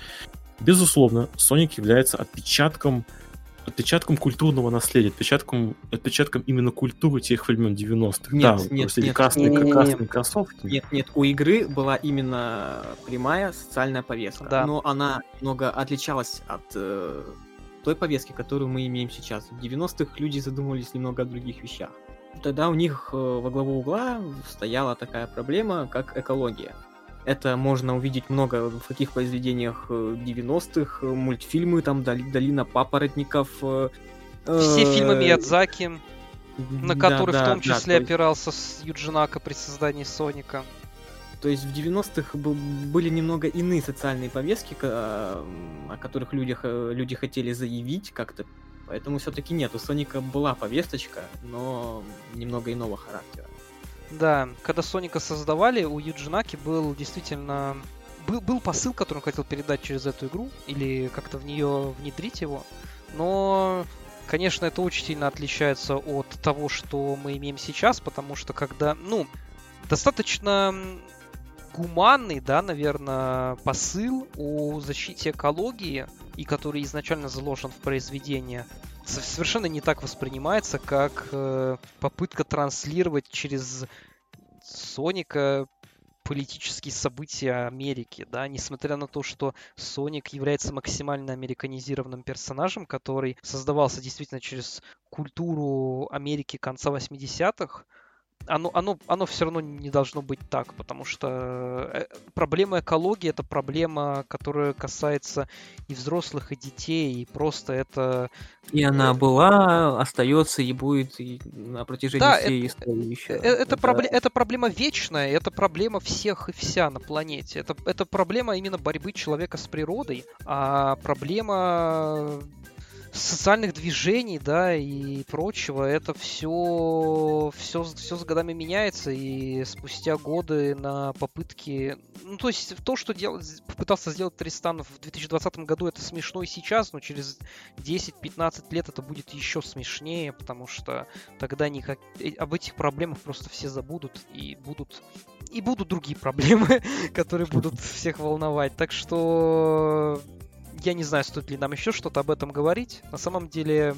Безусловно, Соник является отпечатком отпечатком культурного наследия, отпечатком, отпечатком именно культуры тех времен 90-х. Нет, да, нет, нет, красные, нет, красные нет, кроссовки. Нет, нет, у игры была именно прямая социальная повестка, да. но она много отличалась от э, той повестки, которую мы имеем сейчас. В 90-х люди задумывались немного о других вещах. Тогда у них э, во главу угла стояла такая проблема, как экология. Это можно увидеть много в каких произведениях 90-х, э, мультфильмы, там «Долина папоротников». Э, Все фильмы Миядзаки, на которые да, в том числе да, опирался с Юджинака при создании Соника. То есть в 90-х были немного иные социальные повестки, о которых люди, люди хотели заявить как-то. Поэтому все-таки нет, у Соника была повесточка, но немного иного характера. Да, когда Соника создавали, у Юджинаки был действительно... Был, был посыл, который он хотел передать через эту игру, или как-то в нее внедрить его. Но, конечно, это очень сильно отличается от того, что мы имеем сейчас, потому что когда, ну, достаточно гуманный, да, наверное, посыл о защите экологии, и который изначально заложен в произведение, совершенно не так воспринимается, как э, попытка транслировать через Соника политические события Америки, да, несмотря на то, что Соник является максимально американизированным персонажем, который создавался действительно через культуру Америки конца 80-х, оно, оно, оно все равно не должно быть так, потому что э, проблема экологии это проблема, которая касается и взрослых, и детей, и просто это... И она была, остается и будет и на протяжении да, всей это, истории еще. Это, это, пробле, это проблема вечная, это проблема всех и вся на планете. Это, это проблема именно борьбы человека с природой, а проблема социальных движений, да, и прочего, это все, все, все с годами меняется, и спустя годы на попытки... Ну, то есть то, что дел... попытался сделать Тристан в 2020 году, это смешно и сейчас, но через 10-15 лет это будет еще смешнее, потому что тогда никак... Э, об этих проблемах просто все забудут, и будут и будут другие проблемы, которые будут всех волновать. Так что я не знаю, стоит ли нам еще что-то об этом говорить. На самом деле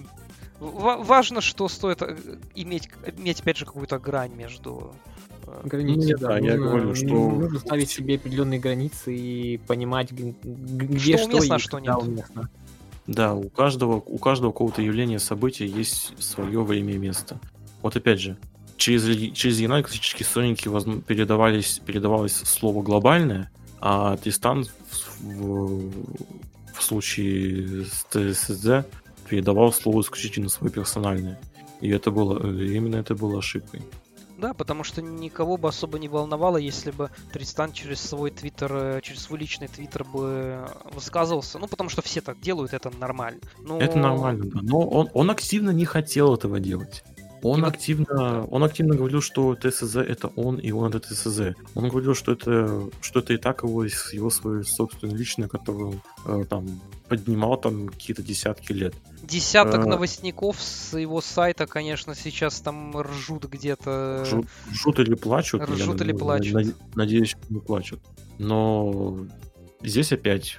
важно, что стоит э, иметь, иметь опять же какую-то грань между э, границы, да, да нужно, я говорю, что нужно ставить себе определенные границы и понимать, где что, что уместно, а что нет. Уместно. Да, у каждого, у каждого какого-то явления, события есть свое время и место. Вот опять же, через, через Янай классические соники передавались, передавалось слово глобальное, а Тристан в, в, в случае с ТСЗ передавал слово исключительно свое персональное. И это было, э, именно это было ошибкой. Да, потому что никого бы особо не волновало, если бы Тристан через свой твиттер, э, через свой личный твиттер бы высказывался. Ну, потому что все так делают, это нормально. Но... Это нормально, да. Но он, он активно не хотел этого делать. Он активно, он активно говорил, что ТСЗ это он, и он это ТСЗ. Он говорил, что это, что это и так его, его свое собственное личное, которое он э, там поднимал там какие-то десятки лет. Десяток а... новостников с его сайта, конечно, сейчас там ржут где-то. Ржут, ржут или плачут. Ржут я, или плачут. Надеюсь, не плачут. Но здесь опять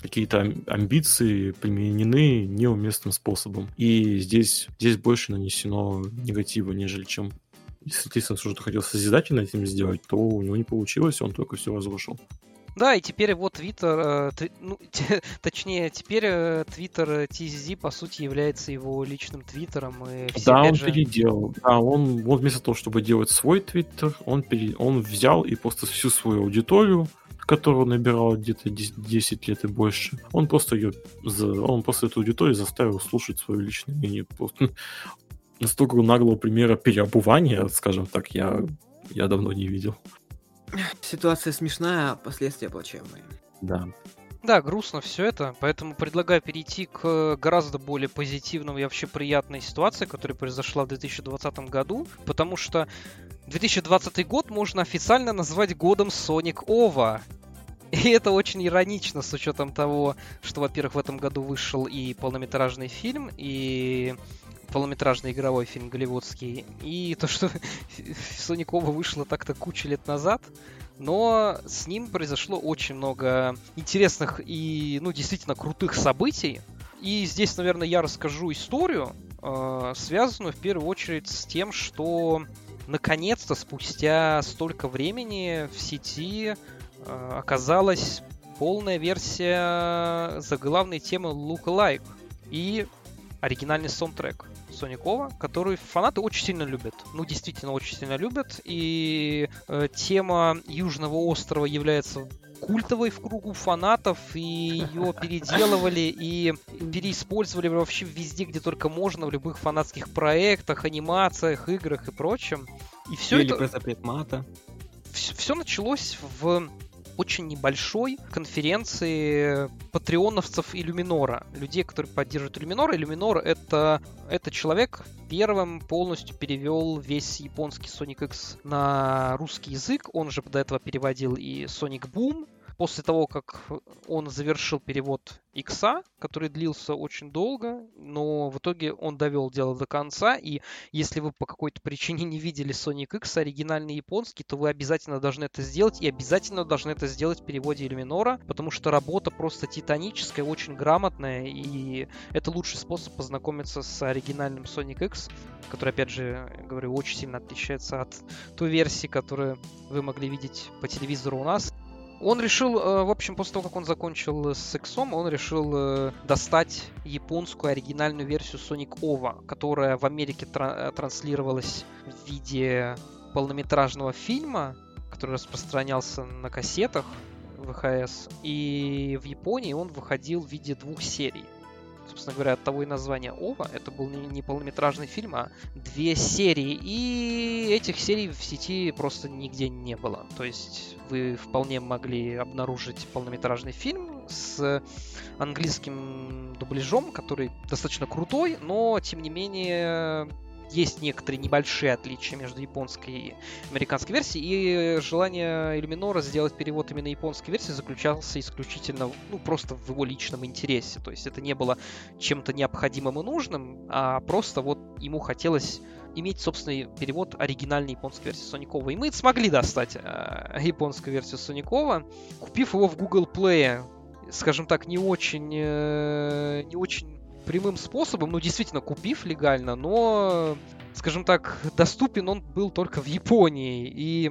какие-то амбиции применены неуместным способом. И здесь, здесь больше нанесено негатива, нежели чем если Тисон что-то хотел созидательно этим сделать, то у него не получилось, он только все разрушил. Да, и теперь вот Твиттер, э, ну, точнее, теперь э, Твиттер TZZ, по сути, является его личным Твиттером. И все, да, он же... переделал. Да, он, он вместо того, чтобы делать свой Твиттер, он, пере, он взял и просто всю свою аудиторию, которую он набирал где-то 10 лет и больше, он просто ее, он просто эту аудиторию заставил слушать свое личное мнение. Просто настолько наглого примера переобувания, скажем так, я, я давно не видел. Ситуация смешная, а последствия плачевные. Да. Да, грустно все это, поэтому предлагаю перейти к гораздо более позитивной и вообще приятной ситуации, которая произошла в 2020 году, потому что 2020 год можно официально назвать годом Sonic Ова. И это очень иронично с учетом того, что, во-первых, в этом году вышел и полнометражный фильм, и полнометражный игровой фильм голливудский, и то, что Соникова вышла так-то кучу лет назад, но с ним произошло очень много интересных и, ну, действительно крутых событий. И здесь, наверное, я расскажу историю, э, связанную в первую очередь с тем, что наконец-то спустя столько времени в сети оказалась полная версия заглавной темы Look Alike и оригинальный саундтрек. Соникова, которую фанаты очень сильно любят. Ну, действительно, очень сильно любят. И э, тема Южного острова является культовой в кругу фанатов, и ее переделывали и переиспользовали вообще везде, где только можно, в любых фанатских проектах, анимациях, играх и прочем. И все Или это... про запрет мата. Все, все началось в очень небольшой конференции патреоновцев Иллюминора, людей, которые поддерживают Иллюминора. Иллюминор это, это человек, первым полностью перевел весь японский Sonic X на русский язык. Он же до этого переводил и Sonic Boom, после того, как он завершил перевод Икса, который длился очень долго, но в итоге он довел дело до конца, и если вы по какой-то причине не видели Sonic X оригинальный японский, то вы обязательно должны это сделать, и обязательно должны это сделать в переводе Иллюминора, потому что работа просто титаническая, очень грамотная, и это лучший способ познакомиться с оригинальным Sonic X, который, опять же, говорю, очень сильно отличается от той версии, которую вы могли видеть по телевизору у нас. Он решил, э, в общем, после того, как он закончил с сексом, он решил э, достать японскую оригинальную версию Sonic OVA, которая в Америке тра- транслировалась в виде полнометражного фильма, который распространялся на кассетах ВХС, и в Японии он выходил в виде двух серий собственно говоря, от того и название Ова. Это был не, не полнометражный фильм, а две серии. И этих серий в сети просто нигде не было. То есть вы вполне могли обнаружить полнометражный фильм с английским дубляжом, который достаточно крутой, но тем не менее есть некоторые небольшие отличия между японской и американской версией, и желание Иллюминора сделать перевод именно японской версии заключался исключительно, ну, просто в его личном интересе. То есть это не было чем-то необходимым и нужным, а просто вот ему хотелось иметь собственный перевод оригинальной японской версии Соникова. И мы смогли достать э, японскую версию Соникова, купив его в Google Play, скажем так, не очень, э, не очень прямым способом, ну, действительно, купив легально, но, скажем так, доступен он был только в Японии, и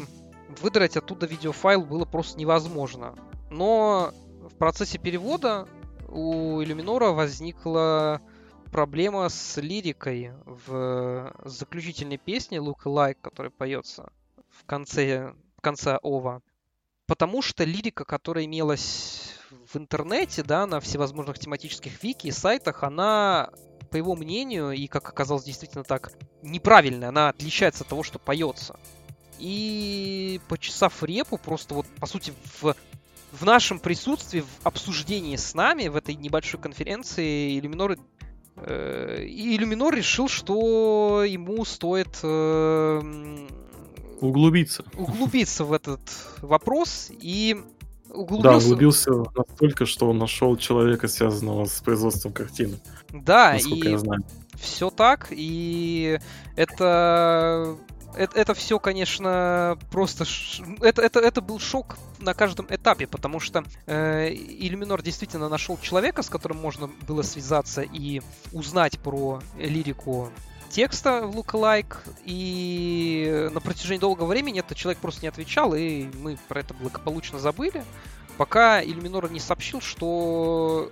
выдрать оттуда видеофайл было просто невозможно. Но в процессе перевода у Иллюминора возникла проблема с лирикой в заключительной песне Look Alike, которая поется в конце, в конце Ова. Потому что лирика, которая имелась в интернете, да, на всевозможных тематических вики и сайтах, она, по его мнению, и как оказалось действительно так, неправильная, она отличается от того, что поется. И почесав репу, просто вот, по сути, в, в нашем присутствии, в обсуждении с нами, в этой небольшой конференции, Иллюминор, э, Иллюминор решил, что ему стоит... Э, углубиться. Углубиться в этот вопрос и углубился... Да, углубился настолько, что он нашел человека, связанного с производством картины. Да, и я знаю. все так, и это это, это все, конечно, просто... Ш... Это, это, это был шок на каждом этапе, потому что э, Иллюминор действительно нашел человека, с которым можно было связаться и узнать про лирику текста в Lookalike, и на протяжении долгого времени этот человек просто не отвечал, и мы про это благополучно забыли, пока Иллюминор не сообщил, что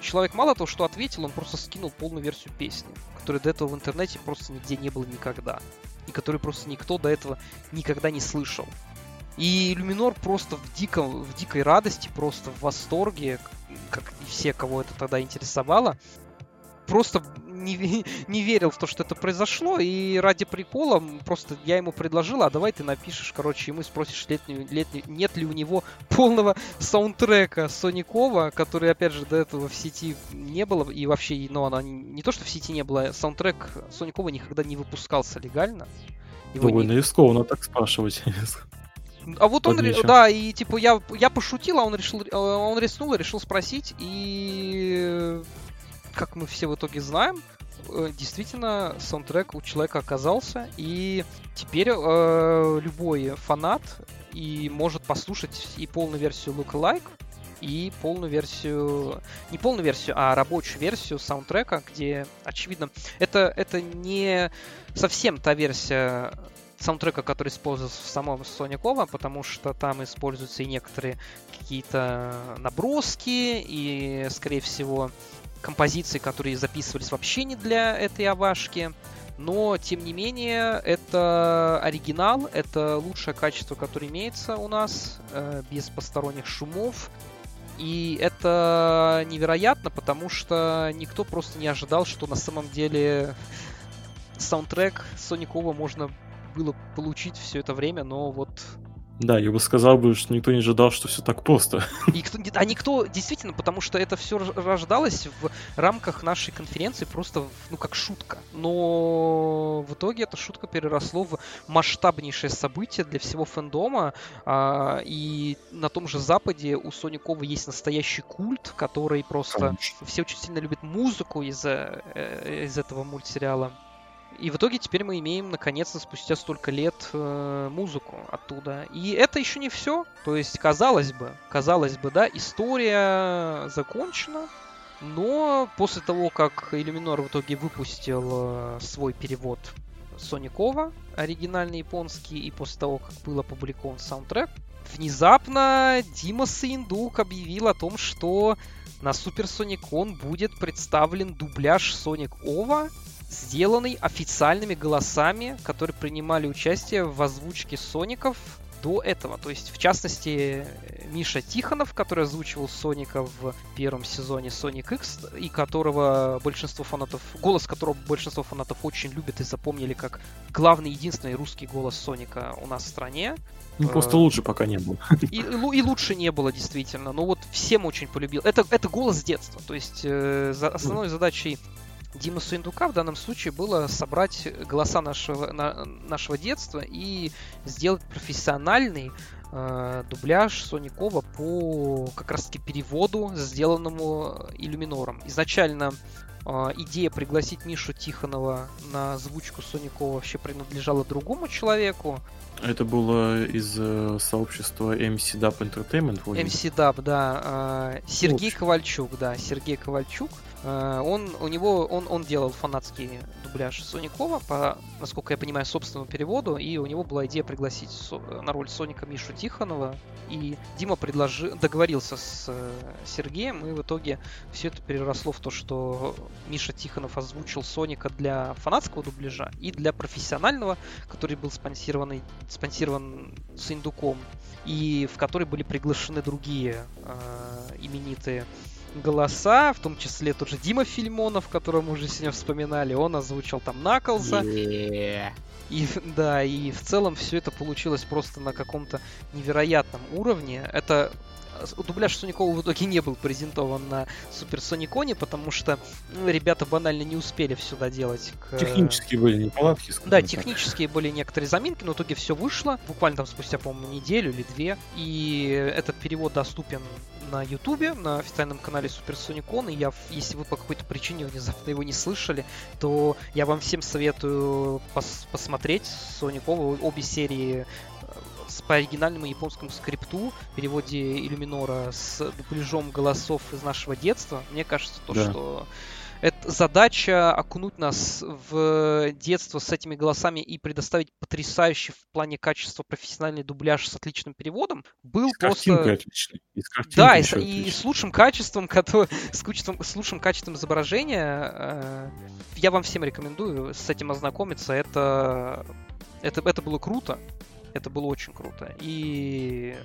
человек мало того, что ответил, он просто скинул полную версию песни, которой до этого в интернете просто нигде не было никогда. И которую просто никто до этого никогда не слышал. И Люминор просто в, диком, в дикой радости, просто в восторге, как и все, кого это тогда интересовало, просто не, не верил в то, что это произошло, и ради прикола просто я ему предложил, а давай ты напишешь, короче, ему спросишь, летнюю, летнюю, нет ли у него полного саундтрека Соникова, который, опять же, до этого в сети не было, и вообще, ну, она не то, что в сети не было, саундтрек Соникова никогда не выпускался легально. Его Довольно не... рискованно так спрашивать. А вот он, Отлично. да, и типа я, я пошутил, а он решил, э, он рискнул и решил спросить, и как мы все в итоге знаем, э, действительно саундтрек у человека оказался, и теперь э, любой фанат и может послушать и полную версию Lookalike, и полную версию, не полную версию, а рабочую версию саундтрека, где, очевидно, это, это не совсем та версия саундтрека, который используется в самом OVA, потому что там используются и некоторые какие-то наброски, и, скорее всего, композиции, которые записывались вообще не для этой авашки. Но, тем не менее, это оригинал, это лучшее качество, которое имеется у нас, э, без посторонних шумов. И это невероятно, потому что никто просто не ожидал, что на самом деле саундтрек Соникова можно было получить все это время, но вот да, я бы сказал бы, что никто не ожидал, что все так просто. И кто, а никто, действительно, потому что это все рождалось в рамках нашей конференции просто, ну, как шутка. Но в итоге эта шутка переросло в масштабнейшее событие для всего фэндома. А, и на том же Западе у Соникова есть настоящий культ, который просто... Конечно. Все очень сильно любят музыку из, э, из этого мультсериала. И в итоге теперь мы имеем, наконец-то, спустя столько лет э, музыку оттуда. И это еще не все. То есть, казалось бы, казалось бы, да, история закончена. Но после того, как Иллюминор в итоге выпустил э, свой перевод Соникова, оригинальный японский, и после того, как был опубликован саундтрек, внезапно Дима Саиндук объявил о том, что на Super Sonic Con будет представлен дубляж Sonic Ова сделанный официальными голосами, которые принимали участие в озвучке Соников до этого. То есть, в частности, Миша Тихонов, который озвучивал Соника в первом сезоне Sonic X, и которого большинство фанатов, голос которого большинство фанатов очень любят и запомнили как главный, единственный русский голос Соника у нас в стране. Ну, просто э, лучше пока не было. И, и, и лучше не было, действительно. Но вот всем очень полюбил. Это, это голос детства. То есть э, за, основной задачей Дима Суиндука в данном случае было собрать голоса нашего, на, нашего детства и сделать профессиональный э, дубляж Соникова по как раз таки переводу, сделанному Иллюминором. Изначально э, идея пригласить Мишу Тихонова на озвучку Соникова вообще принадлежала другому человеку. Это было из э, сообщества MC Dub Entertainment? Вроде. MC Dub, да. Э, Сергей Ковальчук, да, Сергей Ковальчук. Э, он, у него, он, он делал фанатский дубляж Соникова, по, насколько я понимаю, собственному переводу, и у него была идея пригласить со, на роль Соника Мишу Тихонова, и Дима предложил, договорился с э, Сергеем, и в итоге все это переросло в то, что Миша Тихонов озвучил Соника для фанатского дубляжа и для профессионального, который был спонсирован, спонсирован Синдуком, и в который были приглашены другие э, именитые голоса, в том числе тот же Дима Фильмонов, которого мы уже сегодня вспоминали, он озвучил там Наклза. Yeah. И да, и в целом все это получилось просто на каком-то невероятном уровне. Это дубляж Соникова в итоге не был презентован на Супер Сониконе, потому что ну, ребята банально не успели все доделать. К... Технические были неполадки. Да, так. технические были некоторые заминки, но в итоге все вышло. Буквально там спустя, по-моему, неделю или две. И этот перевод доступен на Ютубе, на официальном канале Супер Соникон. И я, если вы по какой-то причине внезапно его не слышали, то я вам всем советую пос посмотреть Соникова обе серии с, по оригинальному японскому скрипту, в переводе Иллюминора с дубляжом голосов из нашего детства, мне кажется, то, да. что это задача окунуть нас в детство с этими голосами и предоставить потрясающий в плане качества профессиональный дубляж с отличным переводом был с просто... Отличный. И с да, и, и с лучшим качеством, который... с, качеством, с лучшим качеством изображения. Э, я вам всем рекомендую с этим ознакомиться. Это, это, это было круто. Это было очень круто. И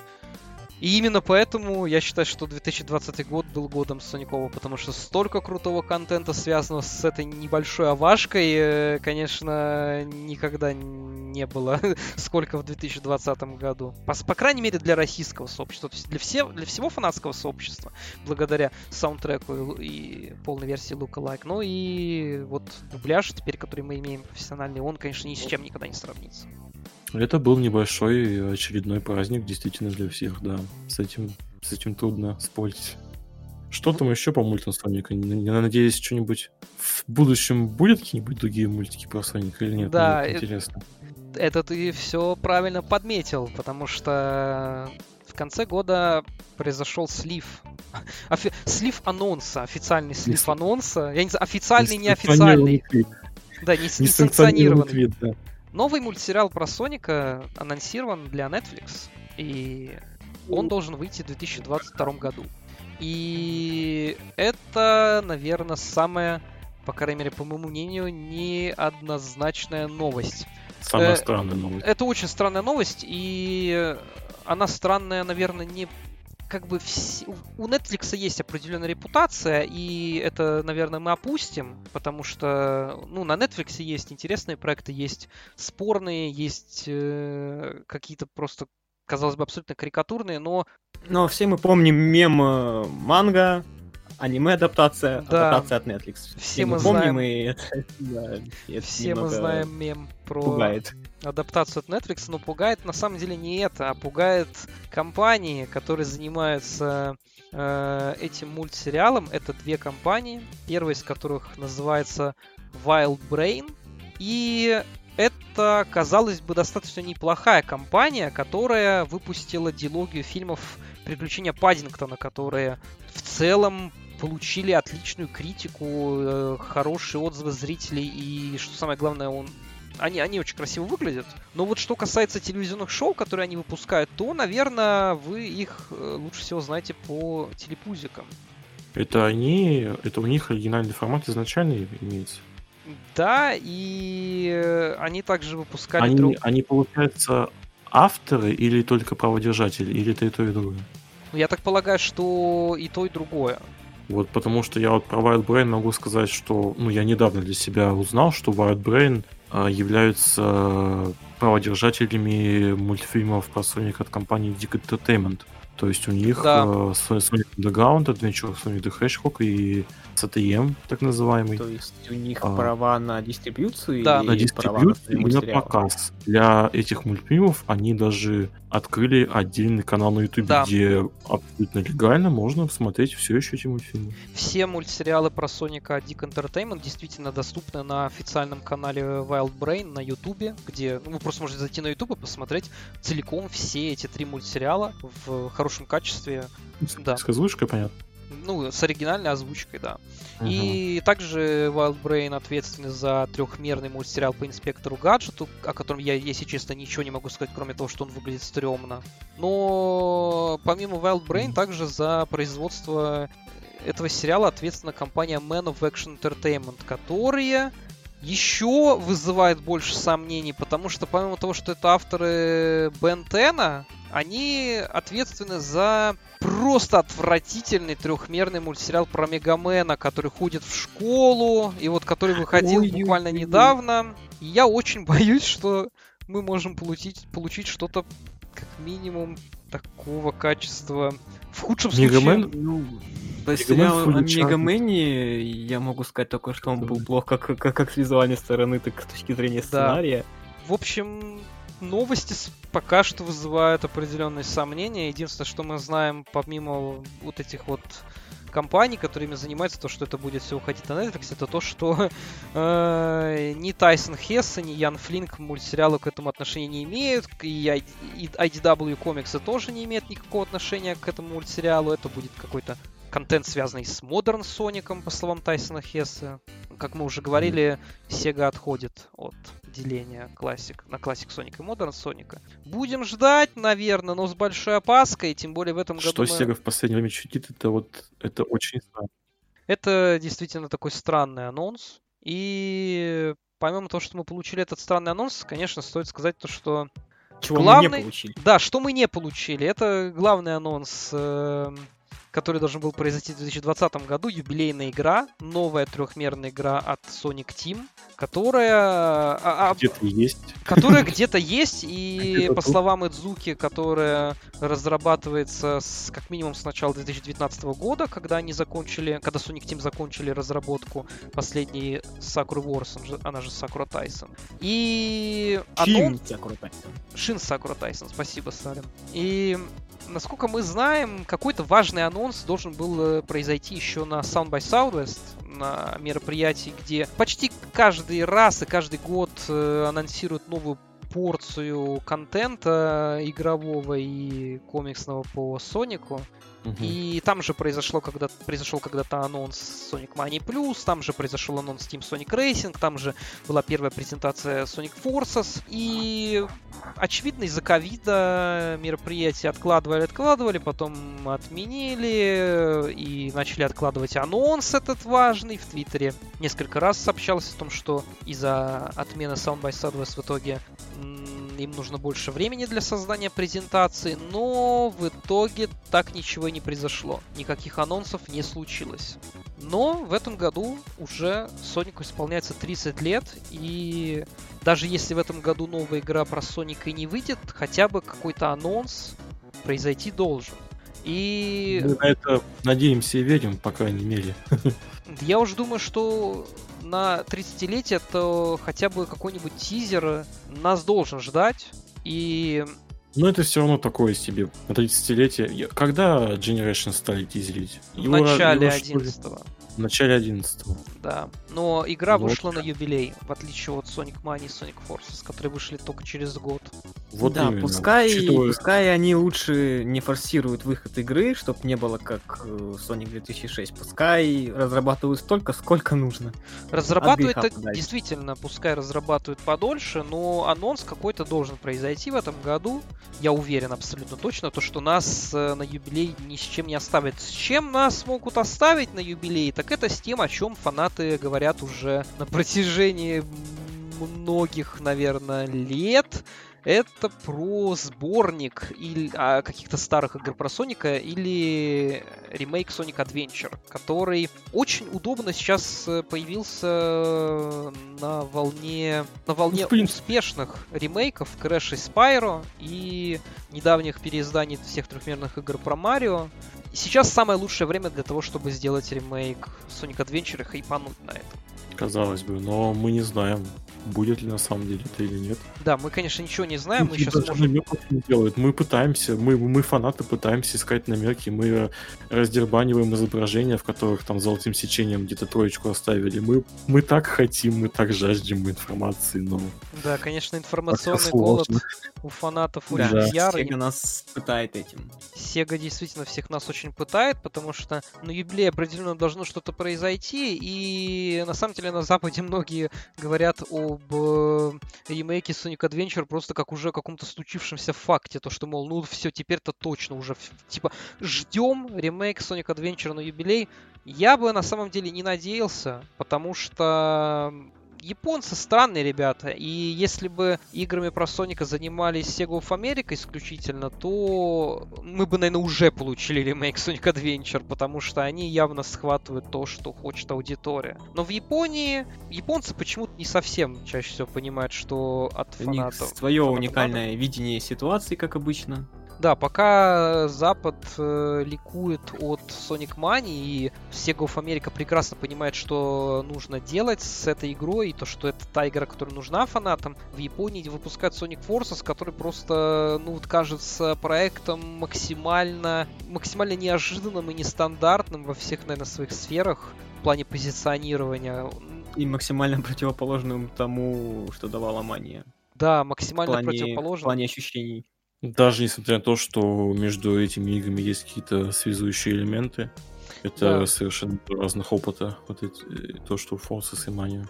и именно поэтому я считаю, что 2020 год был годом Соникова, потому что столько крутого контента связанного с этой небольшой овашкой, э, конечно, никогда не было, сколько в 2020 году. По, по крайней мере, для российского сообщества. То есть для, все, для всего фанатского сообщества, благодаря саундтреку и, и полной версии Lookalike. Ну и вот дубляж теперь, который мы имеем профессиональный, он, конечно, ни с чем никогда не сравнится. Это был небольшой очередной праздник, действительно, для всех, да. С этим, с этим трудно спорить. Что там еще по мультам Соника? Я надеюсь, что-нибудь в будущем будет какие-нибудь другие мультики про Соника или нет? Да, Мне интересно. Это ты все правильно подметил, потому что в конце года произошел слив. Офи... Слив анонса, официальный слив не анонса. Я не знаю, официальный, неофициальный. Да, не, не санкционированный. Вид, да. Новый мультсериал про Соника анонсирован для Netflix, и он должен выйти в 2022 году. И это, наверное, самая, по крайней мере, по моему мнению, неоднозначная новость. Самая э, странная новость. Это очень странная новость, и она странная, наверное, не как бы вс... у Netflix есть определенная репутация, и это, наверное, мы опустим, потому что, ну, на Netflix есть интересные проекты, есть спорные, есть э, какие-то просто, казалось бы, абсолютно карикатурные, но... Но все мы помним мем э, манга, аниме-адаптация, да. адаптация от Netflix. Все, все мы помним, знаем... и это, да, это Все мы знаем мем про пугает. Адаптацию от Netflix, но пугает на самом деле не это, а пугает компании, которые занимаются э, этим мультсериалом. Это две компании, первая из которых называется Wild Brain, и это, казалось бы, достаточно неплохая компания, которая выпустила дилогию фильмов «Приключения Паддингтона», которые в целом получили отличную критику, э, хорошие отзывы зрителей и, что самое главное, он они, они очень красиво выглядят. Но вот что касается телевизионных шоу, которые они выпускают, то, наверное, вы их э, лучше всего знаете по телепузикам. Это они, это у них оригинальный формат изначально имеется? Да, и они также выпускали... Они, друг... они получается, авторы или только праводержатели, или это и то, и другое? Ну, я так полагаю, что и то, и другое. Вот потому что я вот про Wild Brain могу сказать, что ну, я недавно для себя узнал, что Wild Brain являются праводержателями мультфильмов про Sonic от компании Dick Entertainment. То есть у них да. uh, Sonic Underground, Adventure Sonic the Hedgehog и CTM, так называемый. То есть у них а, права на дистрибьюцию да. или на дистрибьюцию и на показ. Для этих мультфильмов они даже открыли отдельный канал на YouTube, да. где абсолютно легально можно смотреть все еще эти мультфильмы. Все мультсериалы про Соника Dick Entertainment действительно доступны на официальном канале Wild Brain на YouTube, где ну, вы просто можете зайти на YouTube и посмотреть целиком все эти три мультсериала в хорошем качестве. С, да. с озвучкой, понятно ну, с оригинальной озвучкой, да. Uh-huh. И также Wild Brain ответственный за трехмерный мультсериал по инспектору гаджету, о котором я, если честно, ничего не могу сказать, кроме того, что он выглядит стрёмно. Но помимо Wild Brain, также за производство этого сериала ответственна компания Man of Action Entertainment, которая еще вызывает больше сомнений, потому что помимо того, что это авторы Бен Тена, они ответственны за просто отвратительный трехмерный мультсериал про Мегамена, который ходит в школу, и вот который выходил Ой, буквально ой, недавно. И я очень боюсь, что мы можем получить, получить что-то как минимум такого качества В худшем случае... Мегамен? Ну, по сериалу о. Мегамене я могу сказать только, что он был плох как, как, как с визуальной стороны, так и с точки зрения сценария. В общем, новости пока что вызывают определенные сомнения. Единственное, что мы знаем, помимо вот этих вот компаний, которыми занимаются, то, что это будет все уходить на Netflix, это то, что э, ни Тайсон Хесса, ни Ян Флинк мультсериалы к этому отношения не имеют, и, и IDW комиксы тоже не имеют никакого отношения к этому мультсериалу. Это будет какой-то контент, связанный с Modern Соником, по словам Тайсона Хесса. Как мы уже говорили, Sega отходит от деления классик на классик Sonic и Modern Соника. Будем ждать, наверное, но с большой опаской, тем более в этом году Что мы- Sega в последнее время чудит, это вот это очень странно. Это действительно такой странный анонс. И помимо того, что мы получили этот странный анонс, конечно, стоит сказать то, что Чего мы Главный- не получили. Да, что мы не получили, это главный анонс, эм, который должен был произойти в 2020 году, юбилейная игра, новая трехмерная игра от Sonic Team, которая, а, а, Где-то есть. которая где-то есть, и Где-то по словам Идзуки, которая разрабатывается с, как минимум с начала 2019 года, когда они закончили, когда Sonic Team закончили разработку последней Sakura Wars, она же Sakura Tyson. И анонс- тебя крутой. Шин Сакура Тайсон, спасибо, Салим. И насколько мы знаем, какой-то важный анонс должен был э, произойти еще на Sound by Southwest, на мероприятии, где почти каждый раз и каждый год э, анонсируют новую порцию контента игрового и комиксного по Сонику. Мгм. И там же произошло когда произошел когда-то анонс Sonic Mania Plus, там же произошел анонс Team Sonic Racing, там же была первая презентация Sonic Forces. И очевидно из-за ковида мероприятия откладывали, откладывали, потом отменили и начали откладывать анонс этот важный. В Твиттере несколько раз сообщалось о том, что из-за отмены Sound by Southwest в итоге им нужно больше времени для создания презентации, но в итоге так ничего и не произошло. Никаких анонсов не случилось. Но в этом году уже Сонику исполняется 30 лет, и даже если в этом году новая игра про Соника и не выйдет, хотя бы какой-то анонс произойти должен. И Мы на это надеемся и верим, по крайней мере. я уж думаю, что на 30-летие то хотя бы какой-нибудь тизер нас должен ждать. И Но это все равно такое себе. На 30-летие. Я- Когда Generation стали тизерить? в Его ра- начале его, что ли, 11 В начале 11 да. Но игра Ну, вышла на юбилей, в отличие от Sonic Mania и Sonic Forces, которые вышли только через год. Вот да, именно. пускай, пускай они лучше не форсируют выход игры, чтобы не было как э, Sonic 2006. Пускай разрабатывают столько, сколько нужно. Разрабатывают это подальше. действительно, пускай разрабатывают подольше, но анонс какой-то должен произойти в этом году. Я уверен абсолютно точно, то, что нас э, на юбилей ни с чем не оставят. С чем нас могут оставить на юбилей, так это с тем, о чем фанаты говорят уже на протяжении многих, наверное, лет. Это про сборник или а, каких-то старых игр про Соника или ремейк Sonic Adventure, который очень удобно сейчас э, появился на волне на волне принципе. успешных ремейков Crash и Spyro и недавних переизданий всех трехмерных игр про Марио. И сейчас самое лучшее время для того, чтобы сделать ремейк Sonic Adventure и хайпануть на этом. Казалось бы, но мы не знаем, будет ли на самом деле это или нет. Да, мы, конечно, ничего не знаем, мы Люди сейчас даже можем... не делают. Мы пытаемся, мы, мы фанаты пытаемся искать намеки, мы э, раздербаниваем изображения, в которых там золотым сечением где-то троечку оставили. Мы, мы так хотим, мы так жаждем информации, но Да, конечно, информационный голод у фанатов Да, очень ярый. Sega нас пытает этим. Сега действительно всех нас очень пытает, потому что на юбилей определенно должно что-то произойти, и на самом деле на Западе многие говорят об э, ремейке Sonic Adventure просто как уже каком-то случившемся факте, то что, мол, ну все, теперь-то точно уже, типа, ждем ремейк Sonic Adventure на юбилей. Я бы на самом деле не надеялся, потому что японцы странные ребята, и если бы играми про Соника занимались Sega of America исключительно, то мы бы, наверное, уже получили ремейк Sonic Adventure, потому что они явно схватывают то, что хочет аудитория. Но в Японии японцы почему-то не совсем чаще всего понимают, что от У них фанатов. свое фанатов уникальное видение ситуации, как обычно. Да, пока Запад э, ликует от Sonic Mania, и Sega of America прекрасно понимает, что нужно делать с этой игрой, и то, что это та игра, которая нужна фанатам, в Японии выпускают Sonic Forces, который просто, ну, вот кажется проектом максимально, максимально неожиданным и нестандартным во всех, наверное, своих сферах в плане позиционирования. И максимально противоположным тому, что давала мания. Да, В максимально плане, в противоположным. плане ощущений. Даже несмотря на то, что между этими играми есть какие-то связующие элементы, это Да. совершенно разных опыта. Вот эти, э, то, что Forces и Mania.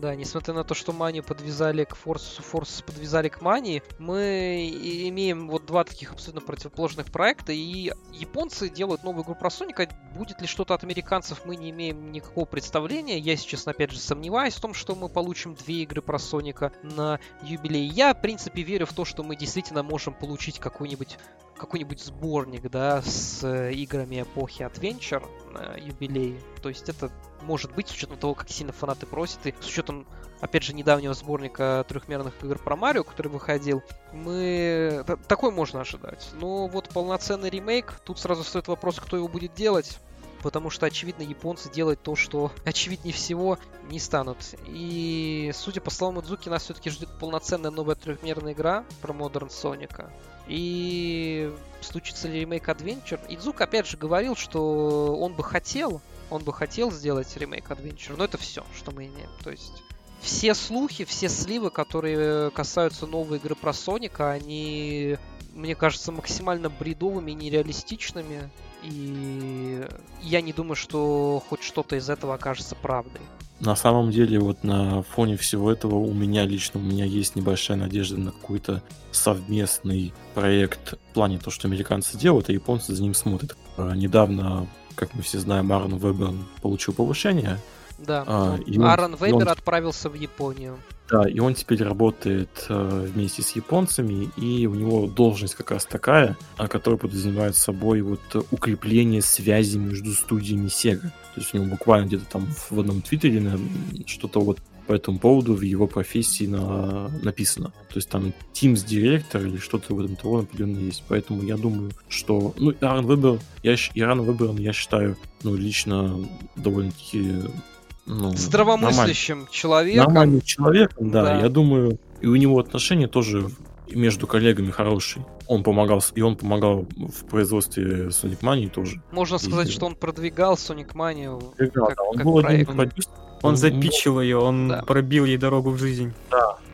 Да, несмотря на то, что Манию подвязали к Форсусу, Форсус подвязали к Мании, мы имеем вот два таких абсолютно противоположных проекта, и японцы делают новую игру про Соника. Будет ли что-то от американцев, мы не имеем никакого представления. Я, честно, опять же, сомневаюсь в том, что мы получим две игры про Соника на юбилей. Я, в принципе, верю в то, что мы действительно можем получить какой-нибудь какой-нибудь сборник, да, с э, играми эпохи Adventure на юбилей. То есть это может быть, с учетом того, как сильно фанаты просят, и с учетом, опять же, недавнего сборника трехмерных игр про Марио, который выходил, мы... Такой можно ожидать. Но вот полноценный ремейк, тут сразу стоит вопрос, кто его будет делать. Потому что, очевидно, японцы делать то, что очевиднее всего не станут. И, судя по словам Идзуки, нас все-таки ждет полноценная новая трехмерная игра про Modern Соника. И случится ли ремейк Adventure? Идзук опять же говорил, что он бы хотел, он бы хотел сделать ремейк Adventure, но это все, что мы имеем. То есть все слухи, все сливы, которые касаются новой игры про Соника, они, мне кажется, максимально бредовыми и нереалистичными. И я не думаю, что хоть что-то из этого окажется правдой. На самом деле, вот на фоне всего этого у меня лично, у меня есть небольшая надежда на какой-то совместный проект в плане того, что американцы делают, а японцы за ним смотрят. Недавно, как мы все знаем, Арн Вебер получил повышение, Да. А, и он- Аарон Вебер он- отправился в Японию. Да, и он теперь работает э, вместе с японцами, и у него должность как раз такая, а, которая подразумевает собой вот укрепление связи между студиями Sega. То есть у него буквально где-то там в одном твиттере что-то вот по этому поводу в его профессии на- написано. То есть там Teams директор или что-то в этом того определенно есть. Поэтому я думаю, что... Ну, Аарон Вебер, я, Аарон Вебером я считаю, ну, лично довольно-таки ну. Здравомыслящим человеком. Нормальным человеком, да. Да. Я думаю, и у него отношения тоже между коллегами хорошие. Он помогал, и он помогал в производстве Sonic Mania тоже. Можно сказать, И- что он продвигал Sonic Mania. Играл, Как- да, он как был одним из проект. продюсеров. Он м- запичил ее, он Да. пробил ей дорогу в жизнь.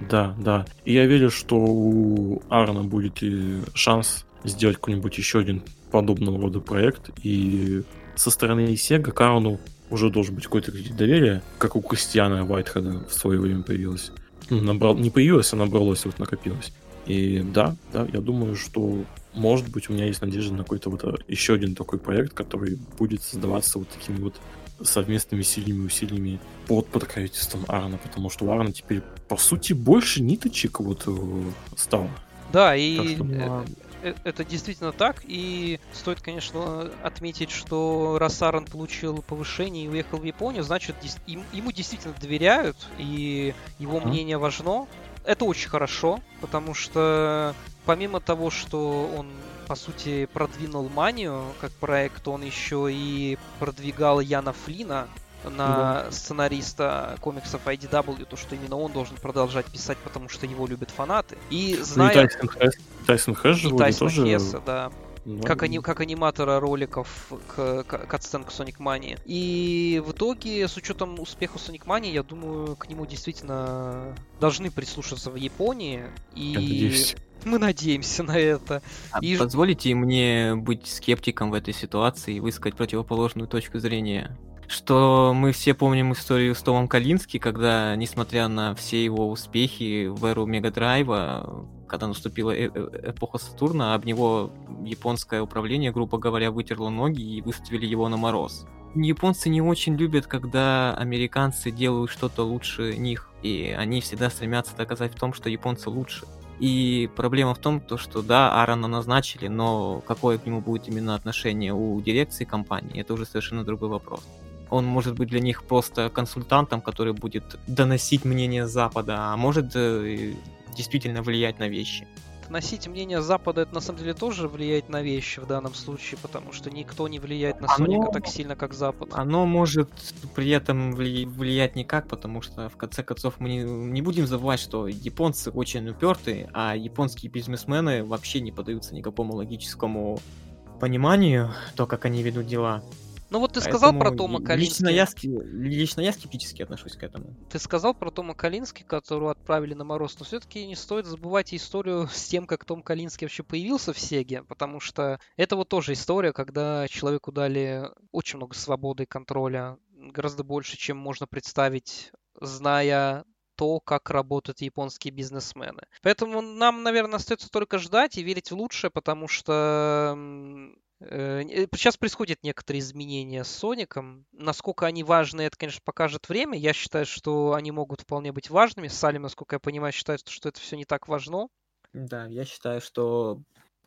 Да, да. И я верю, что у Арна будет и шанс сделать какой-нибудь еще один подобного рода проект. И со стороны Sega к Арну уже должен быть какой-то кредит доверия, как у Кристиана Уайтхеда в свое время появилось. Ну, набрал, не появилось, а набралось, вот накопилось. И да, да, я думаю, что может быть у меня есть надежда на какой-то вот а, еще один такой проект, который будет создаваться вот такими вот совместными сильными усилиями под покровительством Арна, потому что у Арна теперь, по сути, больше ниточек вот э, стало. Да, и что, э, э, это действительно так. И стоит, конечно, отметить, что раз Аарон получил повышение и уехал в Японию, значит, им- ему действительно доверяют, и его Мгм. мнение важно. Это очень хорошо, потому что помимо того, что он по сути продвинул Манию как проект, он еще и продвигал Яна Флина на сценариста комиксов IDW, то, что именно он должен продолжать писать, потому что его любят фанаты. И Ну и зная... Тайсон Хэш, Тайсон Хэш же И тоже... Хесса, да. ну, Как, ани- как аниматора роликов к, к к Sonic Mania. И в итоге, с учетом успеха Sonic Mania, я думаю, к нему действительно должны прислушаться в Японии. И. мы надеемся на это. А И Позволите мне быть скептиком в этой ситуации и высказать противоположную точку зрения. Что мы все помним историю с Томом Калински, когда, несмотря на все его успехи в эру Мегадрайва, когда наступила э- э- эпоха Сатурна, об него японское управление, грубо говоря, вытерло ноги и выставили его на мороз. Японцы не очень любят, когда американцы делают что-то лучше них, и они всегда стремятся доказать в том, что японцы лучше. И проблема в том, то, что да, Аарона назначили, но какое к нему будет именно отношение у дирекции компании, это уже совершенно другой вопрос. Он может быть для них просто консультантом, который будет доносить мнение Запада, а может э, действительно влиять на вещи. Носить мнение Запада, это на самом деле тоже влияет на вещи в данном случае, потому что никто не влияет на Оно- Соника так сильно, как Запад. Оно может при этом вли- влиять никак, потому что в конце концов мы не, не будем забывать, что японцы очень упертые, а японские бизнесмены вообще не поддаются никакому логическому пониманию, то, как они ведут дела. Ну вот ты сказал про Поэтому Тома лично Калински. я, ски- лично я скептически отношусь к этому. Ты сказал про Тома Калински, которого отправили на мороз, но все-таки не стоит забывать историю с тем, как Том Калинский вообще появился в Сеге, потому что это вот тоже история, когда человеку дали очень много свободы и контроля, гораздо больше, чем можно представить, зная то, как работают японские бизнесмены. Поэтому нам, наверное, остается только ждать и верить в лучшее, потому что сейчас происходят некоторые изменения с Соником. Насколько они важны, это, конечно, покажет время. Я считаю, что они могут вполне быть важными. Салим, насколько я понимаю, считает, что это все не так важно. Да, я считаю, что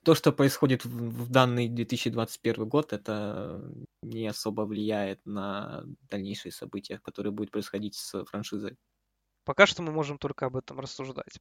то, что происходит в, в данный 2021 год, это не особо влияет на дальнейшие события, которые будут происходить с франшизой. Пока что мы можем только об этом рассуждать.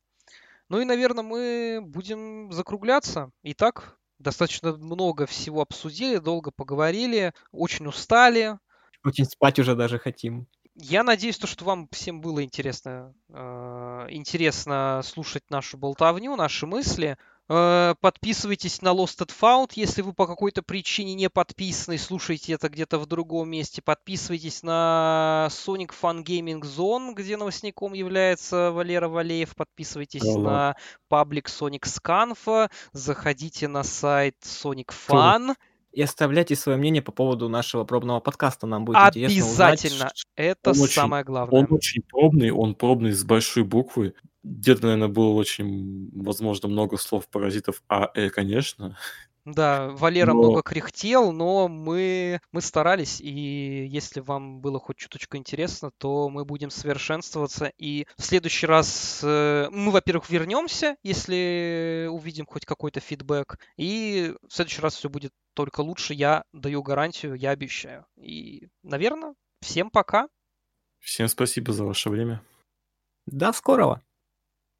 Ну и, наверное, мы будем закругляться. Итак, достаточно много всего обсудили, долго поговорили, очень устали. Очень спать уже даже хотим. Я надеюсь, то, что вам всем было интересно, э, интересно слушать нашу болтовню, наши мысли. Э, Подписывайтесь на Lost and Found, если вы по какой-то причине не подписаны, слушайте это где-то в другом месте. Подписывайтесь на Sonic Fun Gaming Zone, где новостником является Валера Валеев. Подписывайтесь ладно. на паблик Sonic Scanf. Заходите на сайт Sonic Fun. И оставляйте свое мнение по поводу нашего пробного подкаста. Нам будет интересно узнать, Обязательно. Это Он очень- самое главное. Он очень пробный, он пробный с большой буквы. Где-то, наверное, было очень, возможно, много слов паразитов А, Э, конечно. Да, Валера Но- много кряхтел, но мы, мы старались, и если вам было хоть чуточку интересно, то мы будем совершенствоваться, и в следующий раз э, мы, во-первых, вернемся, если увидим хоть какой-то фидбэк, и в следующий раз все будет только лучше, я даю гарантию, я обещаю. И, наверное, всем пока. Всем спасибо за ваше время. До скорого!